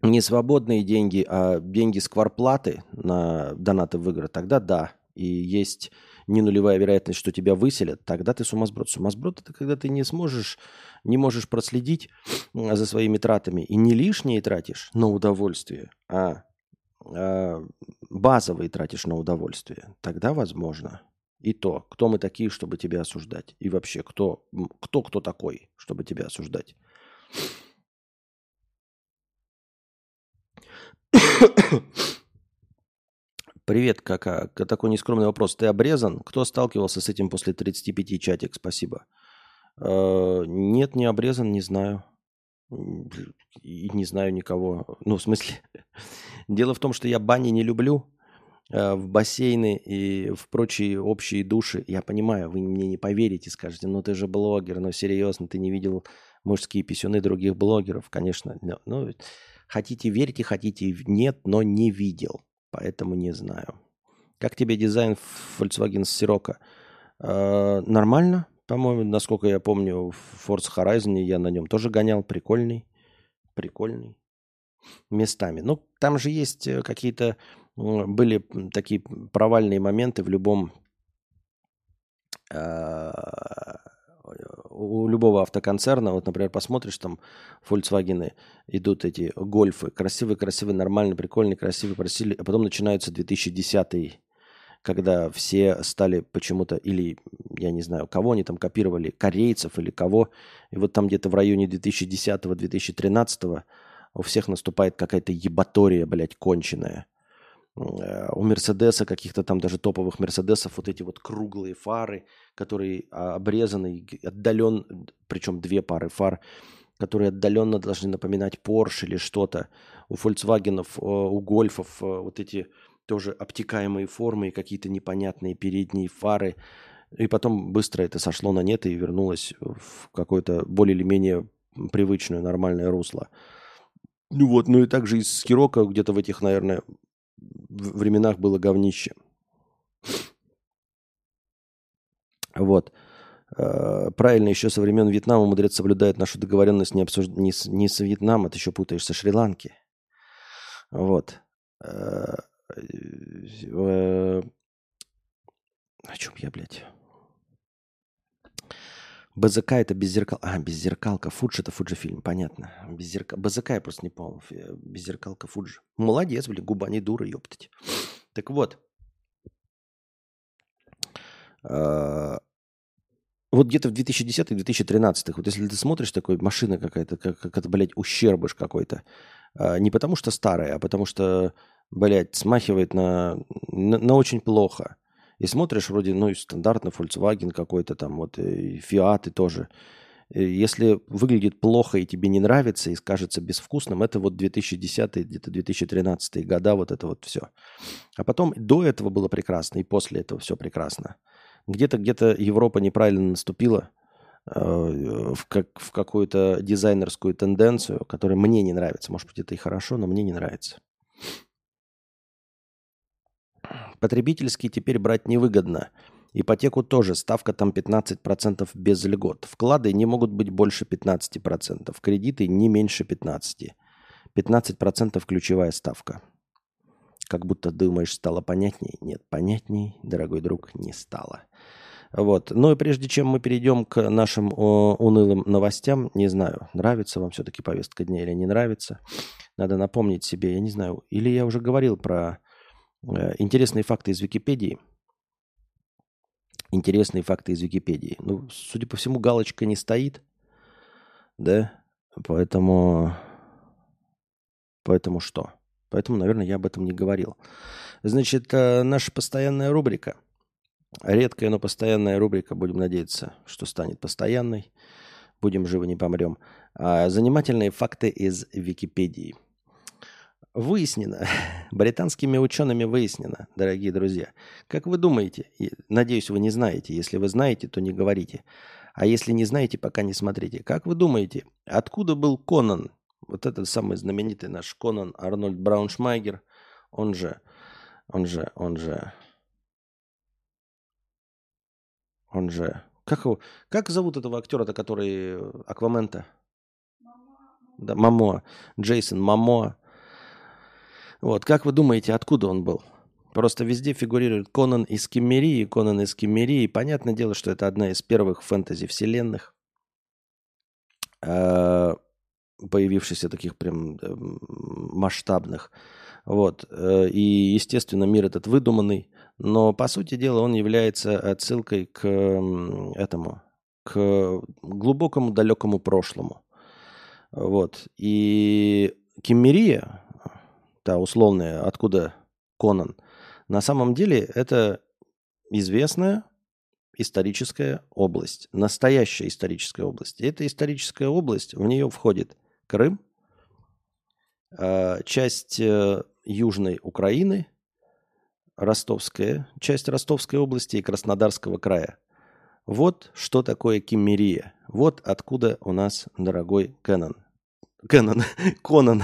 не свободные деньги, а деньги с кварплаты на донаты в игры, тогда да. И есть не нулевая вероятность, что тебя выселят, тогда ты сумасброд. Сумасброд – это когда ты не сможешь, не можешь проследить за своими тратами и не лишние тратишь на удовольствие, а, а базовые тратишь на удовольствие. Тогда возможно. И то, кто мы такие, чтобы тебя осуждать. И вообще, кто, кто, кто такой, чтобы тебя осуждать. Привет, кака. Такой нескромный вопрос. Ты обрезан? Кто сталкивался с этим после 35 чатик? Спасибо. Э, нет, не обрезан, не знаю. И не знаю никого. Ну, в смысле, дело в том, что я бани не люблю. э, в бассейны и в прочие общие души. Я понимаю, вы мне не поверите, скажете, ну ты же блогер, ну серьезно, ты не видел мужские писюны других блогеров, конечно. Ну, хотите верьте, хотите нет, но не видел, поэтому не знаю. Как тебе дизайн Volkswagen Sirocco? Э, нормально, по-моему, насколько я помню, в Forza Horizon я на нем тоже гонял, прикольный, прикольный местами. Ну, там же есть э, какие-то, были такие провальные моменты в любом, а, у любого автоконцерна. Вот, например, посмотришь, там Volkswagen идут эти гольфы, красивые-красивые, нормально, прикольные, красивые, просили, а потом начинаются 2010 когда все стали почему-то, или я не знаю, кого они там копировали, корейцев или кого, и вот там где-то в районе 2010-2013 у всех наступает какая-то ебатория, блядь, конченая. Э, у Мерседеса, каких-то там даже топовых Мерседесов, вот эти вот круглые фары, которые а, обрезаны, отдален, причем две пары фар, которые отдаленно должны напоминать Porsche или что-то. У Volkswagen, у Гольфов вот эти тоже обтекаемые формы и какие-то непонятные передние фары. И потом быстро это сошло на нет и вернулось в какое-то более или менее привычное, нормальное русло. Ну вот, ну и также из Скирока где-то в этих, наверное, временах было говнище. Вот. Э, правильно, еще со времен Вьетнама мудрец соблюдает нашу договоренность не, обсуж... не, с... не с Вьетнама, ты еще путаешь, со Шри-Ланки. Вот. Э, э, о чем я, блядь? БЗК это беззеркал. А, беззеркалка. Фудж это Фуджи фильм, понятно. Беззерка... БЗК я просто не помню. Беззеркалка Фуджи. Молодец, блин, губа не дура, ёптать. Так вот. А... Вот где-то в 2010-2013, вот если ты смотришь такой, машина какая-то, как, как это, блядь, ущербыш какой-то. А, не потому что старая, а потому что, блядь, смахивает на, на, на очень плохо. И смотришь, вроде, ну, и стандартный Volkswagen какой-то там, вот, и Fiat и тоже. Если выглядит плохо и тебе не нравится и скажется безвкусным, это вот 2010 где-то 2013 года, вот это вот все. А потом до этого было прекрасно, и после этого все прекрасно. Где-то где-то Европа неправильно наступила э, в, как, в какую-то дизайнерскую тенденцию, которая мне не нравится. Может быть, это и хорошо, но мне не нравится. Потребительский теперь брать невыгодно. Ипотеку тоже, ставка там 15% без льгот. Вклады не могут быть больше 15%, кредиты не меньше 15%. 15% ключевая ставка. Как будто думаешь, стало понятней? Нет, понятней, дорогой друг, не стало. Вот. Ну и прежде чем мы перейдем к нашим о, унылым новостям, не знаю, нравится вам все-таки повестка дня или не нравится, надо напомнить себе, я не знаю, или я уже говорил про Э, интересные факты из Википедии. Интересные факты из Википедии. Ну, судя по всему, галочка не стоит. Да? Поэтому... Поэтому что? Поэтому, наверное, я об этом не говорил. Значит, э, наша постоянная рубрика. Редкая, но постоянная рубрика. Будем надеяться, что станет постоянной. Будем живы, не помрем. А, занимательные факты из Википедии выяснено, британскими учеными выяснено, дорогие друзья. Как вы думаете, надеюсь, вы не знаете, если вы знаете, то не говорите. А если не знаете, пока не смотрите. Как вы думаете, откуда был Конан? Вот этот самый знаменитый наш Конан Арнольд Брауншмайгер, он же, он же, он же, он же, как его, как зовут этого актера-то, который Аквамента? Да, Мамо. Джейсон Мамо. Вот, как вы думаете, откуда он был? Просто везде фигурирует Конан из Кемерии, Конан из Кемерии. Понятное дело, что это одна из первых фэнтези-вселенных, а, появившихся таких прям э, масштабных. Вот. Э, и, естественно, мир этот выдуманный, но, по сути дела, он является отсылкой к этому, к глубокому далекому прошлому. Вот. И Кемерия, та условная, откуда Конан, на самом деле это известная историческая область, настоящая историческая область. И эта историческая область, в нее входит Крым, а, часть э, Южной Украины, Ростовская, часть Ростовской области и Краснодарского края. Вот что такое киммерия. Вот откуда у нас дорогой Кэнон. Кэнон, Конан.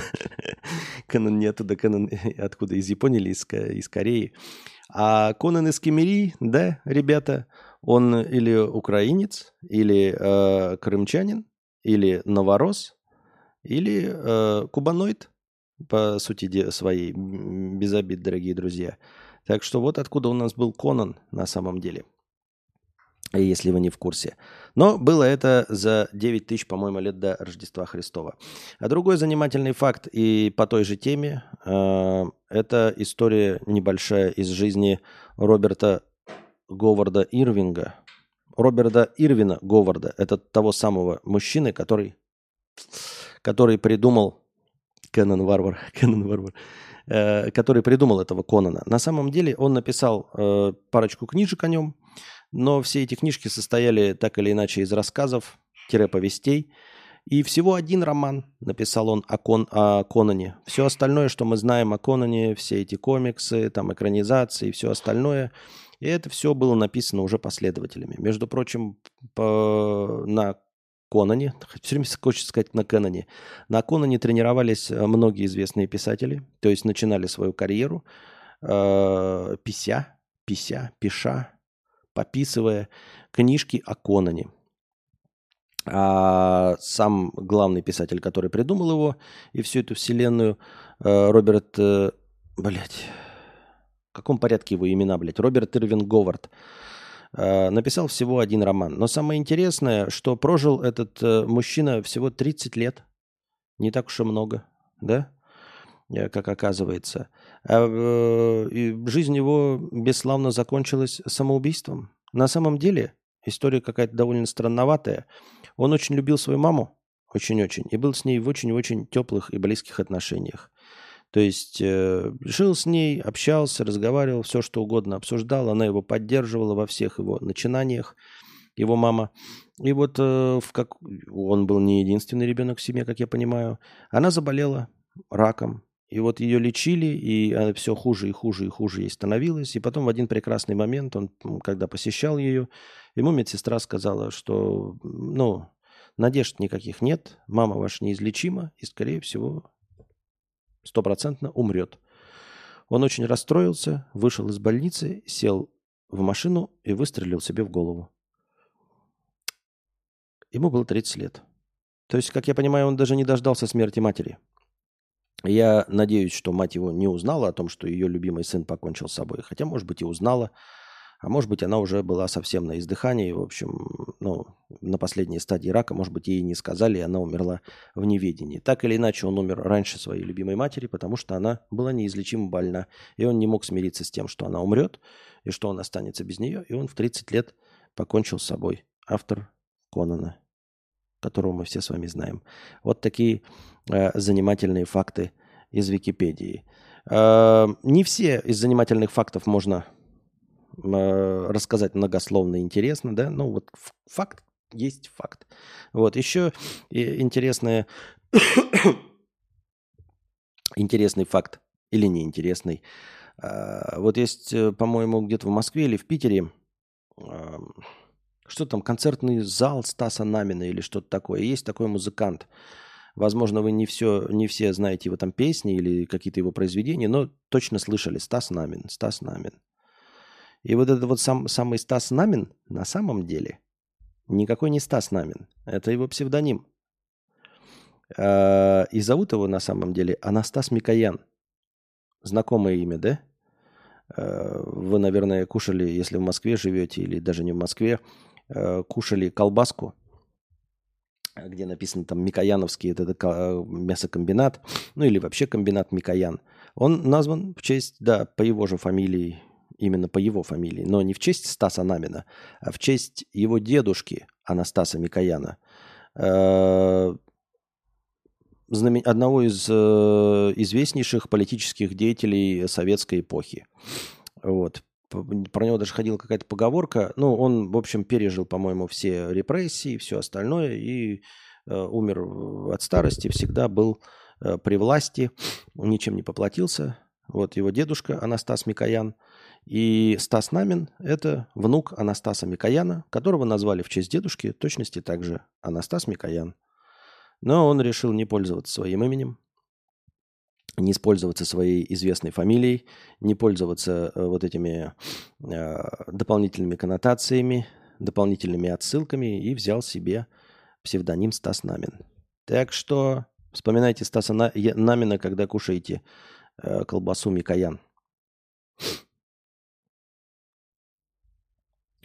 Кэнон не оттуда, Кэнон откуда, из Японии или из, из Кореи. А Конан из Кемерии, да, ребята, он или украинец, или э, крымчанин, или новорос, или э, кубаноид, по сути своей, без обид, дорогие друзья. Так что вот откуда у нас был Конан на самом деле – если вы не в курсе. Но было это за 9 тысяч, по-моему, лет до Рождества Христова. А другой занимательный факт и по той же теме э, это история небольшая из жизни Роберта Говарда Ирвинга. Роберта Ирвина Говарда. Это того самого мужчины, который, который придумал Кеннон Варвар, Кеннон Варвар, э, который придумал этого Конана. На самом деле он написал э, парочку книжек о нем, но все эти книжки состояли так или иначе из рассказов, повестей. И всего один роман написал он о, Кон, о Конане. Все остальное, что мы знаем о Конане, все эти комиксы, там экранизации, все остальное, и это все было написано уже последователями. Между прочим, по, на Конане, все время хочется сказать на Кэноне, на Конане тренировались э, многие известные писатели, то есть начинали свою карьеру, э, пися, пися, пиша, пописывая книжки о Конане. А сам главный писатель, который придумал его и всю эту вселенную, э, Роберт... Э, Блять, в каком порядке его имена, блядь? Роберт Ирвин Говард э, написал всего один роман. Но самое интересное, что прожил этот мужчина всего 30 лет. Не так уж и много, да? Как оказывается. А, и жизнь его бесславно закончилась самоубийством. На самом деле история какая-то довольно странноватая. Он очень любил свою маму, очень-очень, и был с ней в очень-очень теплых и близких отношениях. То есть э, жил с ней, общался, разговаривал, все что угодно обсуждал, она его поддерживала во всех его начинаниях, его мама. И вот э, в как... он был не единственный ребенок в семье, как я понимаю. Она заболела раком, и вот ее лечили, и все хуже и хуже и хуже ей становилось. И потом в один прекрасный момент, он, когда посещал ее, ему медсестра сказала, что ну, надежд никаких нет, мама ваша неизлечима и, скорее всего, стопроцентно умрет. Он очень расстроился, вышел из больницы, сел в машину и выстрелил себе в голову. Ему было 30 лет. То есть, как я понимаю, он даже не дождался смерти матери – я надеюсь, что мать его не узнала о том, что ее любимый сын покончил с собой. Хотя, может быть, и узнала. А может быть, она уже была совсем на издыхании. В общем, ну, на последней стадии рака, может быть, ей не сказали, и она умерла в неведении. Так или иначе, он умер раньше своей любимой матери, потому что она была неизлечимо больна. И он не мог смириться с тем, что она умрет, и что он останется без нее. И он в 30 лет покончил с собой. Автор Конана, которого мы все с вами знаем. Вот такие Э, занимательные факты из Википедии. Э, не все из занимательных фактов можно э, рассказать многословно и интересно, да, ну вот факт есть факт. Вот еще интересное, интересный факт или неинтересный. Вот есть, по-моему, где-то в Москве или в Питере, что там, концертный зал Стаса Намина или что-то такое. Есть такой музыкант, Возможно, вы не, все, не все знаете его там песни или какие-то его произведения, но точно слышали Стас Намин, Стас Намин. И вот этот вот сам, самый Стас Намин на самом деле никакой не Стас Намин. Это его псевдоним. А, и зовут его на самом деле Анастас Микоян. Знакомое имя, да? А, вы, наверное, кушали, если в Москве живете, или даже не в Москве, а, кушали колбаску – где написано там Микояновский, это, это мясокомбинат, ну или вообще комбинат Микоян. Он назван в честь, да, по его же фамилии, именно по его фамилии, но не в честь Стаса Намина, а в честь его дедушки Анастаса Микояна, э, одного из э, известнейших политических деятелей советской эпохи. Вот про него даже ходила какая-то поговорка. Ну, он, в общем, пережил, по-моему, все репрессии, все остальное и э, умер от старости, всегда был э, при власти, ничем не поплатился. Вот его дедушка Анастас Микоян. И Стас Намин – это внук Анастаса Микояна, которого назвали в честь дедушки, точности также Анастас Микоян. Но он решил не пользоваться своим именем, не использоваться своей известной фамилией, не пользоваться э, вот этими э, дополнительными коннотациями, дополнительными отсылками и взял себе псевдоним Стас Намин. Так что вспоминайте Стаса Намина, когда кушаете э, колбасу Микоян.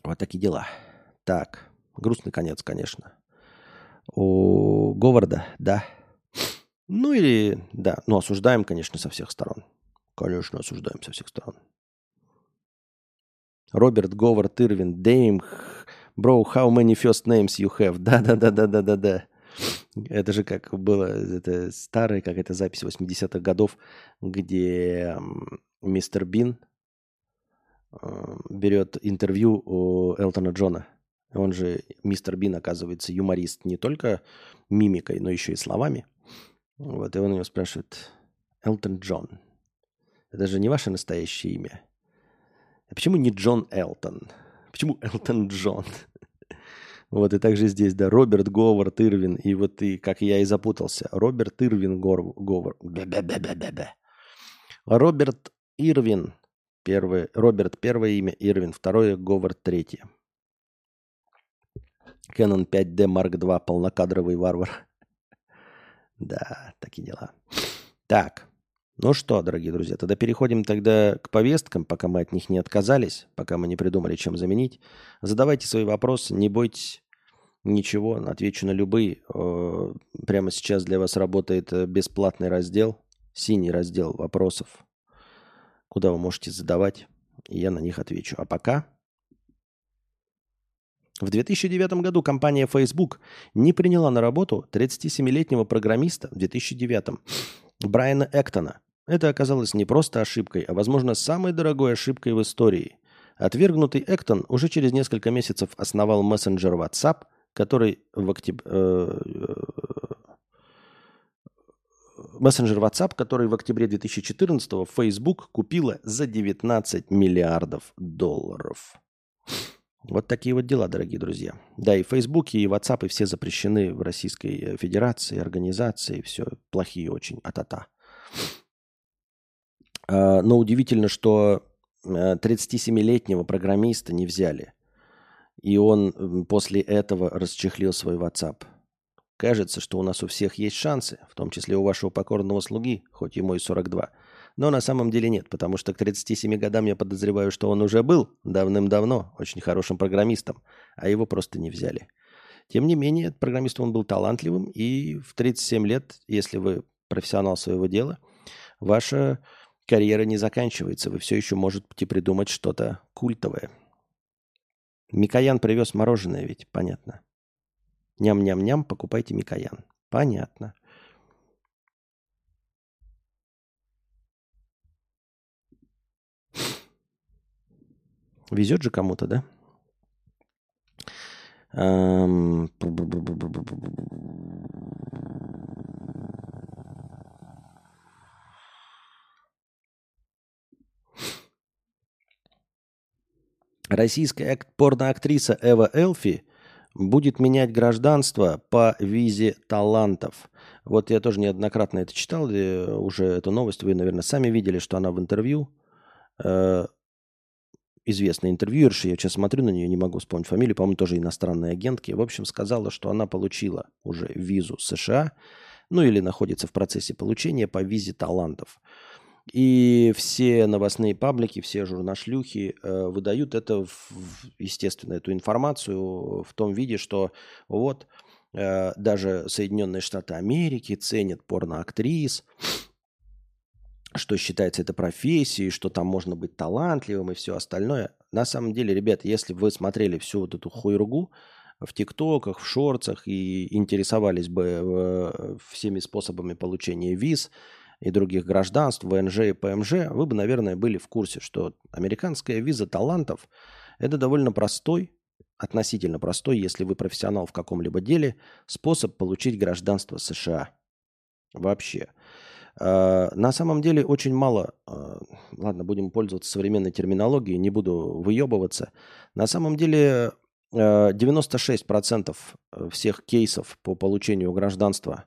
Вот такие дела. Так, грустный конец, конечно. У Говарда, да. Ну или, да, ну осуждаем, конечно, со всех сторон. Конечно, осуждаем со всех сторон. Роберт Говард Ирвин, Дейм, bro, how many first names you have? Да-да-да-да-да-да-да. Это же как было, это старая какая-то запись 80-х годов, где мистер Бин э, берет интервью у Элтона Джона. Он же, мистер Бин, оказывается, юморист не только мимикой, но еще и словами. Вот, и он его спрашивает, Элтон Джон, это же не ваше настоящее имя. А почему не Джон Элтон? Почему Элтон Джон? Вот, и также здесь, да, Роберт Говард Ирвин, и вот и, как я и запутался, Роберт Ирвин Гор, Говард, Роберт Ирвин, первый, Роберт первое имя, Ирвин второе, Говард третье. Canon 5D Mark II, полнокадровый варвар. Да, такие дела. Так, ну что, дорогие друзья, тогда переходим тогда к повесткам, пока мы от них не отказались, пока мы не придумали, чем заменить. Задавайте свои вопросы, не бойтесь ничего, отвечу на любые. Прямо сейчас для вас работает э, бесплатный раздел, синий раздел вопросов, куда вы можете задавать, и я на них отвечу. А пока в 2009 году компания Facebook не приняла на работу 37-летнего программиста в 2009 Брайана Эктона. Это оказалось не просто ошибкой, а, возможно, самой дорогой ошибкой в истории. Отвергнутый Эктон уже через несколько месяцев основал мессенджер WhatsApp, который в октябре... Э, мессенджер WhatsApp, который в октябре 2014 Facebook купила за 19 миллиардов долларов. Вот такие вот дела, дорогие друзья. Да, и Facebook, и WhatsApp, и все запрещены в Российской Федерации, организации, все плохие очень, а-та-та. А, но удивительно, что 37-летнего э, программиста не взяли. И он после этого расчехлил свой WhatsApp. Кажется, что у нас у всех есть шансы, в том числе у вашего покорного слуги, хоть ему и 42. Но на самом деле нет, потому что к 37 годам я подозреваю, что он уже был давным-давно очень хорошим программистом, а его просто не взяли. Тем не менее, программист он был талантливым, и в 37 лет, если вы профессионал своего дела, ваша карьера не заканчивается. Вы все еще можете придумать что-то культовое. Микоян привез мороженое ведь, понятно. Ням-ням-ням, покупайте Микоян. Понятно. Везет же кому-то, да? Российская порноактриса Эва Элфи будет менять гражданство по визе талантов. Вот я тоже неоднократно это читал, уже эту новость вы, наверное, сами видели, что она в интервью известной интервьюерши, я сейчас смотрю на нее, не могу вспомнить фамилию, по-моему, тоже иностранной агентки, в общем, сказала, что она получила уже визу США, ну или находится в процессе получения по визе талантов. И все новостные паблики, все журнашлюхи э, выдают это, в, естественно, эту информацию в том виде, что вот э, даже Соединенные Штаты Америки ценят порноактрис, что считается это профессией, что там можно быть талантливым и все остальное. На самом деле, ребят, если вы смотрели всю вот эту хуйругу в ТикТоках, в шорцах и интересовались бы э, всеми способами получения виз и других гражданств, ВНЖ и ПМЖ, вы бы, наверное, были в курсе, что американская виза талантов – это довольно простой, относительно простой, если вы профессионал в каком-либо деле, способ получить гражданство США. Вообще. На самом деле очень мало, э, ладно, будем пользоваться современной терминологией, не буду выебываться. На самом деле 96% всех кейсов по получению гражданства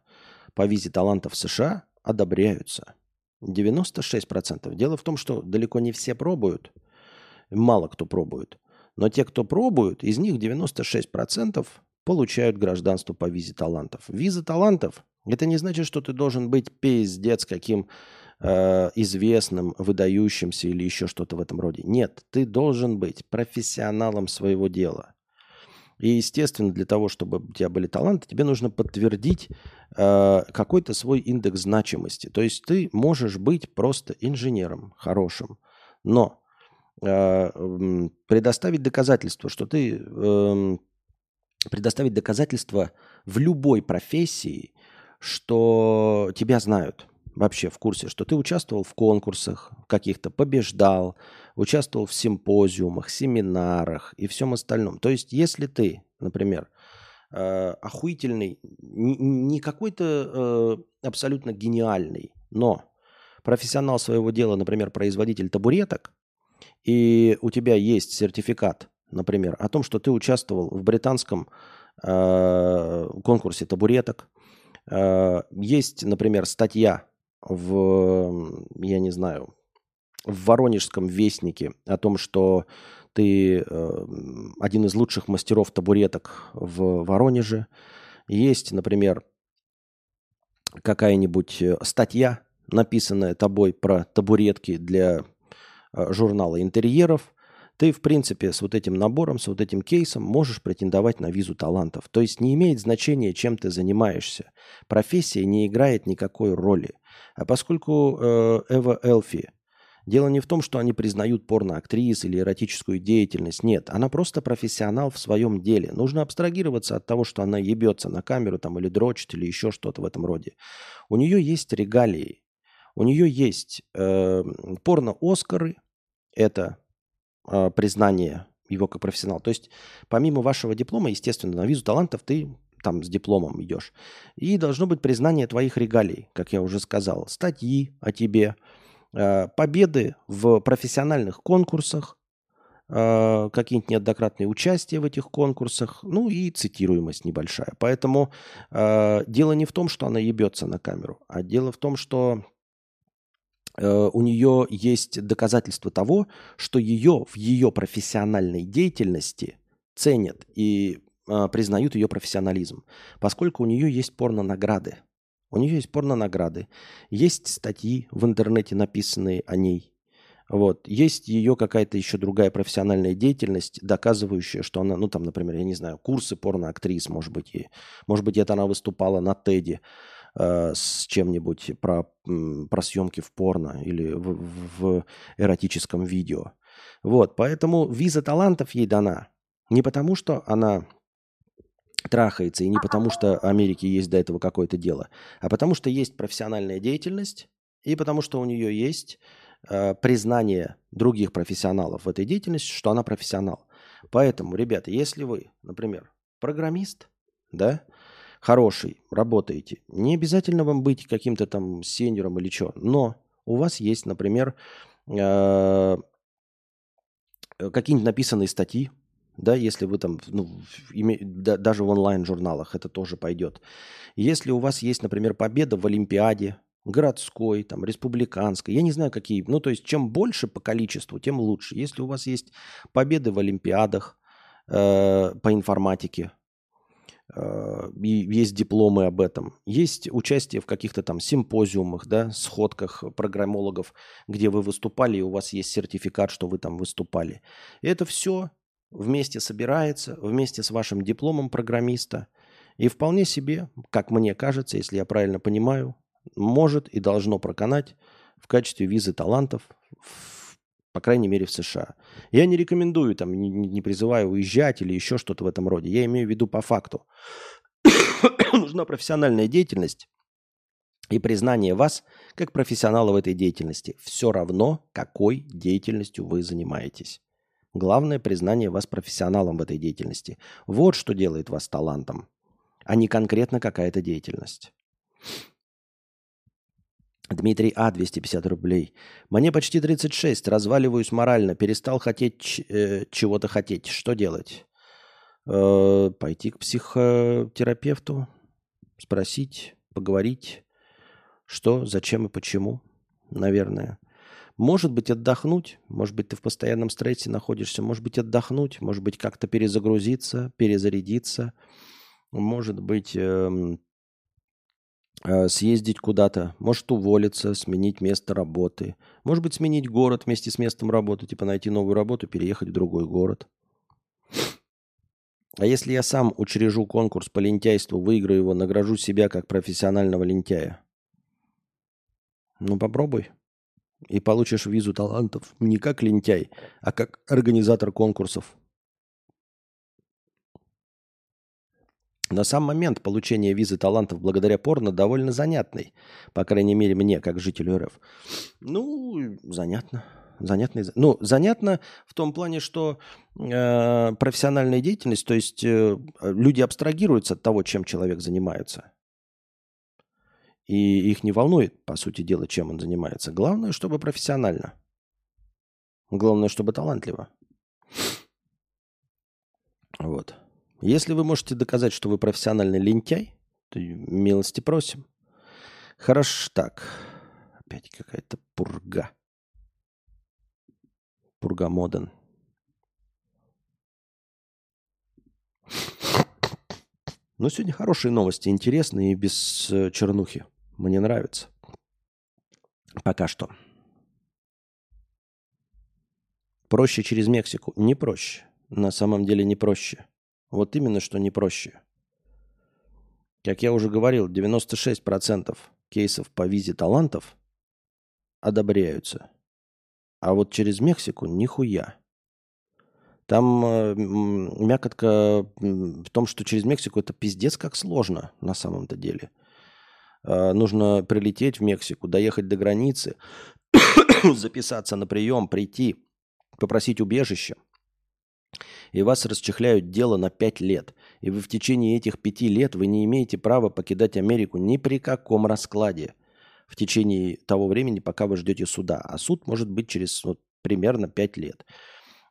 по визе талантов США одобряются. 96%. Дело в том, что далеко не все пробуют, мало кто пробует. Но те, кто пробуют, из них 96% получают гражданство по визе талантов. Виза талантов – это не значит, что ты должен быть пиздец каким э, известным, выдающимся или еще что-то в этом роде. Нет, ты должен быть профессионалом своего дела. И, естественно, для того, чтобы у тебя были таланты, тебе нужно подтвердить э, какой-то свой индекс значимости. То есть ты можешь быть просто инженером хорошим, но э, предоставить доказательство, что ты э, предоставить доказательства в любой профессии, что тебя знают вообще в курсе, что ты участвовал в конкурсах каких-то, побеждал, участвовал в симпозиумах, семинарах и всем остальном. То есть, если ты, например, э, охуительный, не, какой-то э, абсолютно гениальный, но профессионал своего дела, например, производитель табуреток, и у тебя есть сертификат, например, о том, что ты участвовал в британском э, конкурсе табуреток, э, есть, например, статья в, я не знаю, в Воронежском вестнике о том, что ты э, один из лучших мастеров табуреток в Воронеже. Есть, например, какая-нибудь э, статья, написанная тобой про табуретки для э, журнала интерьеров. Ты, в принципе, с вот этим набором, с вот этим кейсом можешь претендовать на визу талантов. То есть не имеет значения, чем ты занимаешься. Профессия не играет никакой роли. А поскольку э, Эва Элфи Дело не в том, что они признают порноактрис или эротическую деятельность. Нет, она просто профессионал в своем деле. Нужно абстрагироваться от того, что она ебется на камеру там, или дрочит, или еще что-то в этом роде. У нее есть регалии. У нее есть э, порно-Оскары. Это э, признание его как профессионал. То есть помимо вашего диплома, естественно, на визу талантов ты там с дипломом идешь. И должно быть признание твоих регалий, как я уже сказал. Статьи о тебе, Э, победы в профессиональных конкурсах, э, какие-нибудь неоднократные участия в этих конкурсах, ну и цитируемость небольшая. Поэтому э, дело не в том, что она ебется на камеру, а дело в том, что у нее есть доказательства того, что ее в ее профессиональной деятельности ценят и признают ее профессионализм, поскольку у нее есть порно-награды. У нее есть порно-награды. Есть статьи в интернете, написанные о ней. Вот. Есть ее какая-то еще другая профессиональная деятельность, доказывающая, что она, ну там, например, я не знаю, курсы порно-актрис, может быть, и, может быть, это она выступала на Теди э, с чем-нибудь про, про съемки в порно или в, в, эротическом видео. Вот, поэтому виза талантов ей дана. Не потому, что она трахается, и не потому, что Америке есть до этого какое-то дело, а потому, что есть профессиональная деятельность, и потому, что у нее есть э, признание других профессионалов в этой деятельности, что она профессионал. Поэтому, ребята, если вы, например, программист, да, хороший, работаете, не обязательно вам быть каким-то там сеньором или что, но у вас есть, например, э, какие-нибудь написанные статьи, да, если вы там, ну, име, да, даже в онлайн-журналах это тоже пойдет. Если у вас есть, например, победа в Олимпиаде, городской, там, республиканской, я не знаю какие, ну, то есть чем больше по количеству, тем лучше. Если у вас есть победы в Олимпиадах э, по информатике, и есть дипломы об этом, есть участие в каких-то там симпозиумах, да, сходках программологов, где вы выступали, и у вас есть сертификат, что вы там выступали. И это все вместе собирается, вместе с вашим дипломом программиста. И вполне себе, как мне кажется, если я правильно понимаю, может и должно проканать в качестве визы талантов, в, по крайней мере, в США. Я не рекомендую, там, не, не призываю уезжать или еще что-то в этом роде. Я имею в виду по факту. Нужна профессиональная деятельность и признание вас как профессионала в этой деятельности. Все равно, какой деятельностью вы занимаетесь. Главное признание вас профессионалом в этой деятельности. Вот что делает вас талантом, а не конкретно какая-то деятельность. Дмитрий А. 250 рублей. Мне почти 36, разваливаюсь морально, перестал хотеть э, чего-то хотеть. Что делать? Э, пойти к психотерапевту, спросить, поговорить, что, зачем и почему, наверное. Может быть, отдохнуть, может быть, ты в постоянном стрессе находишься, может быть, отдохнуть, может быть, как-то перезагрузиться, перезарядиться, может быть, эм, съездить куда-то, может уволиться, сменить место работы, может быть, сменить город вместе с местом работы, типа найти новую работу, переехать в другой город. А если я сам учрежу конкурс по лентяйству, выиграю его, награжу себя как профессионального лентяя? Ну, попробуй и получишь визу талантов не как лентяй, а как организатор конкурсов. На сам момент получения визы талантов благодаря порно довольно занятный. По крайней мере, мне, как жителю РФ. Ну, занятно. Занятно. Ну, занятно в том плане, что э, профессиональная деятельность, то есть э, люди абстрагируются от того, чем человек занимается. И их не волнует, по сути дела, чем он занимается. Главное, чтобы профессионально. Главное, чтобы талантливо. Вот. Если вы можете доказать, что вы профессиональный лентяй, то милости просим. Хорошо так. Опять какая-то пурга. Пурга моден. Но сегодня хорошие новости, интересные и без э, чернухи. Мне нравится. Пока что. Проще через Мексику? Не проще. На самом деле не проще. Вот именно, что не проще. Как я уже говорил, 96% кейсов по визе талантов одобряются. А вот через Мексику нихуя. Там э, мякотка в том, что через Мексику это пиздец как сложно на самом-то деле – Э, нужно прилететь в Мексику, доехать до границы, записаться на прием, прийти, попросить убежище. И вас расчехляют дело на 5 лет. И вы в течение этих 5 лет вы не имеете права покидать Америку ни при каком раскладе в течение того времени, пока вы ждете суда. А суд может быть через вот, примерно 5 лет.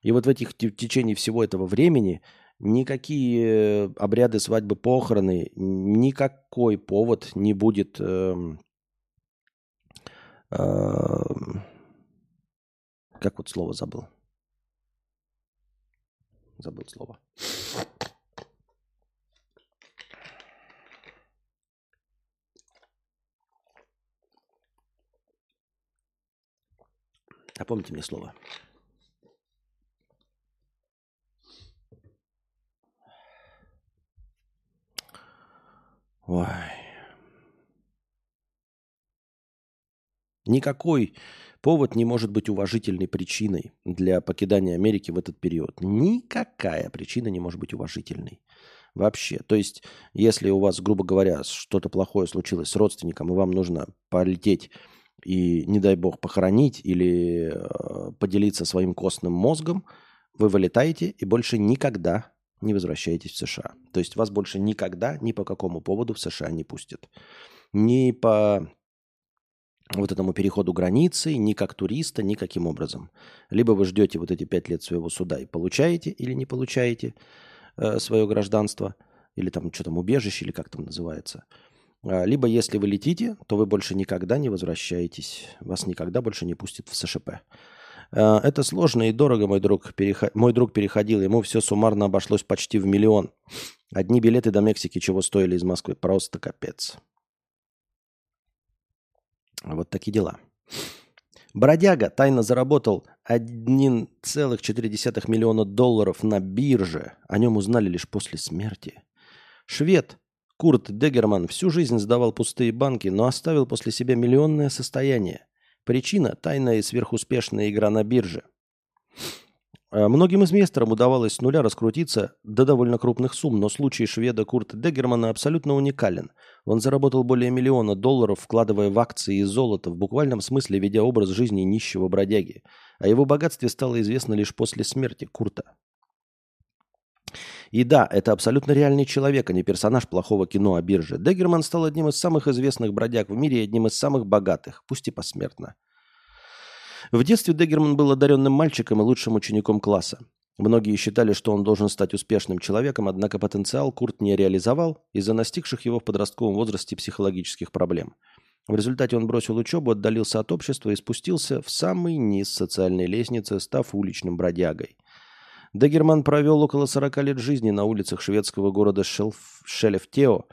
И вот в, этих, в течение всего этого времени никакие обряды свадьбы, похороны, никакой повод не будет э, э, как вот слово забыл? Забыл слово. Напомните мне слово. Ой. Никакой повод не может быть уважительной причиной для покидания Америки в этот период. Никакая причина не может быть уважительной. Вообще. То есть, если у вас, грубо говоря, что-то плохое случилось с родственником, и вам нужно полететь и, не дай бог, похоронить или э, поделиться своим костным мозгом, вы вылетаете и больше никогда не возвращаетесь в США. То есть вас больше никогда, ни по какому поводу в США не пустят. Ни по вот этому переходу границы, ни как туриста, никаким образом. Либо вы ждете вот эти пять лет своего суда и получаете или не получаете э, свое гражданство, или там что там, убежище, или как там называется. А, либо если вы летите, то вы больше никогда не возвращаетесь, вас никогда больше не пустят в СШП. Э, это сложно и дорого, мой друг. Переход... Мой друг переходил, ему все суммарно обошлось почти в миллион. Одни билеты до Мексики чего стоили из Москвы. Просто капец. Вот такие дела. Бродяга тайно заработал 1,4 миллиона долларов на бирже. О нем узнали лишь после смерти. Швед Курт Дегерман всю жизнь сдавал пустые банки, но оставил после себя миллионное состояние. Причина – тайная и сверхуспешная игра на бирже. А, многим инвесторам удавалось с нуля раскрутиться до довольно крупных сумм, но случай шведа Курта Дегермана абсолютно уникален. Он заработал более миллиона долларов, вкладывая в акции и золото, в буквальном смысле ведя образ жизни нищего бродяги. О его богатстве стало известно лишь после смерти Курта. И да, это абсолютно реальный человек, а не персонаж плохого кино о бирже. Деггерман стал одним из самых известных бродяг в мире и одним из самых богатых, пусть и посмертно. В детстве Деггерман был одаренным мальчиком и лучшим учеником класса. Многие считали, что он должен стать успешным человеком, однако потенциал Курт не реализовал из-за настигших его в подростковом возрасте психологических проблем. В результате он бросил учебу, отдалился от общества и спустился в самый низ социальной лестницы, став уличным бродягой. Дагерман провел около 40 лет жизни на улицах шведского города Шелф... Шелефтео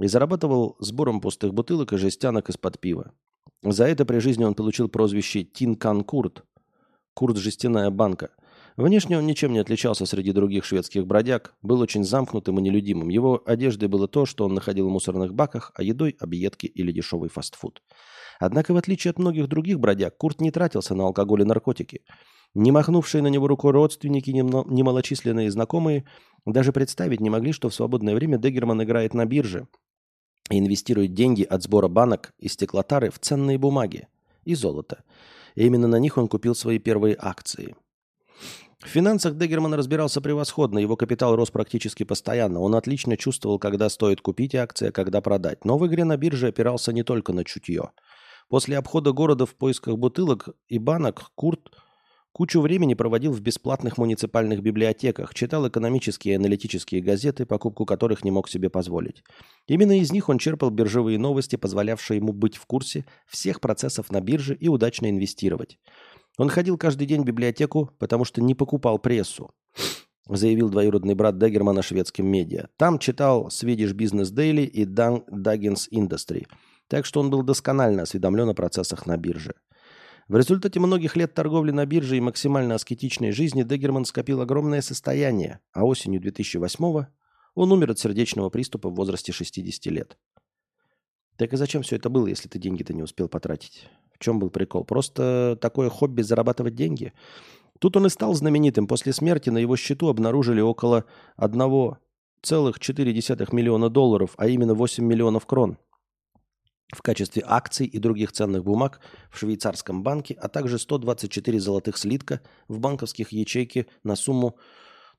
и зарабатывал сбором пустых бутылок и жестянок из-под пива. За это при жизни он получил прозвище Тинкан Курт, Курт жестяная банка. Внешне он ничем не отличался среди других шведских бродяг, был очень замкнутым и нелюдимым. Его одеждой было то, что он находил в мусорных баках, а едой – объедки или дешевый фастфуд. Однако, в отличие от многих других бродяг, Курт не тратился на алкоголь и наркотики. Не махнувшие на него рукой родственники, немалочисленные знакомые даже представить не могли, что в свободное время Дегерман играет на бирже и инвестирует деньги от сбора банок и стеклотары в ценные бумаги и золото. И именно на них он купил свои первые акции – в финансах Дегерман разбирался превосходно, его капитал рос практически постоянно. Он отлично чувствовал, когда стоит купить акции, а когда продать. Но в игре на бирже опирался не только на чутье. После обхода города в поисках бутылок и банок Курт кучу времени проводил в бесплатных муниципальных библиотеках, читал экономические и аналитические газеты, покупку которых не мог себе позволить. Именно из них он черпал биржевые новости, позволявшие ему быть в курсе всех процессов на бирже и удачно инвестировать. Он ходил каждый день в библиотеку, потому что не покупал прессу, заявил двоюродный брат Деггермана шведским медиа. Там читал Swedish Business Daily и Dagens Industry, так что он был досконально осведомлен о процессах на бирже. В результате многих лет торговли на бирже и максимально аскетичной жизни Деггерман скопил огромное состояние, а осенью 2008 он умер от сердечного приступа в возрасте 60 лет. Так и зачем все это было, если ты деньги-то не успел потратить? чем был прикол? Просто такое хобби зарабатывать деньги? Тут он и стал знаменитым. После смерти на его счету обнаружили около 1,4 миллиона долларов, а именно 8 миллионов крон в качестве акций и других ценных бумаг в швейцарском банке, а также 124 золотых слитка в банковских ячейке на сумму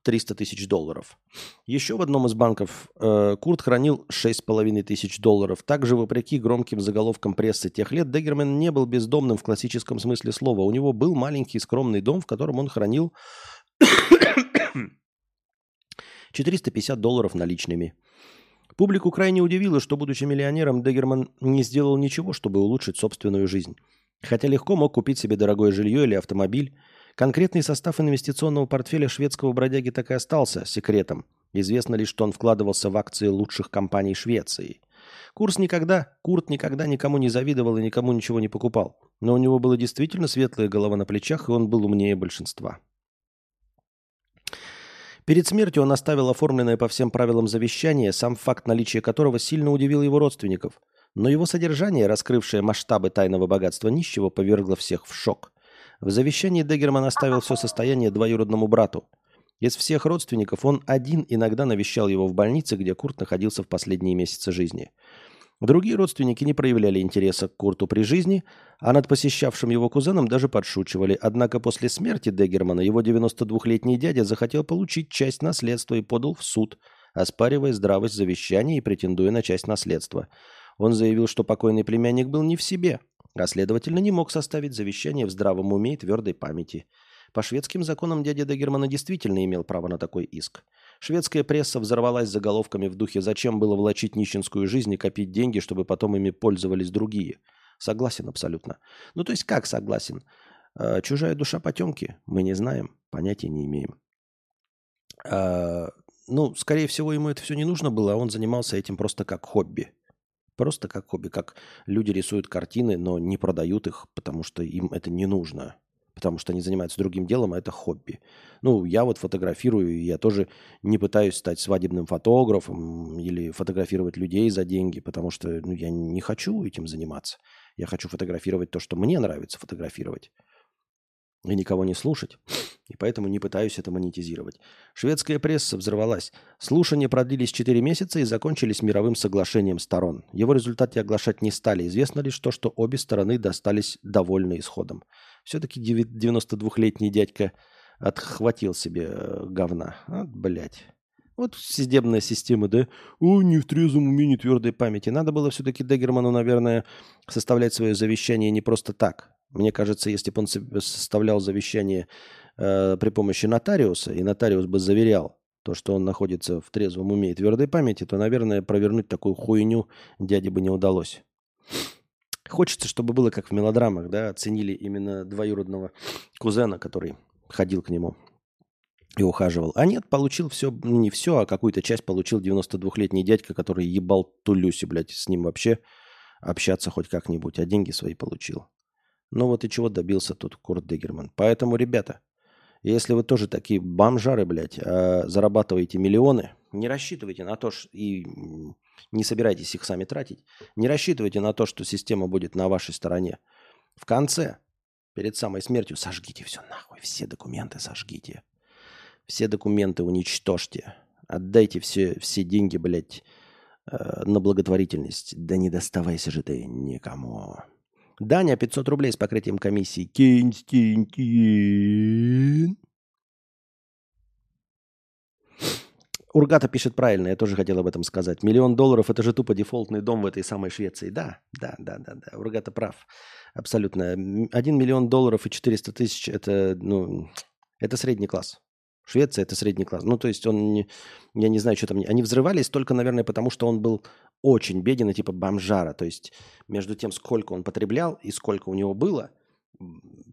300 тысяч долларов. Еще в одном из банков э, Курт хранил 6,5 тысяч долларов. Также, вопреки громким заголовкам прессы тех лет, Деггерман не был бездомным в классическом смысле слова. У него был маленький скромный дом, в котором он хранил 450 долларов наличными. Публику крайне удивило, что, будучи миллионером, Деггерман не сделал ничего, чтобы улучшить собственную жизнь. Хотя легко мог купить себе дорогое жилье или автомобиль, Конкретный состав инвестиционного портфеля шведского бродяги так и остался секретом. Известно лишь, что он вкладывался в акции лучших компаний Швеции. Курс никогда, Курт никогда никому не завидовал и никому ничего не покупал. Но у него была действительно светлая голова на плечах, и он был умнее большинства. Перед смертью он оставил оформленное по всем правилам завещание, сам факт наличия которого сильно удивил его родственников. Но его содержание, раскрывшее масштабы тайного богатства нищего, повергло всех в шок. В завещании Дегерман оставил все состояние двоюродному брату. Из всех родственников он один иногда навещал его в больнице, где Курт находился в последние месяцы жизни. Другие родственники не проявляли интереса к Курту при жизни, а над посещавшим его кузеном даже подшучивали. Однако после смерти Дегермана его 92-летний дядя захотел получить часть наследства и подал в суд, оспаривая здравость завещания и претендуя на часть наследства. Он заявил, что покойный племянник был не в себе – а следовательно не мог составить завещание в здравом уме и твердой памяти. По шведским законам дядя Дегермана действительно имел право на такой иск. Шведская пресса взорвалась заголовками в духе «Зачем было влачить нищенскую жизнь и копить деньги, чтобы потом ими пользовались другие?» Согласен абсолютно. Ну то есть как согласен? А, чужая душа потемки? Мы не знаем, понятия не имеем. А, ну, скорее всего, ему это все не нужно было, а он занимался этим просто как хобби. Просто как хобби, как люди рисуют картины, но не продают их, потому что им это не нужно. Потому что они занимаются другим делом, а это хобби. Ну, я вот фотографирую, я тоже не пытаюсь стать свадебным фотографом или фотографировать людей за деньги, потому что ну, я не хочу этим заниматься. Я хочу фотографировать то, что мне нравится фотографировать и никого не слушать, и поэтому не пытаюсь это монетизировать. Шведская пресса взорвалась. Слушания продлились 4 месяца и закончились мировым соглашением сторон. Его результаты оглашать не стали. Известно лишь то, что обе стороны достались довольны исходом. Все-таки 92-летний дядька отхватил себе э, говна. А, блядь. Вот судебная система, да? О, не в трезвом уме, не твердой памяти. Надо было все-таки Дегерману, наверное, составлять свое завещание не просто так. Мне кажется, если бы он составлял завещание э, при помощи нотариуса, и нотариус бы заверял то, что он находится в трезвом уме и твердой памяти, то, наверное, провернуть такую хуйню дяде бы не удалось. Хочется, чтобы было как в мелодрамах, да, оценили именно двоюродного кузена, который ходил к нему и ухаживал. А нет, получил все, не все, а какую-то часть получил 92-летний дядька, который ебал Тулюси, блядь, с ним вообще общаться хоть как-нибудь, а деньги свои получил. Ну вот и чего добился тут Курт Дегерман. Поэтому, ребята, если вы тоже такие бомжары, блядь, а зарабатываете миллионы, не рассчитывайте на то, что и не собирайтесь их сами тратить, не рассчитывайте на то, что система будет на вашей стороне. В конце, перед самой смертью, сожгите все нахуй, все документы сожгите. Все документы уничтожьте. Отдайте все, все деньги, блядь, э, на благотворительность. Да не доставайся же ты никому. Даня, 500 рублей с покрытием комиссии. Константин. Ургата пишет правильно, я тоже хотел об этом сказать. Миллион долларов – это же тупо дефолтный дом в этой самой Швеции. Да, да, да, да, да. Ургата прав. Абсолютно. Один миллион долларов и 400 тысяч – это, ну, это средний класс. Швеция – это средний класс. Ну, то есть он, не, я не знаю, что там. Они взрывались только, наверное, потому что он был очень беден и типа бомжара. То есть между тем, сколько он потреблял и сколько у него было,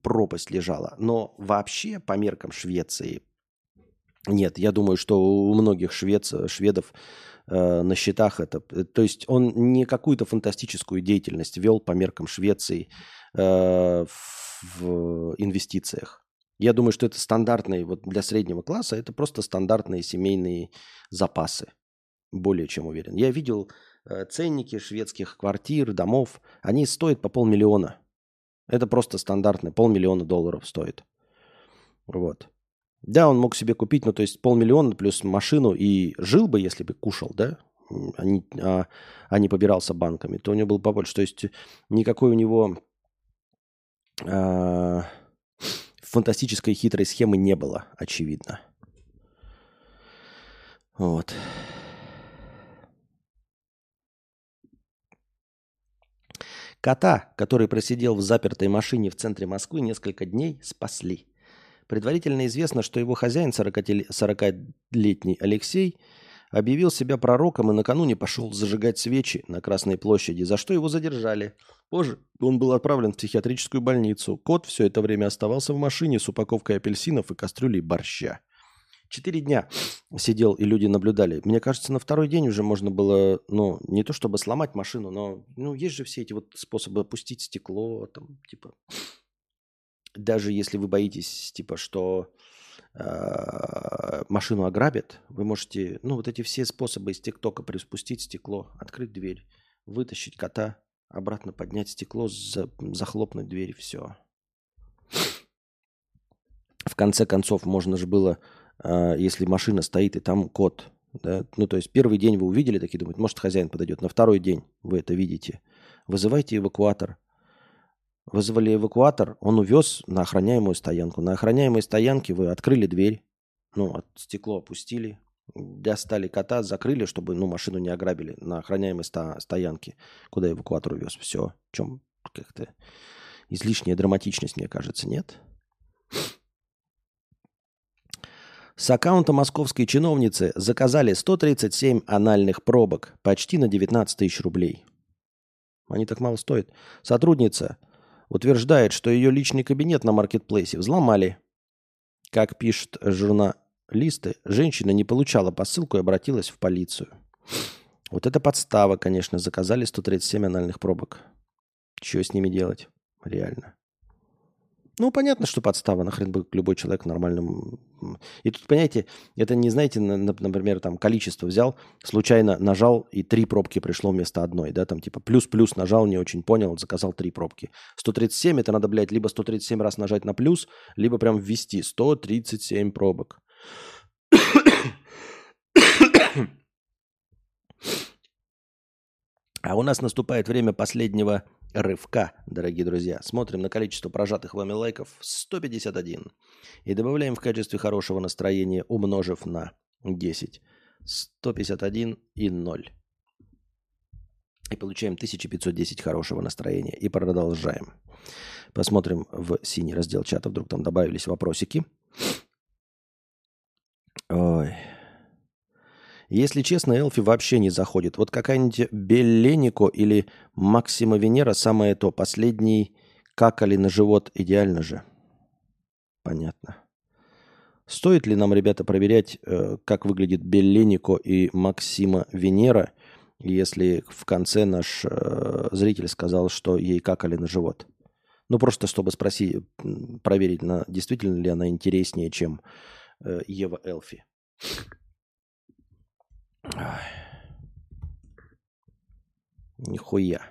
пропасть лежала. Но вообще, по меркам Швеции, нет, я думаю, что у многих швец, шведов э, на счетах это... Э, то есть он не какую-то фантастическую деятельность вел по меркам Швеции э, в инвестициях. Я думаю, что это стандартные, вот для среднего класса, это просто стандартные семейные запасы. Более чем уверен. Я видел э, ценники шведских квартир, домов. Они стоят по полмиллиона. Это просто стандартные, полмиллиона долларов стоит. Вот. Да, он мог себе купить, ну, то есть полмиллиона плюс машину и жил бы, если бы кушал, да, а не, а, а не побирался банками, то у него был побольше. То есть никакой у него... А, фантастической хитрой схемы не было, очевидно. Вот. Кота, который просидел в запертой машине в центре Москвы несколько дней, спасли. Предварительно известно, что его хозяин, 40-летний Алексей, объявил себя пророком и накануне пошел зажигать свечи на Красной площади, за что его задержали. Позже он был отправлен в психиатрическую больницу. Кот все это время оставался в машине с упаковкой апельсинов и кастрюлей борща. Четыре дня сидел, и люди наблюдали. Мне кажется, на второй день уже можно было, ну, не то чтобы сломать машину, но, ну, есть же все эти вот способы опустить стекло, там, типа, даже если вы боитесь, типа, что машину ограбят, вы можете, ну, вот эти все способы из ТикТока приспустить стекло, открыть дверь, вытащить кота, обратно поднять стекло, за, захлопнуть дверь, все. В конце концов, можно же было, э, если машина стоит и там кот, да, ну, то есть первый день вы увидели, такие думают, может, хозяин подойдет. На второй день вы это видите. Вызывайте эвакуатор – Вызвали эвакуатор, он увез на охраняемую стоянку. На охраняемой стоянке вы открыли дверь, ну, стекло опустили, достали кота, закрыли, чтобы ну, машину не ограбили на охраняемой ста- стоянке, куда эвакуатор увез. Все. В чем как-то излишняя драматичность, мне кажется, нет? С аккаунта московской чиновницы заказали 137 анальных пробок, почти на 19 тысяч рублей. Они так мало стоят. Сотрудница утверждает, что ее личный кабинет на маркетплейсе взломали. Как пишут журналисты, женщина не получала посылку и обратилась в полицию. Вот это подстава, конечно. Заказали 137 анальных пробок. Что с ними делать? Реально. Ну, понятно, что подстава, нахрен бы любой человек нормальным... И тут, понимаете, это не, знаете, например, там количество взял, случайно нажал, и три пробки пришло вместо одной, да, там типа плюс-плюс нажал, не очень понял, заказал три пробки. 137 это надо, блядь, либо 137 раз нажать на плюс, либо прям ввести 137 пробок. А у нас наступает время последнего рывка, дорогие друзья. Смотрим на количество прожатых вами лайков 151. И добавляем в качестве хорошего настроения, умножив на 10. 151 и 0. И получаем 1510 хорошего настроения. И продолжаем. Посмотрим в синий раздел чата. Вдруг там добавились вопросики. Ой. Если честно, Элфи вообще не заходит. Вот какая-нибудь Белленико или Максима Венера самое то. Последний какали на живот идеально же. Понятно. Стоит ли нам, ребята, проверять, э, как выглядит Белленико и Максима Венера, если в конце наш э, зритель сказал, что ей какали на живот? Ну, просто чтобы спросить, проверить, действительно ли она интереснее, чем э, Ева Элфи. Нихуя.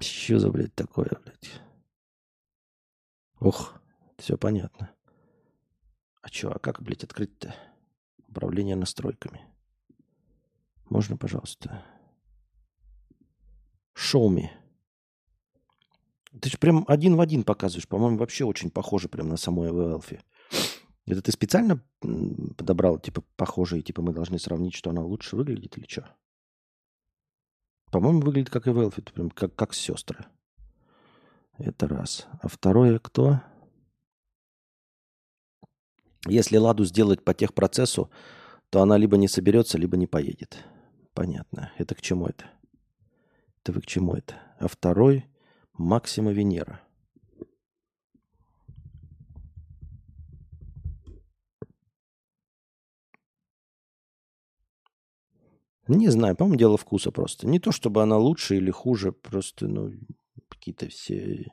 Что за, блядь, такое, блядь? Ох, все понятно. А что, а как, блядь, открыть-то? Управление настройками. Можно, пожалуйста? Show me. Ты же прям один в один показываешь. По-моему, вообще очень похоже прям на саму Элфи. Это ты специально подобрал, типа, похожие, типа, мы должны сравнить, что она лучше выглядит или что? По-моему, выглядит как и Велфит, прям как, как сестры. Это раз. А второе кто? Если Ладу сделать по техпроцессу, то она либо не соберется, либо не поедет. Понятно. Это к чему это? Это вы к чему это? А второй Максима Венера. Не знаю, по-моему, дело вкуса просто. Не то, чтобы она лучше или хуже, просто, ну, какие-то все...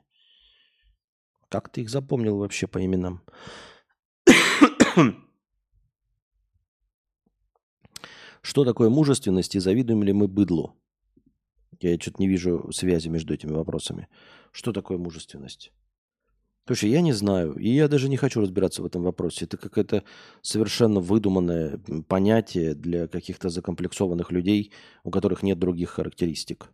Как ты их запомнил вообще по именам? Что такое мужественность и завидуем ли мы быдлу? Я что-то не вижу связи между этими вопросами. Что такое мужественность? Слушай, я не знаю, и я даже не хочу разбираться в этом вопросе. Это какое-то совершенно выдуманное понятие для каких-то закомплексованных людей, у которых нет других характеристик.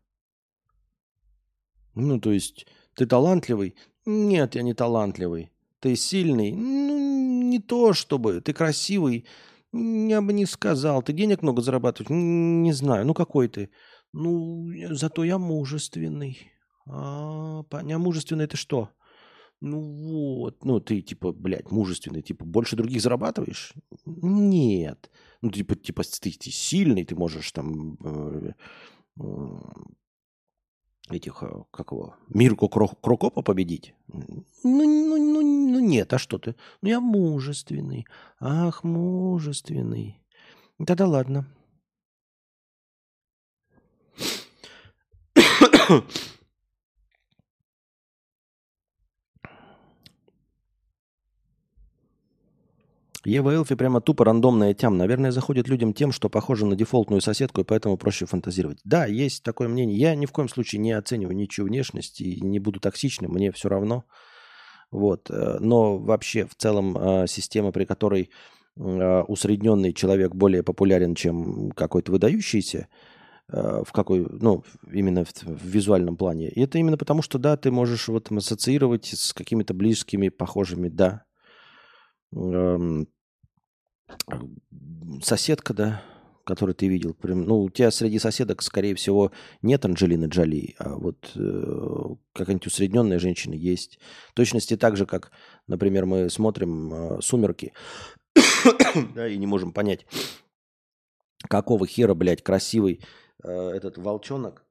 Ну, то есть, ты талантливый? Нет, я не талантливый. Ты сильный? Ну, не то чтобы. Ты красивый? Я бы не сказал. Ты денег много зарабатываешь? Не знаю. Ну, какой ты? Ну, зато я мужественный. А, а мужественный это что? Ну вот, ну ты типа, блядь, мужественный, типа больше других зарабатываешь? Нет. Ну типа, типа ты, ты сильный, ты можешь там э, э, этих, э, как его, Мирку Крокопа победить? Ну, ну, ну, ну нет, а что ты? Ну я мужественный. Ах, мужественный. Тогда ладно. Ева Элфи прямо тупо рандомная тям. Наверное, заходит людям тем, что похоже на дефолтную соседку, и поэтому проще фантазировать. Да, есть такое мнение. Я ни в коем случае не оцениваю ничью внешность и не буду токсичным, мне все равно. Вот. Э, но вообще в целом э, система, при которой э, усредненный человек более популярен, чем какой-то выдающийся, в какой, ну, именно в, в визуальном плане. И это именно потому, что, да, ты можешь вот ассоциировать с какими-то близкими, похожими, да, эм, соседка, да, которую ты видел. Прям, ну, у тебя среди соседок, скорее всего, нет Анджелины Джоли, а вот э, какая-нибудь усредненная женщина есть. В точности так же, как, например, мы смотрим э, «Сумерки», да, и не можем понять, какого хера, блядь, красивый э, этот волчонок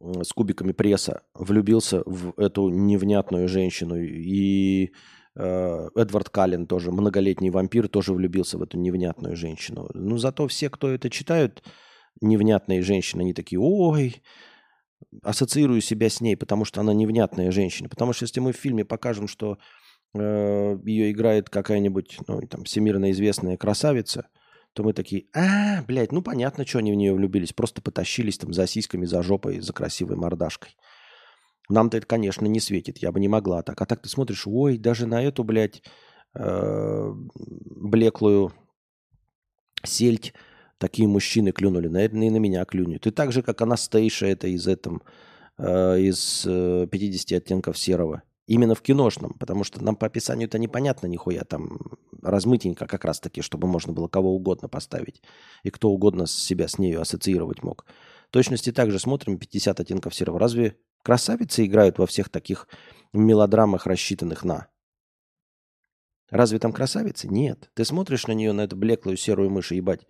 с кубиками пресса влюбился в эту невнятную женщину и Э, Эдвард Каллен тоже, многолетний вампир, тоже влюбился в эту невнятную женщину. Ну, зато все, кто это читают, невнятные женщины, они такие, ой, ассоциирую себя с ней, потому что она невнятная женщина. Потому что если мы в фильме покажем, что э, ее играет какая-нибудь, ну, там, всемирно известная красавица, то мы такие, а, блядь, ну понятно, что они в нее влюбились. Просто потащились там за сиськами, за жопой, за красивой мордашкой. Нам-то это, конечно, не светит. Я бы не могла так. А так ты смотришь, ой, даже на эту, блядь, э, блеклую сельдь такие мужчины клюнули. Наверное, и на меня клюнет. И так же, как Анастейша, это из, этом, э, из э, 50 оттенков серого. Именно в киношном, потому что нам по описанию это непонятно нихуя, там размытенько как раз таки, чтобы можно было кого угодно поставить. И кто угодно себя с нею ассоциировать мог. В точности также смотрим 50 оттенков серого. Разве красавицы играют во всех таких мелодрамах, рассчитанных на? Разве там красавицы? Нет. Ты смотришь на нее, на эту блеклую серую мышь, ебать.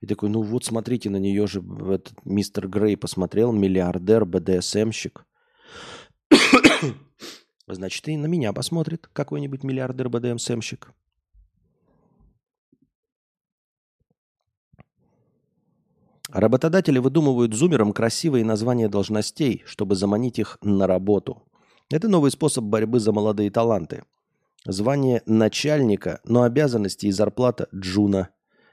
И такой, ну вот смотрите, на нее же этот мистер Грей посмотрел, миллиардер, БДСМщик. Значит, и на меня посмотрит какой-нибудь миллиардер БДМСМщик. Работодатели выдумывают зумерам красивые названия должностей, чтобы заманить их на работу. Это новый способ борьбы за молодые таланты. Звание начальника, но обязанности и зарплата джуна.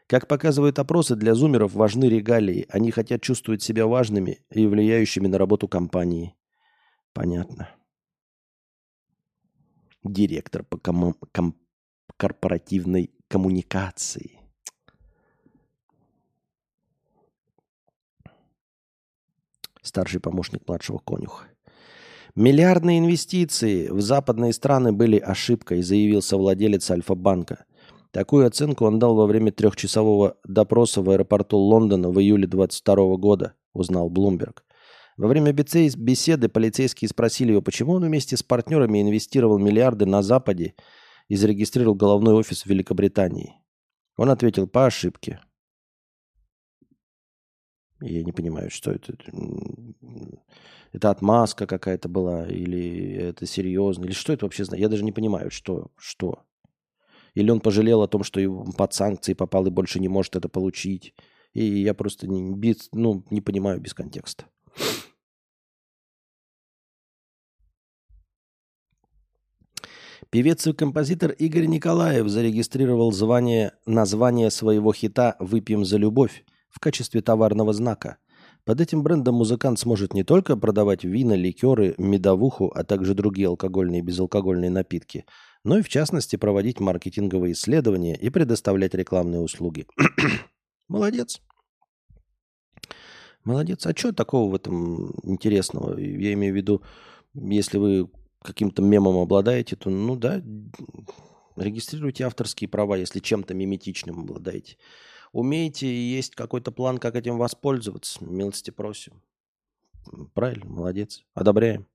Как показывают опросы, для зумеров важны регалии. Они хотят чувствовать себя важными и влияющими на работу компании. Понятно директор по ком- ком- корпоративной коммуникации. Старший помощник младшего конюха. Миллиардные инвестиции в западные страны были ошибкой, заявился владелец Альфа-банка. Такую оценку он дал во время трехчасового допроса в аэропорту Лондона в июле 22 года, узнал Блумберг. Во время беседы полицейские спросили его, почему он вместе с партнерами инвестировал миллиарды на Западе и зарегистрировал головной офис в Великобритании. Он ответил по ошибке. Я не понимаю, что это. Это отмазка какая-то была, или это серьезно, или что это вообще знает. Я даже не понимаю, что, что. Или он пожалел о том, что под санкции попал и больше не может это получить. И я просто не, без, ну, не понимаю без контекста. Певец и композитор Игорь Николаев зарегистрировал звание, название своего хита «Выпьем за любовь» в качестве товарного знака. Под этим брендом музыкант сможет не только продавать вина, ликеры, медовуху, а также другие алкогольные и безалкогольные напитки, но и в частности проводить маркетинговые исследования и предоставлять рекламные услуги. Молодец. Молодец. А что такого в этом интересного? Я имею в виду, если вы каким-то мемом обладаете, то, ну да, регистрируйте авторские права, если чем-то миметичным обладаете. Умеете есть какой-то план, как этим воспользоваться, милости просим. Правильно, молодец. Одобряем.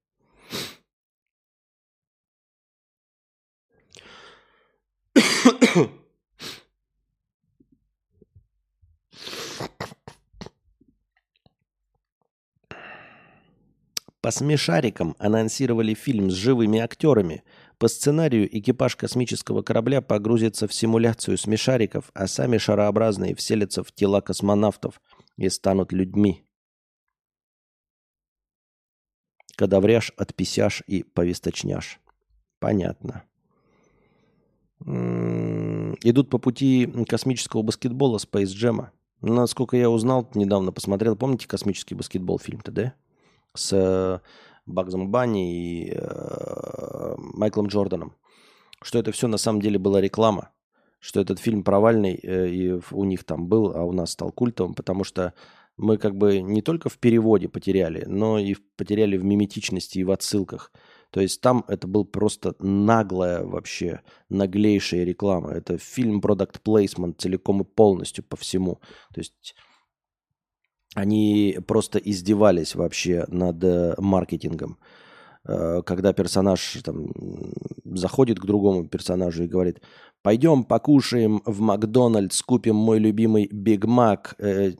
По смешарикам анонсировали фильм с живыми актерами. По сценарию экипаж космического корабля погрузится в симуляцию смешариков, а сами шарообразные вселятся в тела космонавтов и станут людьми. Кадавряж, отписяш и повесточняш. Понятно. М-м, идут по пути космического баскетбола Space Jam. Насколько я узнал, недавно посмотрел, помните космический баскетбол фильм-то, да? С э, Багзом Банни и э, Майклом Джорданом, что это все на самом деле была реклама, что этот фильм провальный э, и у них там был, а у нас стал культовым, потому что мы как бы не только в переводе потеряли, но и потеряли в миметичности и в отсылках. То есть там это был просто наглая вообще, наглейшая реклама. Это фильм Product Placement целиком и полностью по всему. То есть они просто издевались вообще над э, маркетингом. Э, когда персонаж там, заходит к другому персонажу и говорит, пойдем покушаем в Макдональдс, купим мой любимый Биг Мак, э,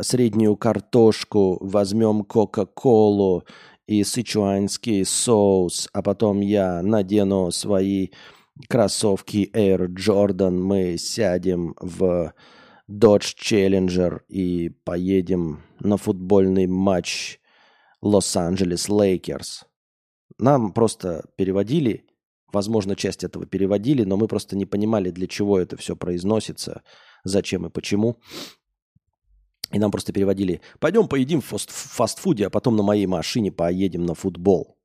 среднюю картошку, возьмем Кока-Колу и сычуанский соус, а потом я надену свои кроссовки Air Jordan, мы сядем в Dodge Challenger и поедем на футбольный матч Лос-Анджелес Лейкерс. Нам просто переводили, возможно, часть этого переводили, но мы просто не понимали, для чего это все произносится, зачем и почему. И нам просто переводили, пойдем поедим в фаст фастфуде, а потом на моей машине поедем на футбол.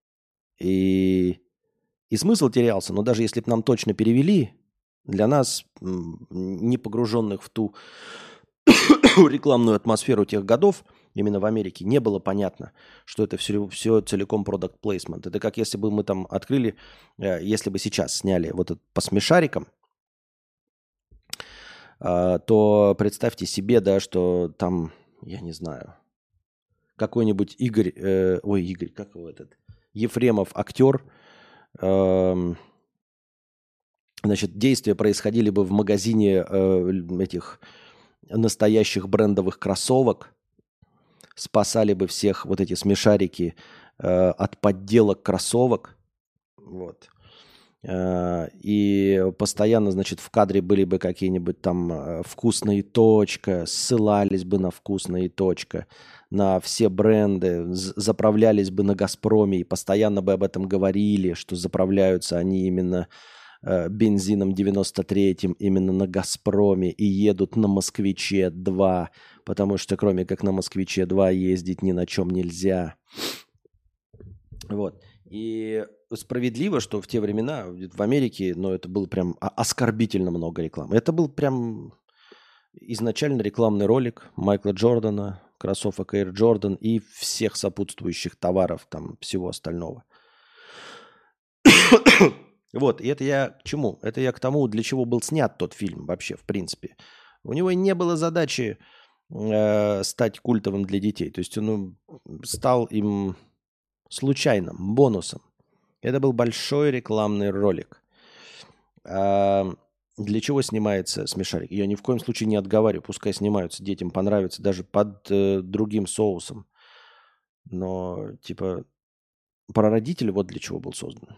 И, и смысл терялся, но даже если бы нам точно перевели, для нас, не погруженных в ту рекламную атмосферу тех годов, именно в Америке, не было понятно, что это все, все целиком продукт placement. Это как если бы мы там открыли, э, если бы сейчас сняли вот это по смешарикам, э, то представьте себе, да, что там, я не знаю, какой-нибудь Игорь, э, ой, Игорь, как его этот, Ефремов актер, э, значит, действия происходили бы в магазине э, этих настоящих брендовых кроссовок, спасали бы всех вот эти смешарики э, от подделок кроссовок, вот. Э, и постоянно, значит, в кадре были бы какие-нибудь там э, вкусные точка, ссылались бы на вкусные точка, на все бренды, заправлялись бы на Газпроме и постоянно бы об этом говорили, что заправляются они именно бензином 93-м именно на «Газпроме» и едут на «Москвиче-2», потому что кроме как на «Москвиче-2» ездить ни на чем нельзя. Вот. И справедливо, что в те времена в Америке, ну, это было прям оскорбительно много рекламы. Это был прям изначально рекламный ролик Майкла Джордана, кроссовок Air Jordan и всех сопутствующих товаров, там, всего остального. Вот, и это я к чему? Это я к тому, для чего был снят тот фильм вообще, в принципе. У него не было задачи э, стать культовым для детей. То есть он стал им случайным, бонусом. Это был большой рекламный ролик. А для чего снимается смешарик? Я ни в коем случае не отговариваю. Пускай снимаются, детям понравится, даже под э, другим соусом. Но, типа, про родителей вот для чего был создан.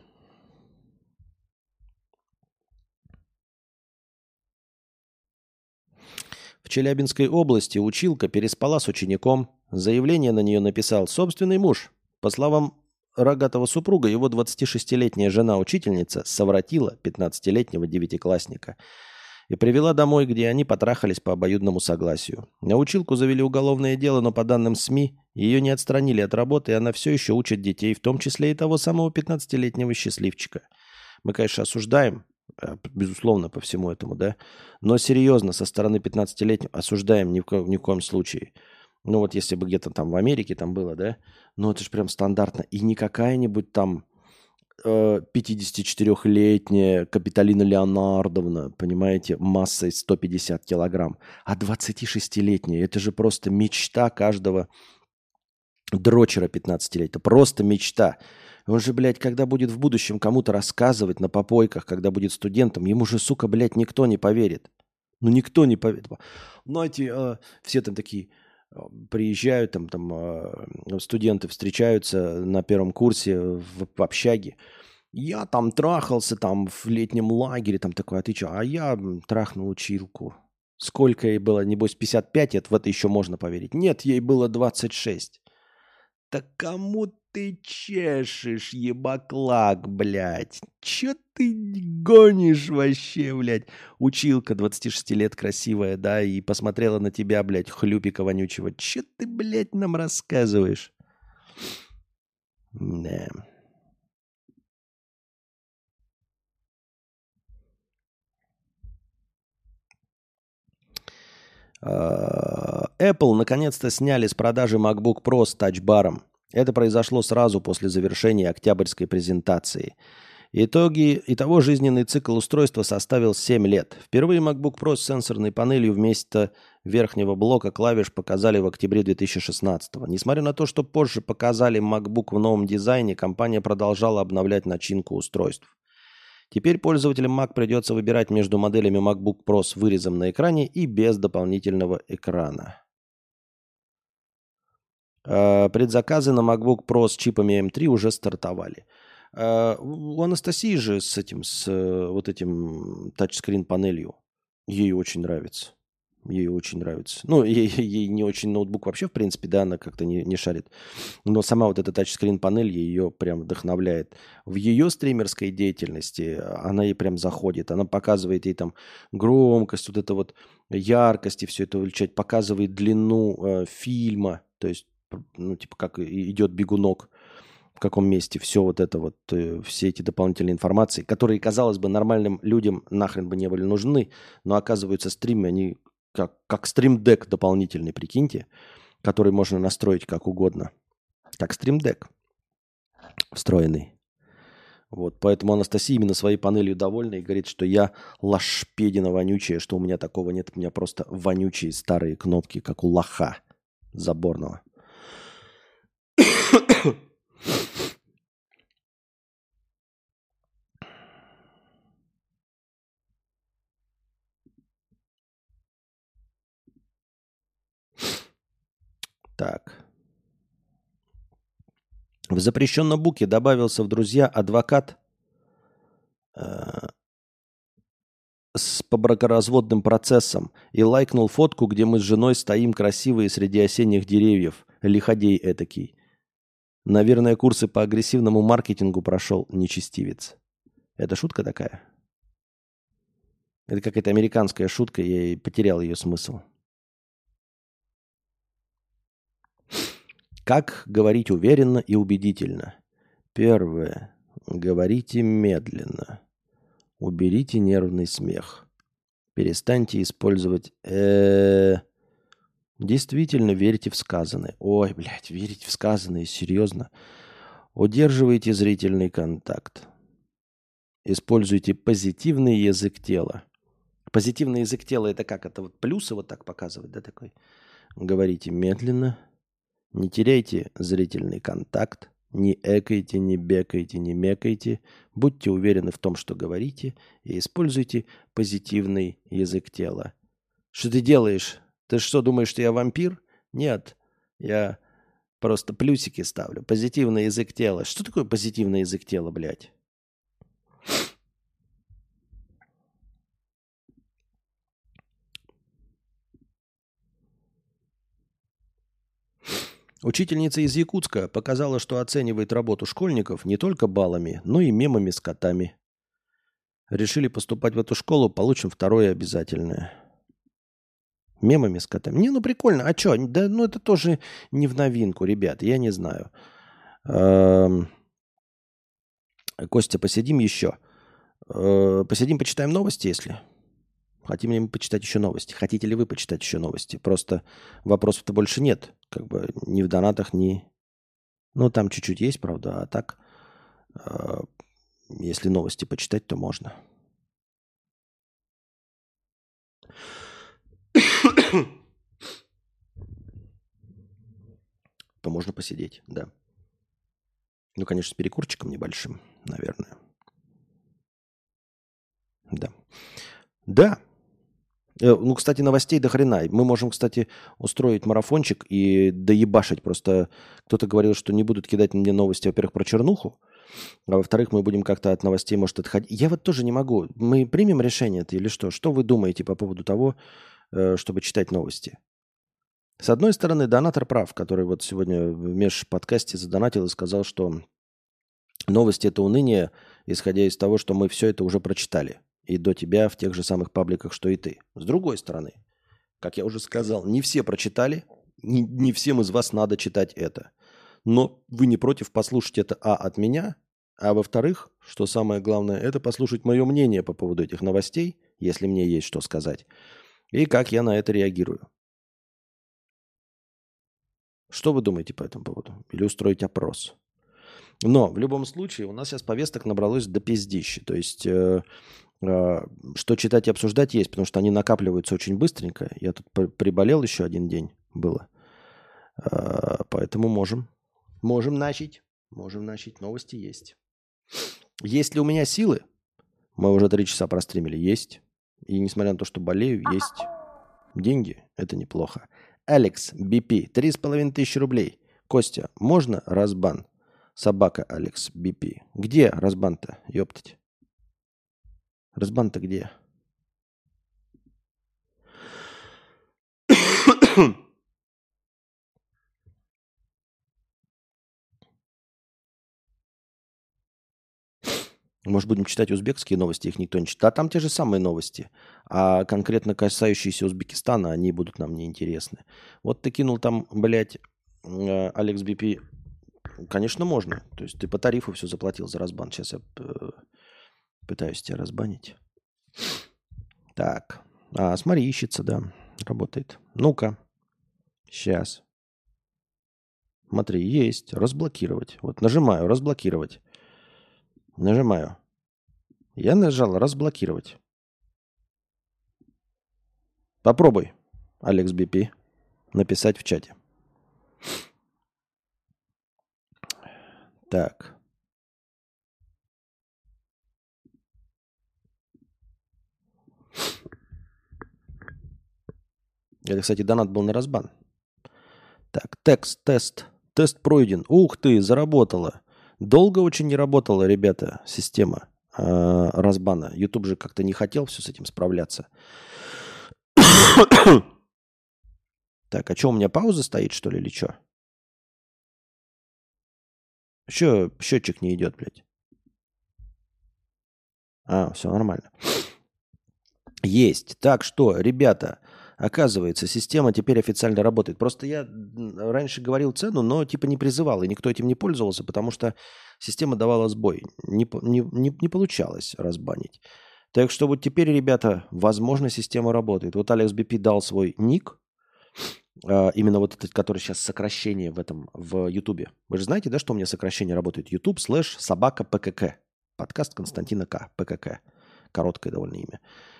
В Челябинской области училка переспала с учеником. Заявление на нее написал собственный муж. По словам рогатого супруга, его 26-летняя жена-учительница совратила 15-летнего девятиклассника и привела домой, где они потрахались по обоюдному согласию. На училку завели уголовное дело, но по данным СМИ, ее не отстранили от работы, и она все еще учит детей, в том числе и того самого 15-летнего счастливчика. Мы, конечно, осуждаем безусловно, по всему этому, да. Но серьезно, со стороны 15-летнего осуждаем ни в, ко- ни в коем случае. Ну вот если бы где-то там в Америке там было, да, ну это же прям стандартно. И не какая-нибудь там э, 54-летняя Капиталина Леонардовна, понимаете, массой 150 килограмм, а 26-летняя, это же просто мечта каждого дрочера 15-летнего. Просто мечта. Он же, блядь, когда будет в будущем кому-то рассказывать на попойках, когда будет студентом, ему же, сука, блядь, никто не поверит. Ну, никто не поверит. Знаете, э, все там такие э, приезжают, там, там э, студенты встречаются на первом курсе в, в общаге. Я там трахался там в летнем лагере, там такой, а ты что? А я трахнул училку. Сколько ей было? Небось, 55 лет, в это еще можно поверить. Нет, ей было 26. Так кому ты чешешь, ебаклак, блядь? Чё ты гонишь вообще, блядь? Училка 26 лет красивая, да, и посмотрела на тебя, блядь, хлюпика вонючего. Чё ты, блядь, нам рассказываешь? Да. А, Apple наконец-то сняли с продажи MacBook Pro с тачбаром. Это произошло сразу после завершения октябрьской презентации. Итоги, итого жизненный цикл устройства составил 7 лет. Впервые MacBook Pro с сенсорной панелью вместо верхнего блока клавиш показали в октябре 2016 -го. Несмотря на то, что позже показали MacBook в новом дизайне, компания продолжала обновлять начинку устройств. Теперь пользователям Mac придется выбирать между моделями MacBook Pro с вырезом на экране и без дополнительного экрана. Э, предзаказы на MacBook Pro с чипами M3 уже стартовали. Э, у Анастасии же с этим, с э, вот этим тачскрин панелью, ей очень нравится. Ей очень нравится. Ну, ей, ей не очень ноутбук вообще, в принципе, да, она как-то не, не шарит. Но сама вот эта тачскрин панель ее прям вдохновляет. В ее стримерской деятельности она ей прям заходит. Она показывает ей там громкость, вот это вот яркость и все это увеличать, показывает длину э, фильма. То есть ну, типа, как идет бегунок, в каком месте, все вот это вот, э, все эти дополнительные информации, которые, казалось бы, нормальным людям нахрен бы не были нужны, но оказываются стримы, они как, как стрим-дек дополнительный, прикиньте, который можно настроить как угодно. Как Deck встроенный. Вот, поэтому Анастасия именно своей панелью довольна и говорит, что я лошпедина вонючая, что у меня такого нет. У меня просто вонючие старые кнопки, как у лоха заборного. Так. В запрещенном буке добавился в друзья адвокат э, с побракоразводным процессом и лайкнул фотку, где мы с женой стоим красивые среди осенних деревьев. Лиходей этакий. Наверное, курсы по агрессивному маркетингу прошел нечестивец. Это шутка такая? Это какая-то американская шутка, я и потерял ее смысл. Как говорить уверенно и убедительно? Первое. Говорите медленно. Уберите нервный смех. Перестаньте использовать э Действительно верьте в сказанное. Ой, блядь, верить в сказанное, серьезно. Удерживайте зрительный контакт. Используйте позитивный язык тела. Позитивный язык тела это как? Это вот плюсы вот так показывать, да, такой? Говорите медленно, не теряйте зрительный контакт, не экайте, не бекайте, не мекайте. Будьте уверены в том, что говорите, и используйте позитивный язык тела. Что ты делаешь? Ты что, думаешь, что я вампир? Нет, я просто плюсики ставлю. Позитивный язык тела. Что такое позитивный язык тела, блядь? Учительница из Якутска показала, что оценивает работу школьников не только баллами, но и мемами с котами. Решили поступать в эту школу, получим второе обязательное. Мемами с котами. Не, ну прикольно. А что? Да, ну это тоже не в новинку, ребят. Я не знаю. Эм... Костя, посидим еще. Э, посидим, почитаем новости, если. Хотим ли мы почитать еще новости? Хотите ли вы почитать еще новости? Просто вопросов-то больше нет. Как бы ни в донатах, ни... Ну, там чуть-чуть есть, правда, а так, э, если новости почитать, то можно. то можно посидеть, да. Ну, конечно, с перекурчиком небольшим, наверное. Да. Да, ну, кстати, новостей до хрена. Мы можем, кстати, устроить марафончик и доебашить. Просто кто-то говорил, что не будут кидать мне новости, во-первых, про чернуху, а во-вторых, мы будем как-то от новостей, может, отходить. Я вот тоже не могу. Мы примем решение это или что? Что вы думаете по поводу того, э, чтобы читать новости? С одной стороны, донатор прав, который вот сегодня в межподкасте задонатил и сказал, что новости – это уныние, исходя из того, что мы все это уже прочитали – и до тебя в тех же самых пабликах, что и ты. С другой стороны, как я уже сказал, не все прочитали, не, не всем из вас надо читать это. Но вы не против послушать это, а, от меня, а во-вторых, что самое главное, это послушать мое мнение по поводу этих новостей, если мне есть что сказать, и как я на это реагирую. Что вы думаете по этому поводу? Или устроить опрос? Но в любом случае у нас сейчас повесток набралось до пиздищи. То есть э, что читать и обсуждать есть, потому что они накапливаются очень быстренько. Я тут приболел еще один день было. А, поэтому можем. Можем начать. Можем начать. Новости есть. Есть ли у меня силы? Мы уже три часа простримили. Есть. И несмотря на то, что болею, есть деньги. Это неплохо. Алекс, BP, три с половиной тысячи рублей. Костя, можно разбан? Собака Алекс, BP. Где разбан-то? Ёптать. Разбан-то где? Может, будем читать узбекские новости, их никто не читает. А там те же самые новости. А конкретно касающиеся Узбекистана, они будут нам неинтересны. Вот ты кинул там, блядь, э, Алекс Бипи. Конечно, можно. То есть ты по тарифу все заплатил за разбан. Сейчас я э, Пытаюсь тебя разбанить. Так. А, смотри, ищется, да. Работает. Ну-ка. Сейчас. Смотри, есть. Разблокировать. Вот нажимаю разблокировать. Нажимаю. Я нажал разблокировать. Попробуй, Алекс БП, написать в чате. Так. Это, кстати, донат был на разбан. Так, текст, тест. Тест пройден. Ух ты, заработала. Долго очень не работала, ребята, система э, разбана. YouTube же как-то не хотел все с этим справляться. так, а что, у меня пауза стоит, что ли, или что? Еще счетчик не идет, блядь. А, все нормально. Есть. Так что, ребята, Оказывается, система теперь официально работает. Просто я раньше говорил цену, но типа не призывал, и никто этим не пользовался, потому что система давала сбой. Не, не, не, не получалось разбанить. Так что вот теперь, ребята, возможно, система работает. Вот Алекс BP дал свой ник, а, именно вот этот, который сейчас сокращение в этом, в Ютубе. Вы же знаете, да, что у меня сокращение работает? YouTube слэш собака ПКК. Подкаст Константина К. ПКК. Короткое довольно имя.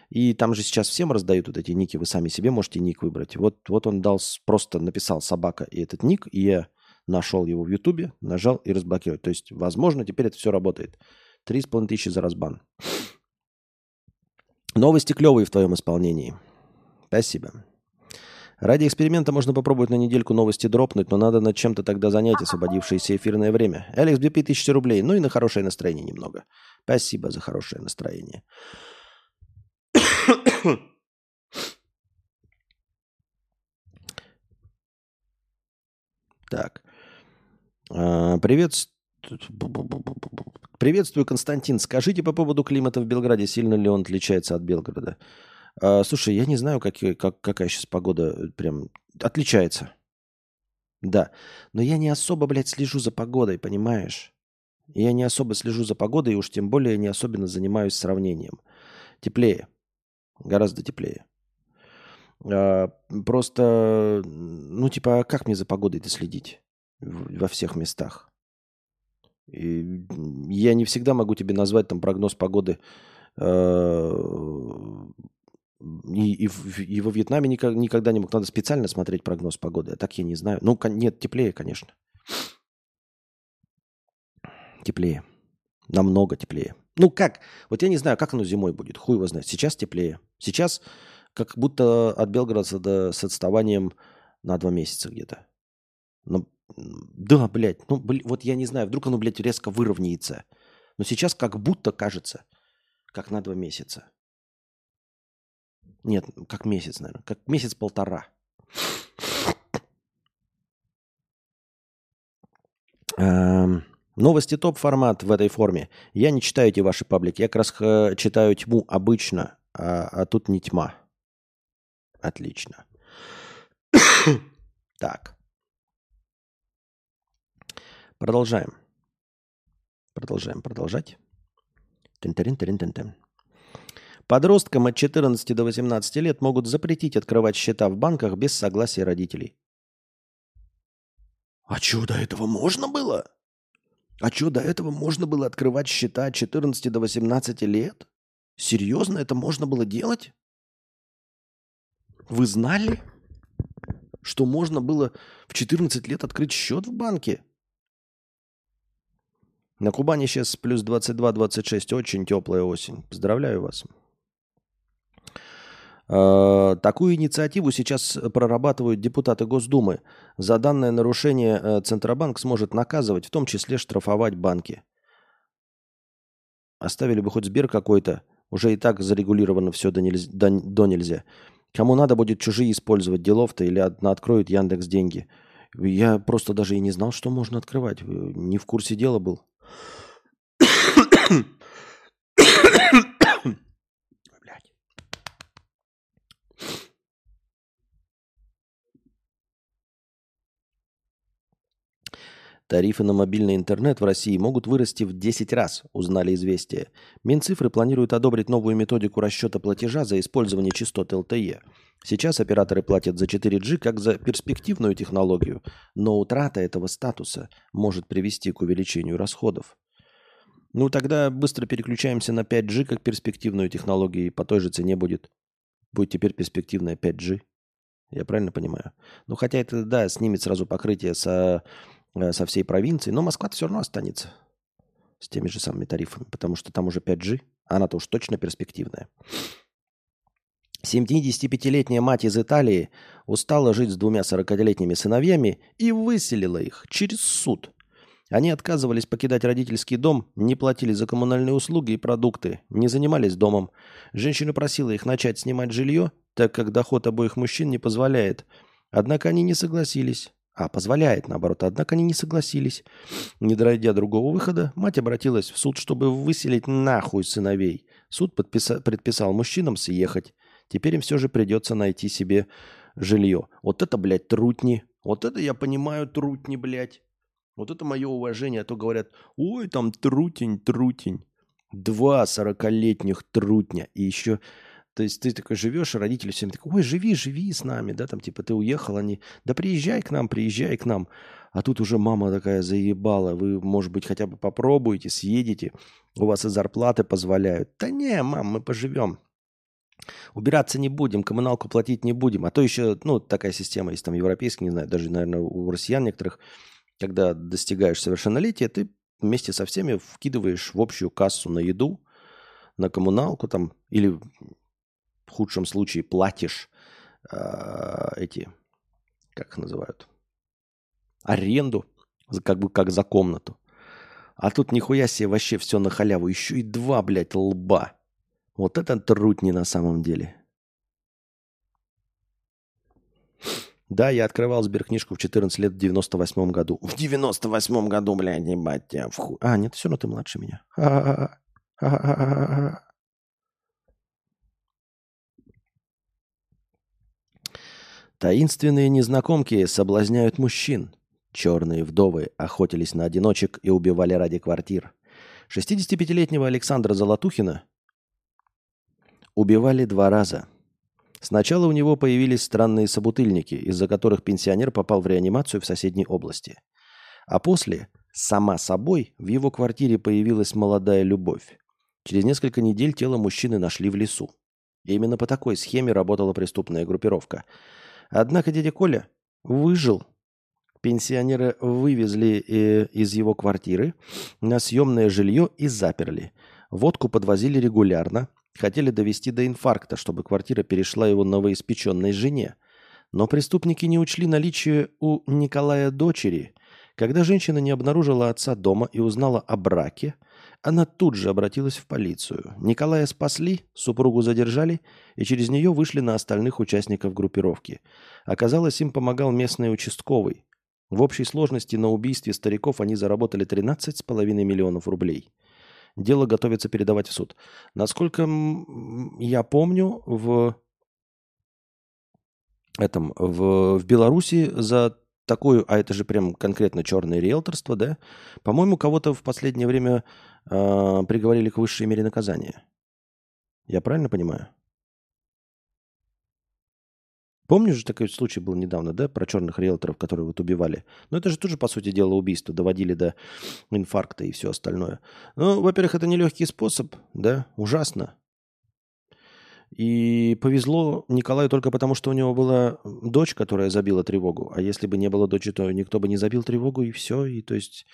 И там же сейчас всем раздают вот эти ники, вы сами себе можете ник выбрать. Вот, вот он дал, просто написал собака и этот ник, и я нашел его в Ютубе, нажал и разблокировать. То есть, возможно, теперь это все работает. Три с половиной тысячи за разбан. Новости клевые в твоем исполнении. Спасибо. Ради эксперимента можно попробовать на недельку новости дропнуть, но надо над чем-то тогда занять освободившееся эфирное время. Алекс, BP 1000 рублей. Ну и на хорошее настроение немного. Спасибо за хорошее настроение. Так. А, привет. Приветствую, Константин. Скажите по поводу климата в Белграде, сильно ли он отличается от Белгорода? А, слушай, я не знаю, как, как, какая сейчас погода э, прям отличается. Да, но я не особо, блядь, слежу за погодой, понимаешь? Я не особо слежу за погодой, и уж тем более не особенно занимаюсь сравнением. Теплее. Гораздо теплее. А, просто, ну, типа, а как мне за погодой-то следить во всех местах? И я не всегда могу тебе назвать там прогноз погоды. А, и, и, и во Вьетнаме никогда не мог. Надо специально смотреть прогноз погоды. А так я не знаю. Ну, нет, теплее, конечно. Теплее. Намного теплее. Ну как? Вот я не знаю, как оно зимой будет. Хуй его знает. Сейчас теплее. Сейчас как будто от Белгорода до, с отставанием на два месяца где-то. Ну, да, блядь. Ну, блин, вот я не знаю. Вдруг оно, блядь, резко выровняется. Но сейчас как будто кажется, как на два месяца. Нет, как месяц, наверное. Как месяц-полтора. Эм... Новости топ-формат в этой форме. Я не читаю эти ваши паблики. Я как раз э, читаю тьму обычно, а, а тут не тьма. Отлично. так. Продолжаем. Продолжаем продолжать. Подросткам от 14 до 18 лет могут запретить открывать счета в банках без согласия родителей. А что, до этого можно было? А что, до этого можно было открывать счета от 14 до 18 лет? Серьезно, это можно было делать? Вы знали, что можно было в 14 лет открыть счет в банке? На Кубани сейчас плюс 22-26, очень теплая осень. Поздравляю вас. Э, такую инициативу сейчас прорабатывают депутаты Госдумы. За данное нарушение э, Центробанк сможет наказывать, в том числе штрафовать банки. Оставили бы хоть Сбер какой-то. Уже и так зарегулировано все до нельзя. До, до нельзя. Кому надо будет чужие использовать делов-то или откроют Яндекс деньги. Я просто даже и не знал, что можно открывать. Не в курсе дела был. Тарифы на мобильный интернет в России могут вырасти в 10 раз, узнали известия. Минцифры планируют одобрить новую методику расчета платежа за использование частот ЛТЕ. Сейчас операторы платят за 4G как за перспективную технологию, но утрата этого статуса может привести к увеличению расходов. Ну, тогда быстро переключаемся на 5G как перспективную технологию, и по той же цене будет. Будет теперь перспективная 5G. Я правильно понимаю? Ну, хотя это, да, снимет сразу покрытие со, со всей провинции, но Москва все равно останется с теми же самыми тарифами, потому что там уже 5G, а она-то уж точно перспективная. 75-летняя мать из Италии устала жить с двумя 40-летними сыновьями и выселила их через суд. Они отказывались покидать родительский дом, не платили за коммунальные услуги и продукты, не занимались домом. Женщина просила их начать снимать жилье, так как доход обоих мужчин не позволяет. Однако они не согласились. А, позволяет, наоборот. Однако они не согласились. Не дойдя другого выхода, мать обратилась в суд, чтобы выселить нахуй сыновей. Суд подписа- предписал мужчинам съехать. Теперь им все же придется найти себе жилье. Вот это, блядь, трутни. Вот это я понимаю трутни, блядь. Вот это мое уважение. А то говорят, ой, там трутень, трутень. Два сорокалетних трутня. И еще то есть ты такой живешь, и родители всем такой, ой, живи, живи с нами, да, там типа ты уехал, они, да приезжай к нам, приезжай к нам. А тут уже мама такая заебала, вы, может быть, хотя бы попробуете, съедете, у вас и зарплаты позволяют. Да не, мам, мы поживем. Убираться не будем, коммуналку платить не будем. А то еще, ну, такая система есть там европейская, не знаю, даже, наверное, у россиян некоторых, когда достигаешь совершеннолетия, ты вместе со всеми вкидываешь в общую кассу на еду, на коммуналку там, или в худшем случае платишь э, эти, как их называют, аренду, как бы как за комнату. А тут нихуя себе вообще все на халяву. Еще и два, блядь, лба. Вот это труд не на самом деле. Да, я открывал сберкнижку в 14 лет в 98 году. В 98 году, блядь, ебать тебя в ху... А, нет, все равно ты младше меня. Таинственные незнакомки соблазняют мужчин. Черные вдовы охотились на одиночек и убивали ради квартир. 65-летнего Александра Золотухина убивали два раза. Сначала у него появились странные собутыльники, из-за которых пенсионер попал в реанимацию в соседней области. А после, сама собой, в его квартире появилась молодая любовь. Через несколько недель тело мужчины нашли в лесу. Именно по такой схеме работала преступная группировка – Однако дядя Коля выжил. Пенсионера вывезли э, из его квартиры на съемное жилье и заперли. Водку подвозили регулярно. Хотели довести до инфаркта, чтобы квартира перешла его новоиспеченной жене. Но преступники не учли наличие у Николая дочери. Когда женщина не обнаружила отца дома и узнала о браке, она тут же обратилась в полицию. Николая спасли, супругу задержали, и через нее вышли на остальных участников группировки. Оказалось, им помогал местный участковый. В общей сложности на убийстве стариков они заработали 13,5 миллионов рублей. Дело готовится передавать в суд. Насколько я помню, в этом в, в Беларуси за такую, а это же прям конкретно черное риэлторство, да? По-моему, кого-то в последнее время э, приговорили к высшей мере наказания. Я правильно понимаю? Помнишь же такой случай был недавно, да, про черных риэлторов, которые вот убивали? Ну, это же тоже, по сути дела, убийство. Доводили до инфаркта и все остальное. Ну, во-первых, это нелегкий способ, да, ужасно. И повезло Николаю только потому, что у него была дочь, которая забила тревогу. А если бы не было дочери, то никто бы не забил тревогу, и все. И то есть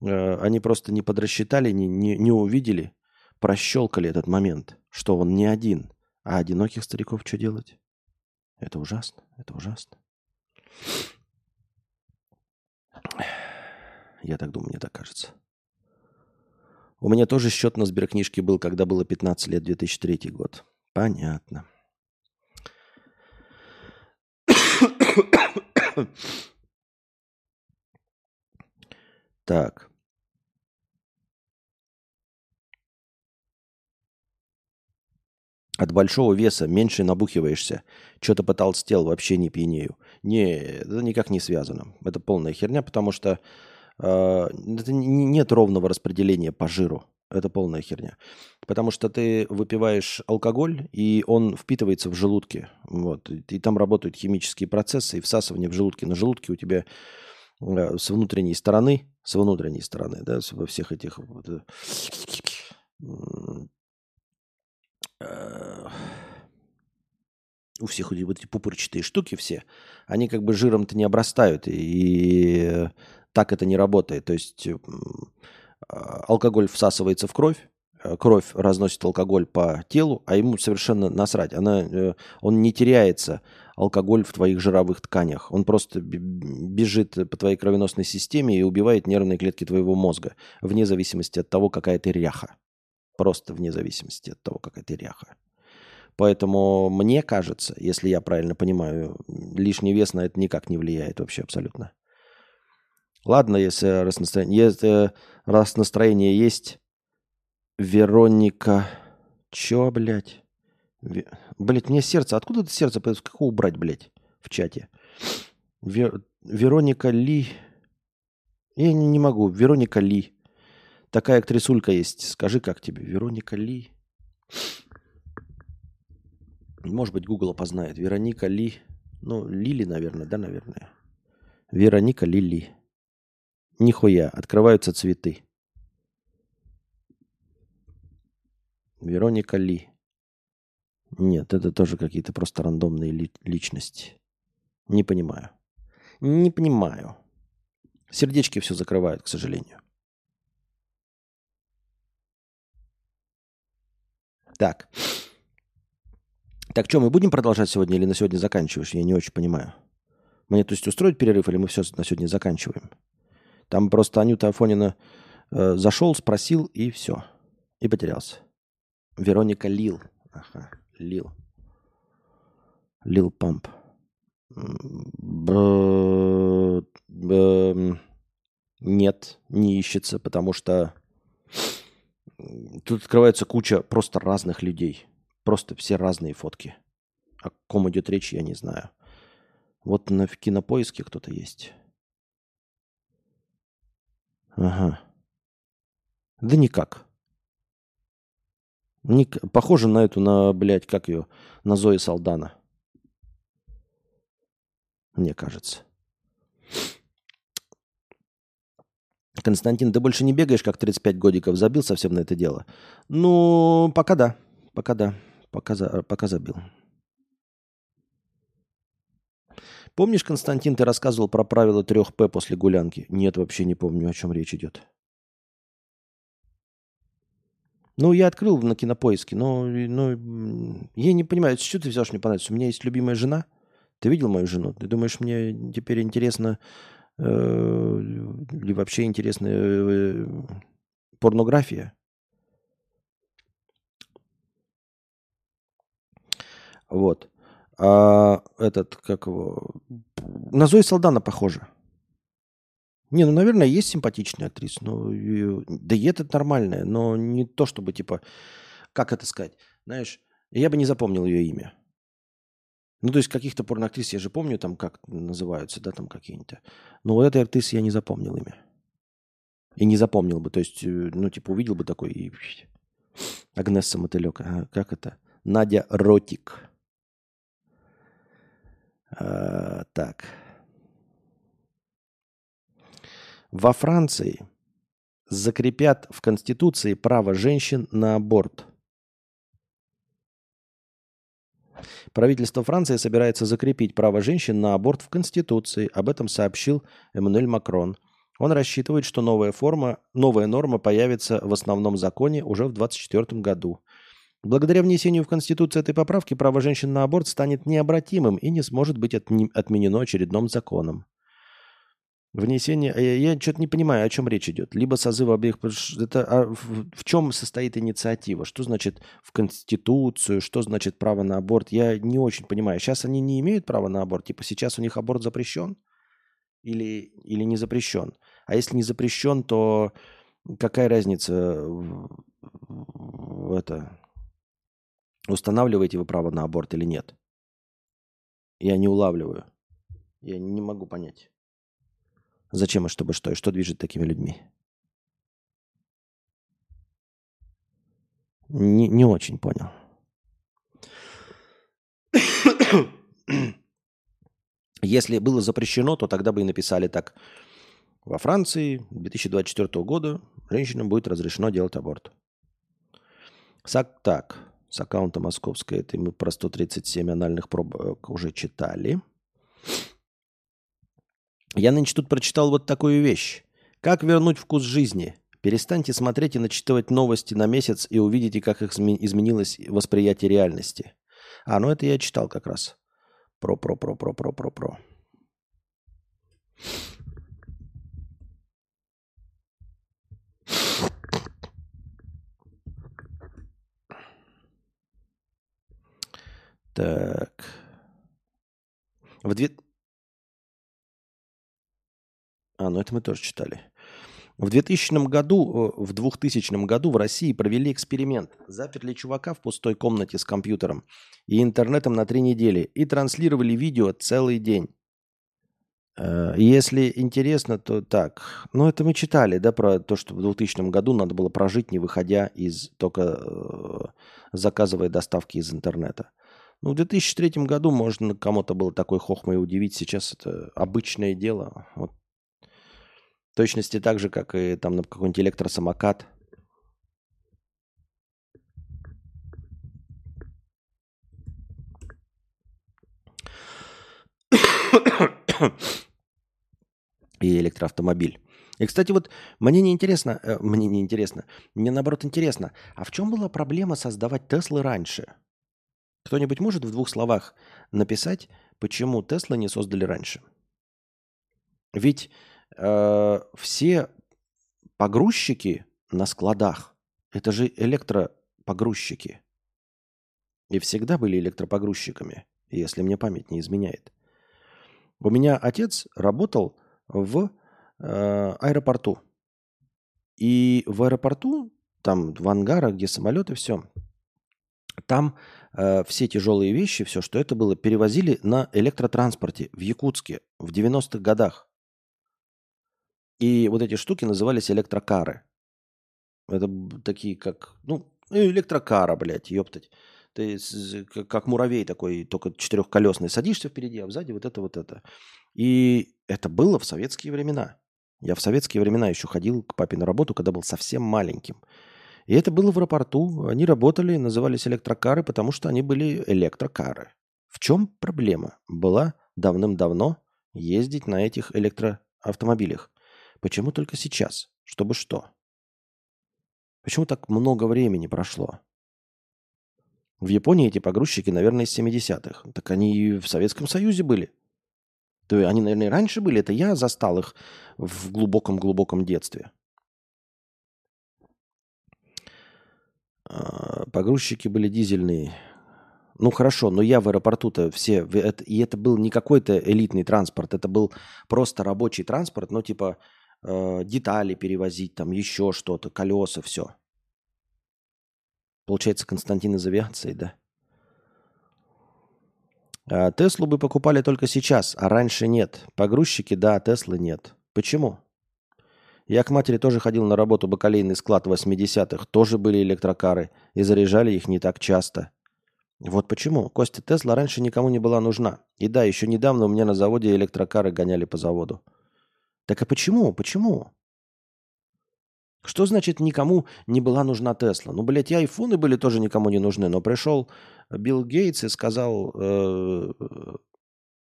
э, они просто не подрасчитали, не, не, не увидели, прощелкали этот момент, что он не один. А одиноких стариков что делать? Это ужасно, это ужасно. Я так думаю, мне так кажется. У меня тоже счет на сберкнижке был, когда было 15 лет, 2003 год. Понятно. Так. От большого веса меньше набухиваешься. Что-то потолстел, вообще не пьянею. Не, это никак не связано. Это полная херня, потому что нет ровного распределения по жиру. Это полная херня. Потому что ты выпиваешь алкоголь, и он впитывается в желудке. Вот. И там работают химические процессы и всасывание в желудке. На желудке у тебя э, с внутренней стороны, с внутренней стороны, да, во всех этих вот, у всех вот эти пупырчатые штуки все, они как бы жиром-то не обрастают, и так это не работает. То есть а, алкоголь всасывается в кровь, э, кровь разносит алкоголь по телу, а ему совершенно насрать. Она, э, он не теряется, алкоголь в твоих жировых тканях. Он просто бежит по твоей кровеносной системе и убивает нервные клетки твоего мозга, вне зависимости от того, какая ты ряха. Просто вне зависимости от того, какая ты ряха. Поэтому мне кажется, если я правильно понимаю, лишний вес на это никак не влияет вообще абсолютно. Ладно, если раз настроение, если раз настроение есть, Вероника... Чё, блядь? Ве... Блядь, мне сердце... Откуда это сердце? Как его убрать, блядь, в чате? Вер... Вероника Ли... Я не, не могу. Вероника Ли. Такая актрисулька есть. Скажи, как тебе? Вероника Ли. Может быть, Google опознает. Вероника Ли. Ну, Лили, наверное, да, наверное. Вероника Лили. Нихуя, открываются цветы. Вероника Ли. Нет, это тоже какие-то просто рандомные ли- личности. Не понимаю. Не понимаю. Сердечки все закрывают, к сожалению. Так. Так что, мы будем продолжать сегодня или на сегодня заканчиваешь? Я не очень понимаю. Мне, то есть, устроить перерыв или мы все на сегодня заканчиваем? Там просто Анюта Афонина э, зашел, спросил и все. И потерялся. Вероника Лил. Ага, Лил. Лил Памп. Нет, не ищется, потому что тут открывается куча просто разных людей. Просто все разные фотки. О ком идет речь, я не знаю. Вот на кинопоиске кто-то есть. Ага. Да никак. Ник... Похоже на эту, на, блядь, как ее, на Зои Салдана. Мне кажется. Константин, ты больше не бегаешь, как 35 годиков, забил совсем на это дело? Ну, пока да. Пока да. Пока, за... пока забил. Помнишь, Константин, ты рассказывал про правила 3П после гулянки? Нет, вообще не помню, о чем речь идет. Ну, я открыл на кинопоиске, но, но я не понимаю, что ты взял, что мне понравится. У меня есть любимая жена. Ты видел мою жену? Ты думаешь, мне теперь интересно э, или вообще интересна э, порнография? Вот. А этот, как его... На Зои Салдана похоже. Не, ну, наверное, есть симпатичная актриса. Но, да и этот нормальная, но не то, чтобы, типа, как это сказать? Знаешь, я бы не запомнил ее имя. Ну, то есть каких-то порноактрис я же помню, там, как называются, да, там какие-нибудь. Но у этой актрисы я не запомнил имя. И не запомнил бы. То есть, э, ну, типа, увидел бы такой и... Агнесса Мотылек. А, как это? Надя Ротик. А, так. Во Франции закрепят в Конституции право женщин на аборт. Правительство Франции собирается закрепить право женщин на аборт в Конституции. Об этом сообщил Эммануэль Макрон. Он рассчитывает, что новая, форма, новая норма появится в основном законе уже в 2024 году. Благодаря внесению в Конституцию этой поправки право женщин на аборт станет необратимым и не сможет быть отменено очередным законом. Внесение... Э, я, я что-то не понимаю, о чем речь идет. Либо созыв обеих... Это, а в, в чем состоит инициатива? Что значит в Конституцию? Что значит право на аборт? Я не очень понимаю. Сейчас они не имеют права на аборт? Типа сейчас у них аборт запрещен? Или, или не запрещен? А если не запрещен, то какая разница в, в это Устанавливаете вы право на аборт или нет? Я не улавливаю. Я не могу понять. Зачем и чтобы что? И что движет такими людьми? Не, не очень понял. Если было запрещено, то тогда бы и написали так. Во Франции 2024 года женщинам будет разрешено делать аборт. Сак, так, с аккаунта московской, это мы про 137 анальных пробок уже читали. Я нынче тут прочитал вот такую вещь. Как вернуть вкус жизни? Перестаньте смотреть и начитывать новости на месяц и увидите, как их изменилось восприятие реальности. А, ну это я читал как раз. Про-про-про-про-про-про-про. Так. В две... А, ну это мы тоже читали. В 2000 году, э, в 2000 году в России провели эксперимент. Заперли чувака в пустой комнате с компьютером и интернетом на три недели и транслировали видео целый день. Э, если интересно, то так. Ну, это мы читали, да, про то, что в 2000 году надо было прожить, не выходя из, только э, заказывая доставки из интернета. Ну, в 2003 году, можно, кому-то было такой хохмой удивить. Сейчас это обычное дело. Вот. В точности так же, как и там на какой-нибудь электросамокат. и электроавтомобиль. И, кстати, вот мне не интересно, э, мне не интересно, мне наоборот интересно, а в чем была проблема создавать Теслы раньше? Кто-нибудь может в двух словах написать, почему Тесла не создали раньше? Ведь э, все погрузчики на складах это же электропогрузчики. И всегда были электропогрузчиками, если мне память не изменяет. У меня отец работал в э, аэропорту. И в аэропорту, там в ангарах, где самолеты, все, там э, все тяжелые вещи, все, что это было, перевозили на электротранспорте в Якутске в 90-х годах. И вот эти штуки назывались электрокары. Это такие как, ну, электрокара, блядь, ёптать. Ты как муравей такой, только четырехколесный. Садишься впереди, а сзади вот это, вот это. И это было в советские времена. Я в советские времена еще ходил к папе на работу, когда был совсем маленьким. И это было в аэропорту. Они работали, назывались электрокары, потому что они были электрокары. В чем проблема? Была давным-давно ездить на этих электроавтомобилях. Почему только сейчас? Чтобы что? Почему так много времени прошло? В Японии эти погрузчики, наверное, из 70-х. Так они и в Советском Союзе были. То есть они, наверное, и раньше были. Это я застал их в глубоком-глубоком детстве. Погрузчики были дизельные. Ну хорошо, но я в аэропорту-то все... И это был не какой-то элитный транспорт, это был просто рабочий транспорт, ну типа э, детали перевозить, там еще что-то, колеса, все. Получается, Константин из авиации, да? А Теслу бы покупали только сейчас, а раньше нет. Погрузчики, да, а Теслы нет. Почему? Я к матери тоже ходил на работу бакалейный склад 80-х. Тоже были электрокары. И заряжали их не так часто. Вот почему. Костя Тесла раньше никому не была нужна. И да, еще недавно у меня на заводе электрокары гоняли по заводу. Так а почему? Почему? Что значит никому не была нужна Тесла? Ну, блядь, и айфоны были тоже никому не нужны. Но пришел Билл Гейтс и сказал, э,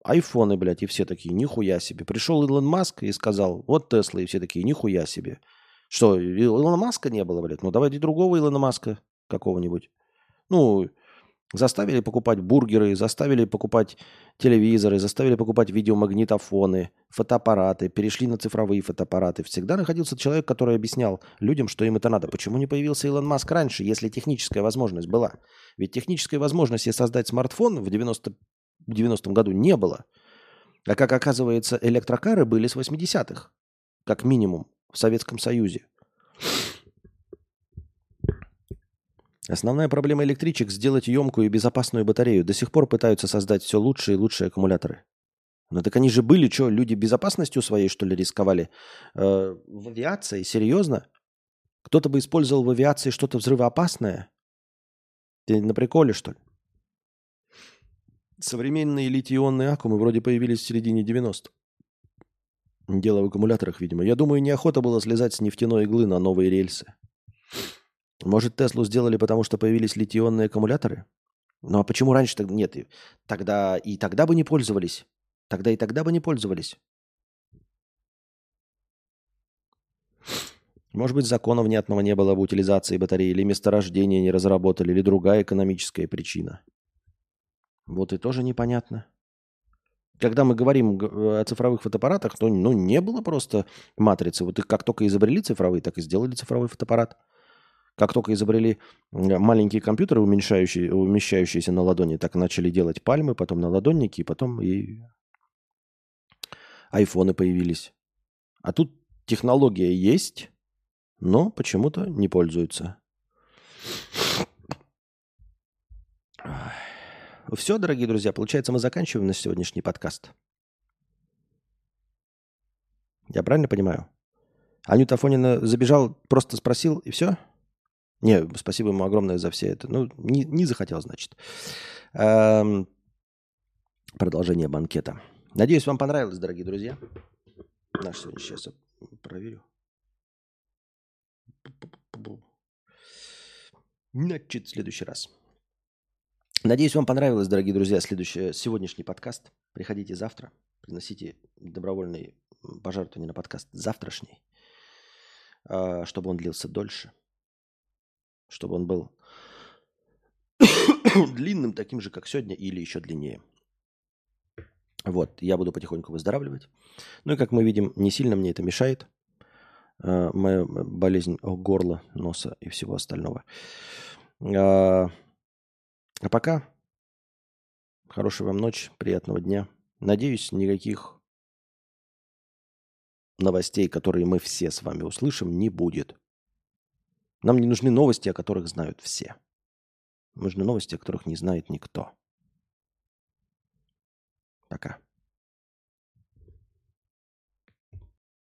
айфоны, блядь, и все такие, нихуя себе. Пришел Илон Маск и сказал, вот Тесла, и все такие, нихуя себе. Что, Илона Маска не было, блядь? Ну, давайте другого Илона Маска какого-нибудь. Ну, заставили покупать бургеры, заставили покупать телевизоры, заставили покупать видеомагнитофоны, фотоаппараты, перешли на цифровые фотоаппараты. Всегда находился человек, который объяснял людям, что им это надо. Почему не появился Илон Маск раньше, если техническая возможность была? Ведь технической возможности создать смартфон в 90 в 90-м году не было. А как оказывается, электрокары были с 80-х, как минимум, в Советском Союзе. Основная проблема электричек – сделать емкую и безопасную батарею. До сих пор пытаются создать все лучшие и лучшие аккумуляторы. Ну так они же были, что, люди безопасностью своей, что ли, рисковали? Э, в авиации? Серьезно? Кто-то бы использовал в авиации что-то взрывоопасное? Ты на приколе, что ли? Современные литий-ионные аккумы вроде появились в середине 90-х. Дело в аккумуляторах, видимо. Я думаю, неохота было слезать с нефтяной иглы на новые рельсы. Может, Теслу сделали, потому что появились литий-ионные аккумуляторы? Ну а почему раньше тогда нет? Тогда и тогда бы не пользовались. Тогда и тогда бы не пользовались. Может быть, закона внятного не было об утилизации батареи, или месторождения не разработали, или другая экономическая причина. Вот и тоже непонятно. Когда мы говорим о цифровых фотоаппаратах, то ну, не было просто матрицы. Вот их как только изобрели цифровые, так и сделали цифровой фотоаппарат. Как только изобрели маленькие компьютеры, уменьшающие, умещающиеся на ладони, так начали делать пальмы, потом на ладонники, и потом и айфоны появились. А тут технология есть, но почему-то не пользуются. Все, дорогие друзья, получается, мы заканчиваем на сегодняшний подкаст. Я правильно понимаю? Анюта Афонина забежал, просто спросил, и все? Не, спасибо ему огромное за все это. Ну, не, не захотел, значит. Эм, продолжение банкета. Надеюсь, вам понравилось, дорогие друзья. Наш сегодня сейчас проверю. Значит, в следующий раз. Надеюсь, вам понравилось, дорогие друзья, следующий, сегодняшний подкаст. Приходите завтра, приносите добровольные пожертвования на подкаст завтрашний, а, чтобы он длился дольше, чтобы он был длинным, таким же, как сегодня, или еще длиннее. Вот, я буду потихоньку выздоравливать. Ну и, как мы видим, не сильно мне это мешает. А, моя болезнь горла, носа и всего остального. А, пока хорошей вам ночи, приятного дня. Надеюсь, никаких новостей, которые мы все с вами услышим, не будет. Нам не нужны новости, о которых знают все. Нужны новости, о которых не знает никто. Пока.